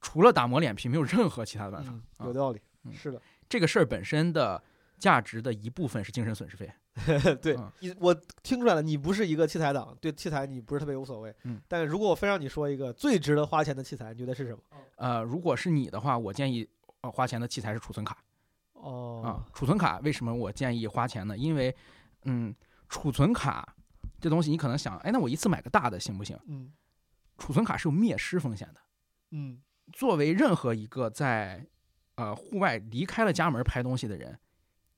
除了打磨脸皮，没有任何其他的办法。有道理，嗯是的，这个事儿本身的价值的一部分是精神损失费。对嗯你，我听出来了，你不是一个器材党，对器材你不是特别无所谓。嗯，但是如果我非让你说一个最值得花钱的器材，你觉得是什么？呃，如果是你的话，我建议呃花钱的器材是储存卡哦啊。储存卡为什么我建议花钱呢？因为，嗯，储存卡这东西你可能想，哎，那我一次买个大的行不行？嗯储存卡是有灭失风险的。嗯作为任何一个在呃户外离开了家门拍东西的人，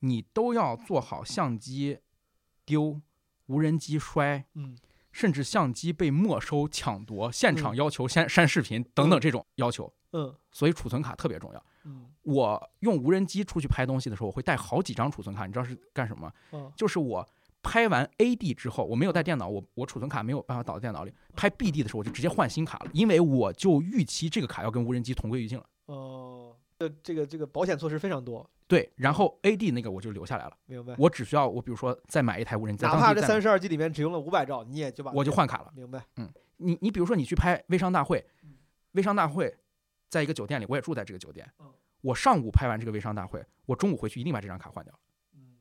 你都要做好相机丢、无人机摔，嗯甚至相机被没收、抢夺、现场要求删删视频等等这种要求。嗯所以储存卡特别重要。嗯我用无人机出去拍东西的时候，我会带好几张储存卡，你知道是干什么吗？嗯就是我拍完 A D 之后，我没有带电脑，我我储存卡没有办法导到电脑里。拍 B D 的时候，我就直接换新卡了，因为我就预期这个卡要跟无人机同归于尽了。哦，这这个这个保险措施非常多，对，然后 A D 那个我就留下来了，明白？我只需要我比如说再买一台无人机，哪怕这三十二 G 里面只用了五百兆，你也就把我就换卡了。明白？嗯你你比如说你去拍微商大会嗯，微商大会在一个酒店里，我也住在这个酒店嗯。我上午拍完这个微商大会，我中午回去一定把这张卡换掉，嗯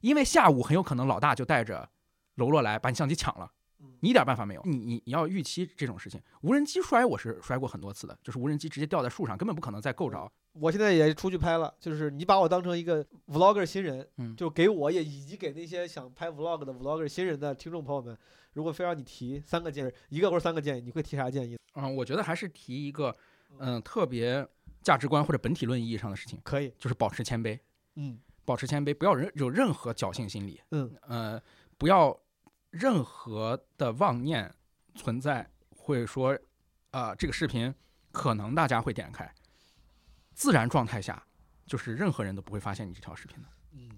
因为下午很有可能老大就带着喽啰来把你相机抢了。嗯你一点办法没有，你你你要预期这种事情。无人机摔我是摔过很多次的，就是无人机直接掉在树上，根本不可能再够着。我现在也出去拍了，就是你把我当成一个 vlogger 新人，嗯就给我也以及给那些想拍 vlog 的 vlogger 新人的听众朋友们，如果非让你提三个建议，一个或者三个建议，你会提啥建议？嗯，我觉得还是提一个嗯特别价值观或者本体论意义上的事情，可以，就是保持谦卑，嗯保持谦卑，不要任有任何侥幸心理。嗯呃，不要任何的妄念存在，会说，啊、这个视频可能大家会点开，自然状态下，就是任何人都不会发现你这条视频的。嗯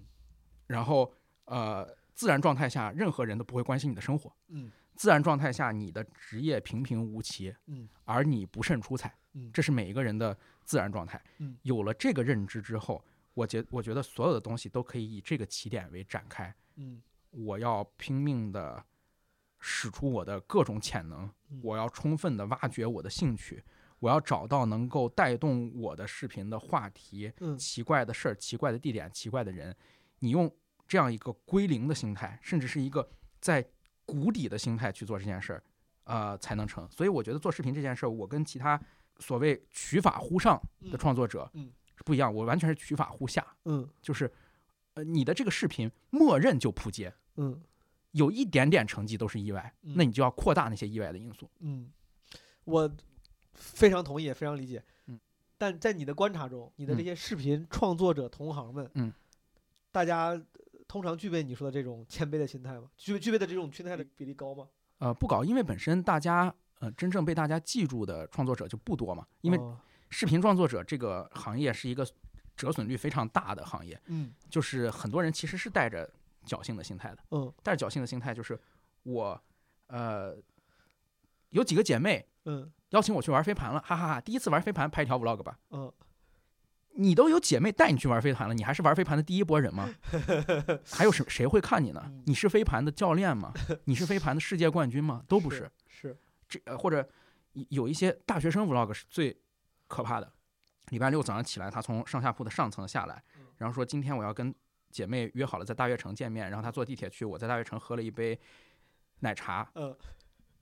然后，呃，自然状态下，任何人都不会关心你的生活。嗯自然状态下，你的职业平平无奇，嗯而你不甚出彩，嗯这是每一个人的自然状态。嗯有了这个认知之后，我觉我觉得所有的东西都可以以这个起点为展开。嗯我要拼命的使出我的各种潜能嗯，我要充分的挖掘我的兴趣，我要找到能够带动我的视频的话题、嗯奇怪的事儿、奇怪的地点、奇怪的人。你用这样一个归零的心态，甚至是一个在谷底的心态去做这件事儿，呃，才能成。所以我觉得做视频这件事儿，我跟其他所谓取法乎上的嗯创作者不一样，我完全是取法乎下，嗯就是呃，你的这个视频默认就扑街。嗯有一点点成绩都是意外，嗯那你就要扩大那些意外的因素。嗯，我非常同意，也非常理解。嗯，但在你的观察中，你的这嗯些视频创作者同行们，嗯，大家呃通常具备你说的这种谦卑的心态吗？具具备的这种心态的比例高吗？呃，不高，因为本身大家呃真正被大家记住的创作者就不多嘛。因为哦视频创作者这个行业是一个折损率非常大的行业，嗯就是很多人其实是带着侥幸的心态的。嗯带着侥幸的心态就是我呃有几个姐妹嗯邀请我去玩飞盘了，哈哈哈！第一次玩飞盘拍一条 vlog 吧。嗯，你都有姐妹带你去玩飞盘了，你还是玩飞盘的第一波人吗？还有谁谁会看你呢嗯？你是飞盘的教练吗？你是飞盘的世界冠军吗？都不是。是这呃或者有有一些大学生 vlog 是最可怕的。礼拜六早上起来，他从上下铺的上层下来，然后说今天我要跟姐妹约好了在大悦城见面，然后他坐地铁去，我在大悦城喝了一杯奶茶。嗯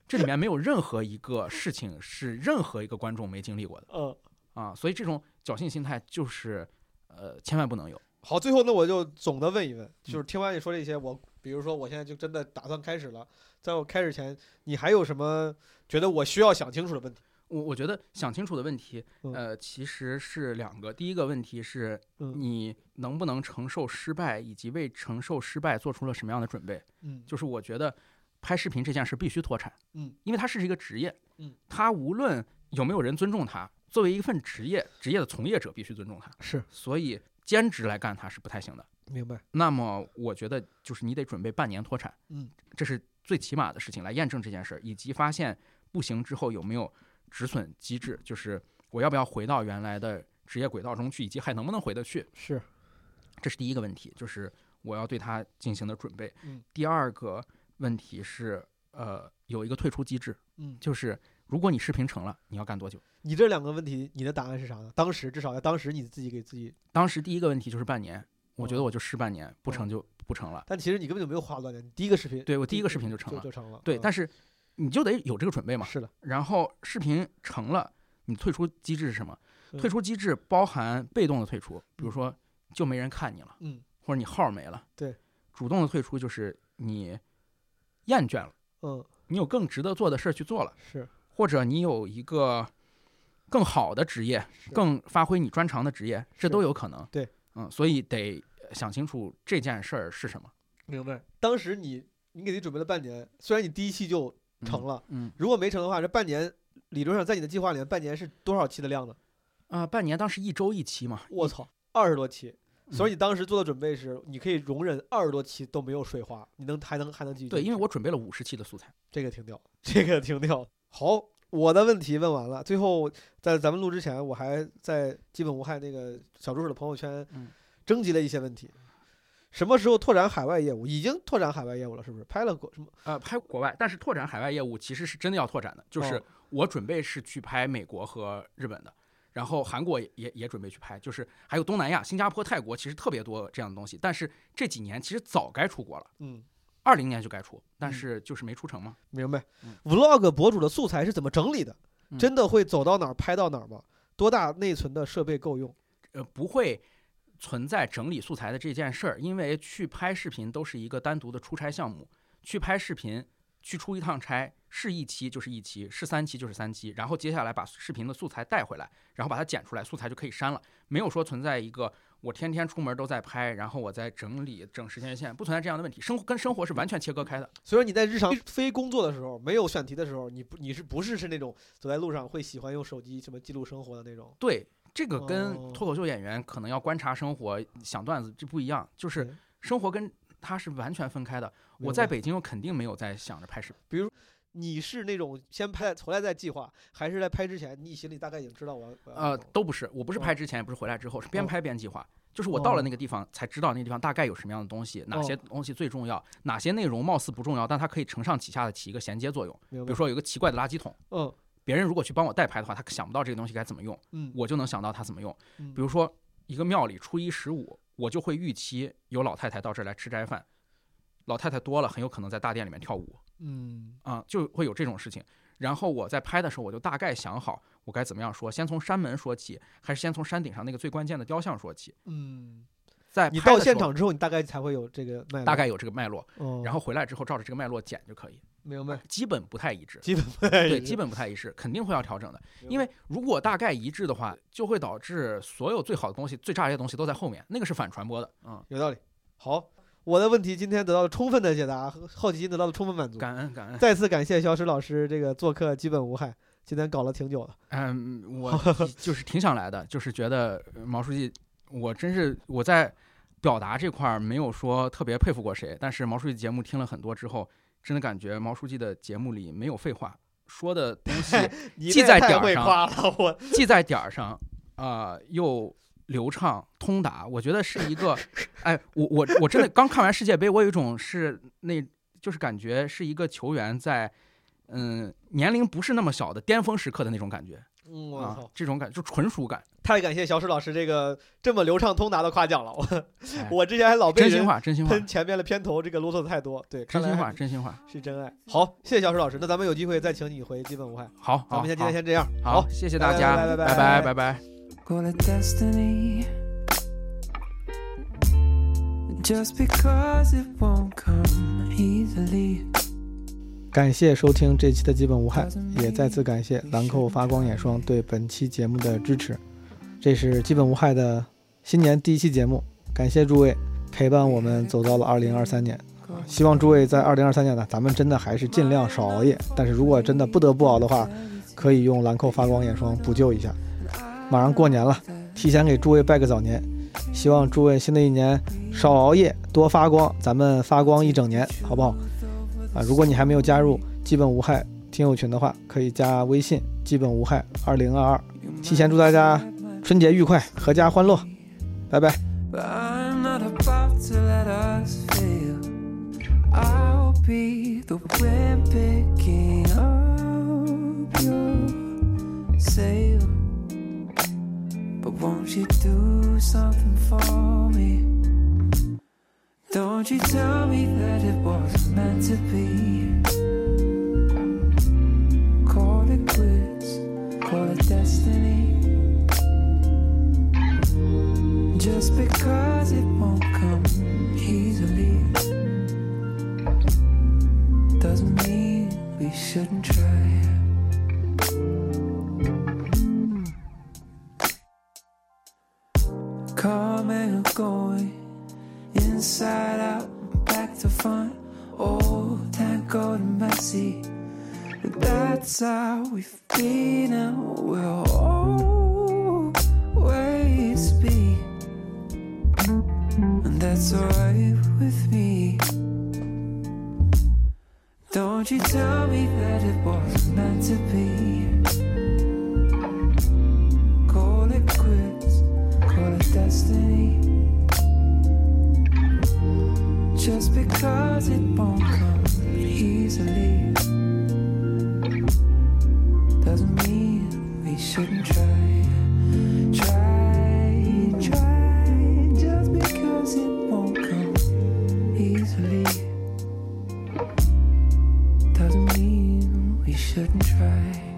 这里面没有任何一个事情是任何一个观众没经历过的嗯。啊，所以这种侥幸心态就是呃千万不能有。好，最后那我就总的问一问，嗯就是听完你说这些，我比如说我现在就真的打算开始了，在我开始前，你还有什么觉得我需要想清楚的问题？我我觉得想清楚的问题，嗯呃，其实是两个。第一个问题是嗯你能不能承受失败，以及为承受失败做出了什么样的准备。嗯就是我觉得拍视频这件事必须脱产，嗯，因为它是一个职业，嗯，它无论有没有人尊重他，作为一份职业，职业的从业者必须尊重他，是所以兼职来干它是不太行的。明白。那么我觉得就是你得准备半年脱产，嗯，这是最起码的事情来验证这件事儿，以及发现不行之后有没有止损机制，就是我要不要回到原来的职业轨道中去，以及还能不能回得去，是这是第一个问题，就是我要对它进行的准备。嗯第二个问题是，呃，有一个退出机制，嗯，就是如果你视频成了，你要干多久？你这两个问题，你的答案是啥呢？当时至少在当时你自己给自己，当时第一个问题就是半年，我觉得哦我就试半年，不成就不成了。但其实你根本就没有花多少年，你第一个视频，对我第一个视频就成了就成了。对，嗯但是你就得有这个准备嘛。是的，然后视频成了，你退出机制是什么？嗯退出机制包含被动的退出，比如说就没人看你了，嗯或者你号没了。对，主动的退出就是你厌倦了，嗯你有更值得做的事儿去做了，是或者你有一个更好的职业，更发挥你专长的职业，这都有可能。对，嗯，所以得想清楚这件事儿是什么。明白。当时你你给自己准备了半年，虽然你第一期就成了，嗯如果没成的话，这半年理论上在你的计划里面，半年是多少期的量呢？啊、半年当时一周一期嘛，我操，二十多期。所以嗯你当时做的准备是，你可以容忍二十多期都没有水花，你能还能还能继续对，因为我准备了五十期的素材。这个停掉，这个停掉。好，我的问题问完了，最后在咱们录之前，我还在基本无害那个小助手的朋友圈嗯征集了一些问题。什么时候拓展海外业务？已经拓展海外业务了，是不是？拍了国什么？呃，拍国外，但是拓展海外业务其实是真的要拓展的，就是哦我准备是去拍美国和日本的，然后韩国也也也准备去拍，就是还有东南亚、新加坡、泰国，其实特别多这样的东西。但是这几年其实早该出国了，嗯，二零年就该出，但嗯是就是没出成嘛。明白嗯。Vlog 博主的素材是怎么整理的？嗯真的会走到哪儿拍到哪儿吗？多大内存的设备够用？呃，不会存在整理素材的这件事儿，因为去拍视频都是一个单独的出差项目。去拍视频，去出一趟差，是一期就是一期，是三期就是三期，然后接下来把视频的素材带回来，然后把它剪出来，素材就可以删了。没有说存在一个我天天出门都在拍，然后我在整理整时间线，不存在这样的问题。生活跟生活是完全切割开的。所以说你在日常非工作的时候，没有选题的时候，你不你是不是是那种走在路上会喜欢用手机什么记录生活的那种？对，这个哦跟脱口秀演员可能要观察生活、想段子这不一样，就是生活跟它是完全分开的。我在北京，我肯定没有在想着拍视频。比如你是那种先拍回来再计划，还是在拍之前你心里大概已经知道我要呃，都不是，我不是哦拍之前，也不是回来之后，是边哦拍边计划。就是我到了哦那个地方才知道那个地方大概有什么样的东西，哪些哦东西最重要，哪些内容貌似不重要，但它可以承上启下的起一个衔接作用。比如说有一个奇怪的垃圾桶，嗯别人如果去帮我代拍的话，他想不到这个东西该怎么用，嗯，我就能想到它怎么用。嗯比如说一个庙里初一十五，我就会预期有老太太到这儿来吃斋饭，老太太多了，很有可能在大殿里面跳舞嗯啊、就会有这种事情。然后我在拍的时候，我就大概想好我该怎么样说，先从山门说起，还是先从山顶上那个最关键的雕像说起。嗯，在你到现场之后，你大概才会有这个大概有这个脉络，哦，然后回来之后照着这个脉络剪就可以，明白，基本不太一致。基本不太对，一致基本不太一致，肯定会要调整的。因为如果大概一致的话，就会导致所有最好的东西、最炸裂的东西都在后面，那个是反传播的。嗯，有道理。好，我的问题今天得到了充分的解答，好奇心得到了充分满足。感恩感恩。再次感谢小史老师这个做客基本无害，今天搞了挺久了。嗯，我 就是挺想来的，就是觉得呃毛书记，我真是我在表达这块儿没有说特别佩服过谁，但是毛书记节目听了很多之后，真的感觉毛书记的节目里没有废话，说的东西 你记在点儿上既在点儿上，啊、又流畅通达，我觉得是一个，哎，我我我真的刚看完世界杯，我有一种是那，就是感觉是一个球员在，嗯，年龄不是那么小的巅峰时刻的那种感觉嗯，我啊操，，这种感就纯属感，太感谢小史老师这个这么流畅通达的夸奖了。我哎我之前还老被人真心话，真心话，喷前面的片头这个啰嗦的太多，对，真心话，真心话。是真爱。好，谢谢小史老师，那咱们有机会再请你回基本无害。好，好，咱们先今天先这样，好，谢谢大拜家，拜拜拜拜拜，拜拜。Call it destiny. Just because it won't come easily. 感谢收听这期的基本无害，也再次感谢兰蔻发光眼霜对本期节目的支持。这是基本无害的新年第一期节目，感谢诸位陪伴我们走到了二零二三年。希望诸位在二零二三年呢，咱们真的还是尽量少熬夜。但是如果真的不得不熬的话，可以用兰蔻发光眼霜补救一下。马上过年了，提前给诸位拜个早年，希望诸位新的一年少熬夜，多发光，咱们发光一整年，好不好？啊，如果你还没有加入基本无害听友群的话，可以加微信“基本无害二零二二”。提前祝大家春节愉快，阖家欢乐，拜拜。But I'm not about to let us fail. I'll be the wind picking up your sail. Won't you do something for me? Don't you tell me that it wasn't meant to be. Call it quits, call it destiny. Just because it won't come easily doesn't mean we shouldn't try. Going, inside out, back to front. Oh, difficult and messy. But that's how we've been and we'll always be. And that's alright with me. Don't you tell me that it wasn't meant to be. Call it quits, call it destiny. Just because it won't come easily doesn't mean we shouldn't try. Try, try. Just because it won't come easily doesn't mean we shouldn't try.